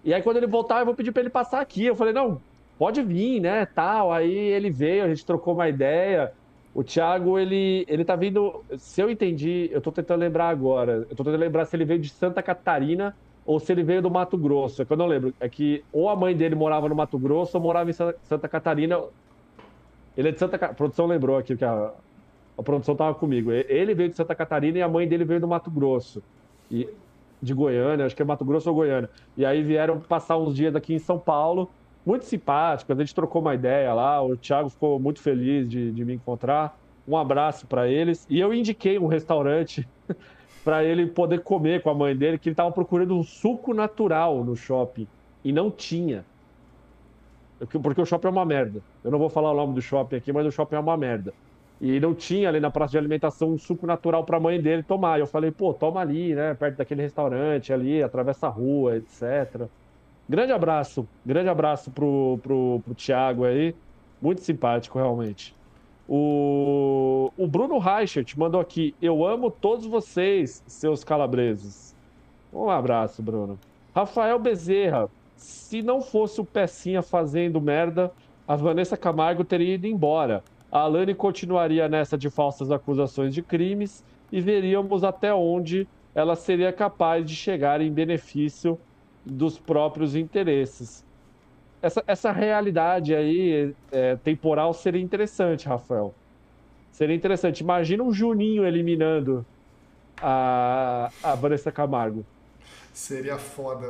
E aí quando ele voltar, eu vou pedir para ele passar aqui. Eu falei, não, pode vir, né, tal. Aí ele veio, a gente trocou uma ideia. O Thiago, ele, ele tá vindo. Se eu entendi, eu tô tentando lembrar agora. Eu tô tentando lembrar se ele veio de Santa Catarina ou se ele veio do Mato Grosso. É que eu não lembro. É que ou a mãe dele morava no Mato Grosso ou morava em Santa Catarina. Ele é de Santa Catarina. A produção lembrou aqui que a, a produção tava comigo. Ele veio de Santa Catarina e a mãe dele veio do Mato Grosso. E, de Goiânia, acho que é Mato Grosso ou Goiânia. E aí vieram passar uns dias aqui em São Paulo muito simpático, a gente trocou uma ideia lá, o Thiago ficou muito feliz de, de me encontrar. Um abraço para eles. E eu indiquei um restaurante para ele poder comer com a mãe dele, que ele estava procurando um suco natural no shopping e não tinha. Porque o shopping é uma merda. Eu não vou falar o nome do shopping aqui, mas o shopping é uma merda. E não tinha ali na praça de alimentação um suco natural para a mãe dele tomar. Eu falei, pô, toma ali, né, perto daquele restaurante ali, atravessa a rua, etc. Grande abraço, grande abraço pro, pro, pro Thiago aí. Muito simpático, realmente. O, o Bruno Reichert mandou aqui: Eu amo todos vocês, seus calabreses. Um abraço, Bruno. Rafael Bezerra: Se não fosse o Pecinha fazendo merda, a Vanessa Camargo teria ido embora. A Alane continuaria nessa de falsas acusações de crimes e veríamos até onde ela seria capaz de chegar em benefício dos próprios interesses. Essa, essa realidade aí é, temporal seria interessante, Rafael. Seria interessante. Imagina um Juninho eliminando a, a Vanessa Camargo. Seria foda.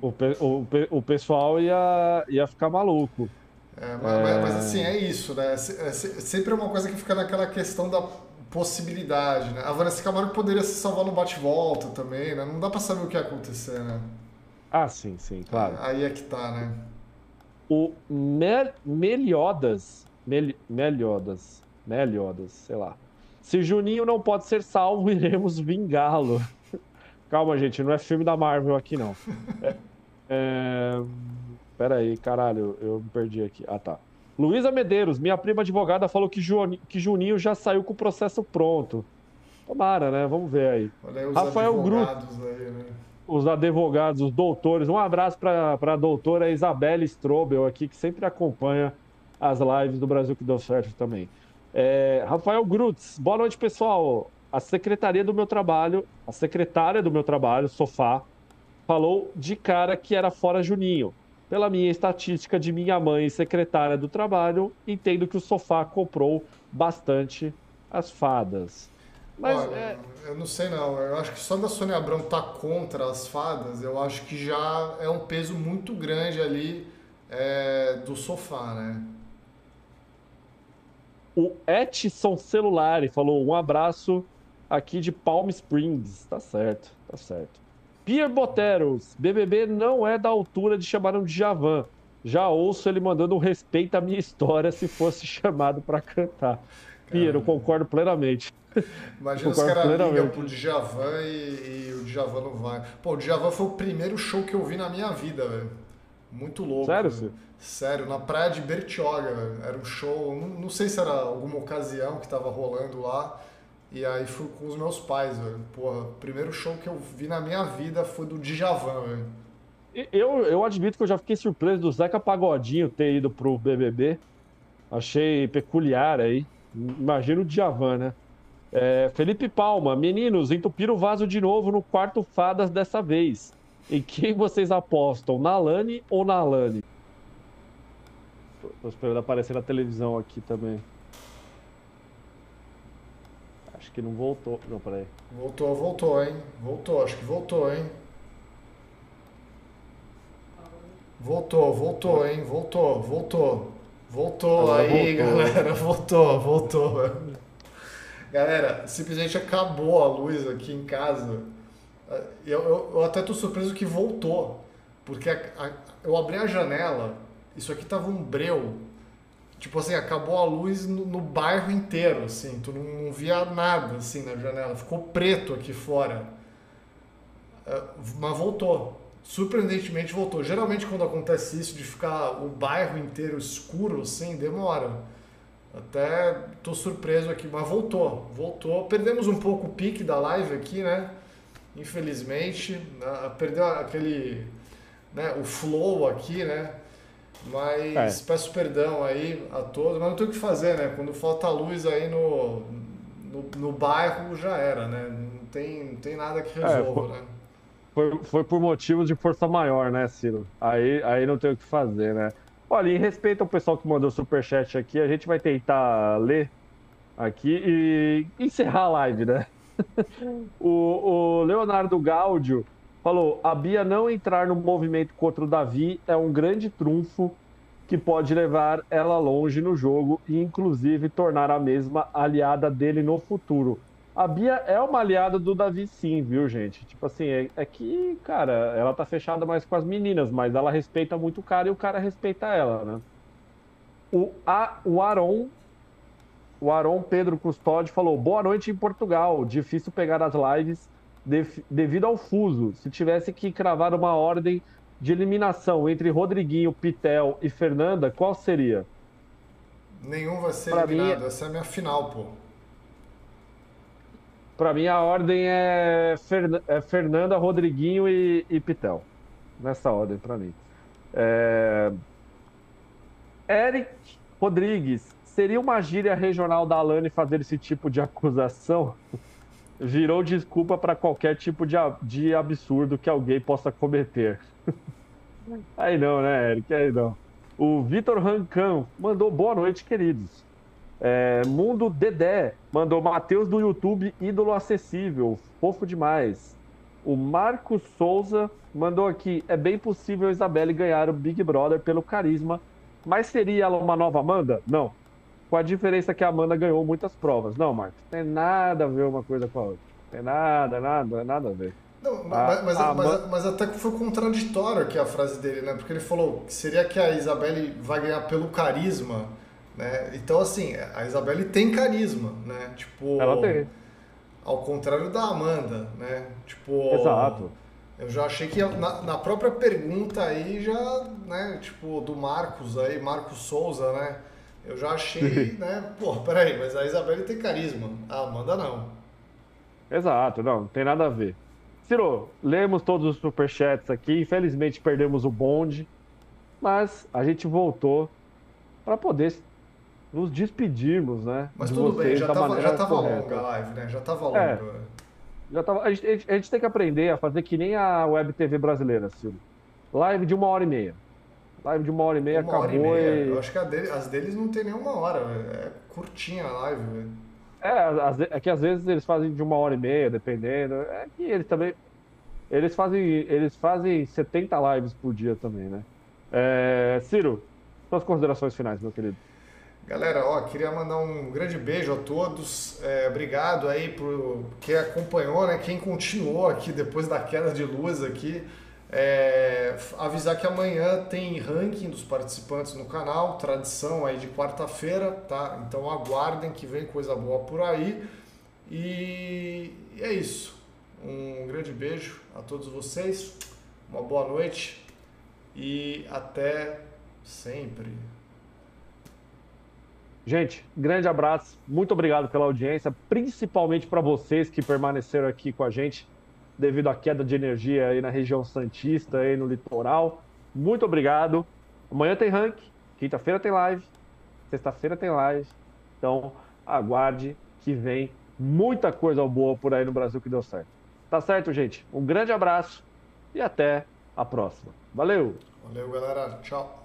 O, o, o pessoal ia, ia ficar maluco. É, mas, é... mas, assim, é isso, né? É, é sempre uma coisa que fica naquela questão da possibilidade, né? A Vanessa Camargo poderia se salvar no bate-volta também, né? Não dá pra saber o que ia acontecer, né? Ah, sim, sim, claro. Aí é que tá, né? O Mel Meliodas, Mel Meliodas, Meliodas, sei lá. Se Juninho não pode ser salvo, iremos vingá-lo. Calma, gente, não é filme da Marvel aqui, não. é, é... Pera aí, caralho, eu me perdi aqui. Ah, tá. Luísa Medeiros, minha prima advogada, falou que, Juninho, que Juninho já saiu com o processo pronto. Tomara, né? Vamos ver aí. Olha aí os Rafael. Aí, né? os advogados, os doutores. Um abraço para a doutora Isabelle Strobel aqui, que sempre acompanha as lives do Brasil que deu certo também. É, Rafael Grutz, boa noite, pessoal. A secretaria do meu trabalho, a secretária do meu trabalho, Sofá, falou de cara que era fora Juninho. Pela minha estatística de minha mãe, secretária do trabalho, entendo que o Sofá comprou bastante as fadas. Mas Olha, é... eu não sei não. Eu acho que só da Sônia Abrão tá contra as fadas, eu acho que já é um peso muito grande ali é, do sofá, né? O Edson Celulari falou um abraço aqui de Palm Springs. Tá certo, tá certo. Pierre Boteros, BBB não é da altura de chamar um Djavan. Já ouço ele mandando um respeito à minha história se fosse chamado para cantar. Pierre, eu concordo plenamente. Imagina os caras ligam pro Djavan e, e, o Djavan não vai. Pô, o Djavan foi o primeiro show que eu vi na minha vida, velho. Muito louco. Sério, velho. Sério, na praia de Bertioga, velho. Era um show, não, não, sei se era alguma ocasião que tava rolando lá. E aí fui com os meus pais, velho. Porra, o primeiro show que eu vi na minha vida foi do Djavan, velho. Eu, eu admito que eu já fiquei surpreso do Zeca Pagodinho ter ido pro BBB. Achei peculiar aí. Imagina o Djavan, né? É, Felipe Palma, meninos, entupiram o vaso de novo no quarto Fadas dessa vez. Em quem vocês apostam, na Lani ou na Lani? Tô esperando aparecer na televisão aqui também. Acho que não voltou. Não, peraí. Voltou, voltou, hein? Voltou, acho que voltou, hein? Voltou, voltou, hein? Voltou, voltou. Voltou Agora aí, voltou. galera. Voltou, voltou. Galera, simplesmente acabou a luz aqui em casa. Eu, eu, eu até tô surpreso que voltou. Porque a, a, eu abri a janela, isso aqui tava um breu. Tipo assim, acabou a luz no, no bairro inteiro, assim. Tu não, não, via nada, assim, na janela. Ficou preto aqui fora. É, mas voltou. Surpreendentemente voltou. Geralmente quando acontece isso de ficar o bairro inteiro escuro, assim, demora. Até tô surpreso aqui, mas voltou, voltou. Perdemos um pouco o pique da live aqui, né? Infelizmente, né? perdeu aquele, né? O flow aqui, né? Mas é. peço perdão aí a todos, mas não tem o que fazer, né? Quando falta luz aí no, no, no bairro já era, né? Não tem, não tem nada que é, resolva, é, foi, né? Foi, foi por motivos de força maior, né, Ciro? Aí, aí não tem o que fazer, né? Olha, em respeito ao pessoal que mandou superchat aqui, a gente vai tentar ler aqui e encerrar a live, né? o, o, Leonardo Gaudio falou: a Bia não entrar no movimento contra o Davi é um grande trunfo que pode levar ela longe no jogo e, inclusive, tornar a mesma aliada dele no futuro. A Bia é uma aliada do Davi, sim, viu, gente? Tipo assim, é, é, que, cara, ela tá fechada mais com as meninas, mas ela respeita muito o cara e o cara respeita ela, né? O, a, o Aron, o Aron Pedro Custódio falou: boa noite em Portugal. Difícil pegar as lives devido ao fuso. Se tivesse que cravar uma ordem de eliminação entre Rodriguinho, Pitel e Fernanda, qual seria? Nenhum vai ser pra eliminado. Mim... Essa é a minha final, pô. Para mim, a ordem é, Fer... é Fernanda, Rodriguinho e, e, Pitel. Nessa ordem, para mim. É... Eric Rodrigues. Seria uma gíria regional da Alane fazer esse tipo de acusação? Virou desculpa para qualquer tipo de, de absurdo que alguém possa cometer. Aí não, né, Eric? Aí não. O Vitor Rancan mandou boa noite, queridos. É, Mundo Dedé mandou Matheus do YouTube, ídolo acessível, fofo demais. O Marcos Souza mandou aqui: é bem possível a Isabelle ganhar o Big Brother pelo carisma, mas seria ela uma nova Amanda? Não. Com a diferença que a Amanda ganhou muitas provas. Não, Marcos, tem nada a ver uma coisa com a outra. Tem nada, nada, nada a ver. Não, a, mas, a, mas, mas, até que foi contraditório aqui a frase dele, né? Porque ele falou que seria que a Isabelle vai ganhar pelo carisma. Né? Então, assim, a Isabelle tem carisma, né? Tipo, Ela tem. Ao contrário da Amanda, né? Tipo, Exato. Eu já achei que na, na, própria pergunta aí já, né? Tipo, do Marcos aí, Marcos Souza, né? Eu já achei, né? Pô, peraí, mas a Isabelle tem carisma. A Amanda não. Exato, não, não tem nada a ver. Ciro, lemos todos os superchats aqui. Infelizmente perdemos o bonde, mas a gente voltou para poder nos despedirmos, né? Mas tudo bem, já estava já tava longa a live, né? Já estava longa. É, já tava, a, gente, a gente tem que aprender a fazer que nem a Web TV brasileira, Ciro. Live de uma hora e meia. Live de uma hora e meia uma acabou e, meia. e... Eu acho que dele, as deles não tem nem uma hora, é curtinha a live, velho. É, é que às vezes eles fazem de uma hora e meia, dependendo. É que eles também. Eles fazem, eles fazem 70 lives por dia também, né? É, Ciro, suas considerações finais, meu querido. Galera, ó, queria mandar um grande beijo a todos. É, obrigado aí por quem acompanhou, né? Quem continuou aqui depois da queda de luz aqui. É, avisar que amanhã tem ranking dos participantes no canal, tradição aí de quarta-feira, tá? Então aguardem que vem coisa boa por aí. E é isso. Um grande beijo a todos vocês, uma boa noite e até sempre. Gente, grande abraço, muito obrigado pela audiência, principalmente para vocês que permaneceram aqui com a gente devido à queda de energia aí na região Santista, aí no litoral. Muito obrigado. Amanhã tem rank, quinta-feira tem live, sexta-feira tem live. Então, aguarde que vem muita coisa boa por aí no Brasil que deu certo. Tá certo, gente? Um grande abraço e até a próxima. Valeu! Valeu, galera. Tchau.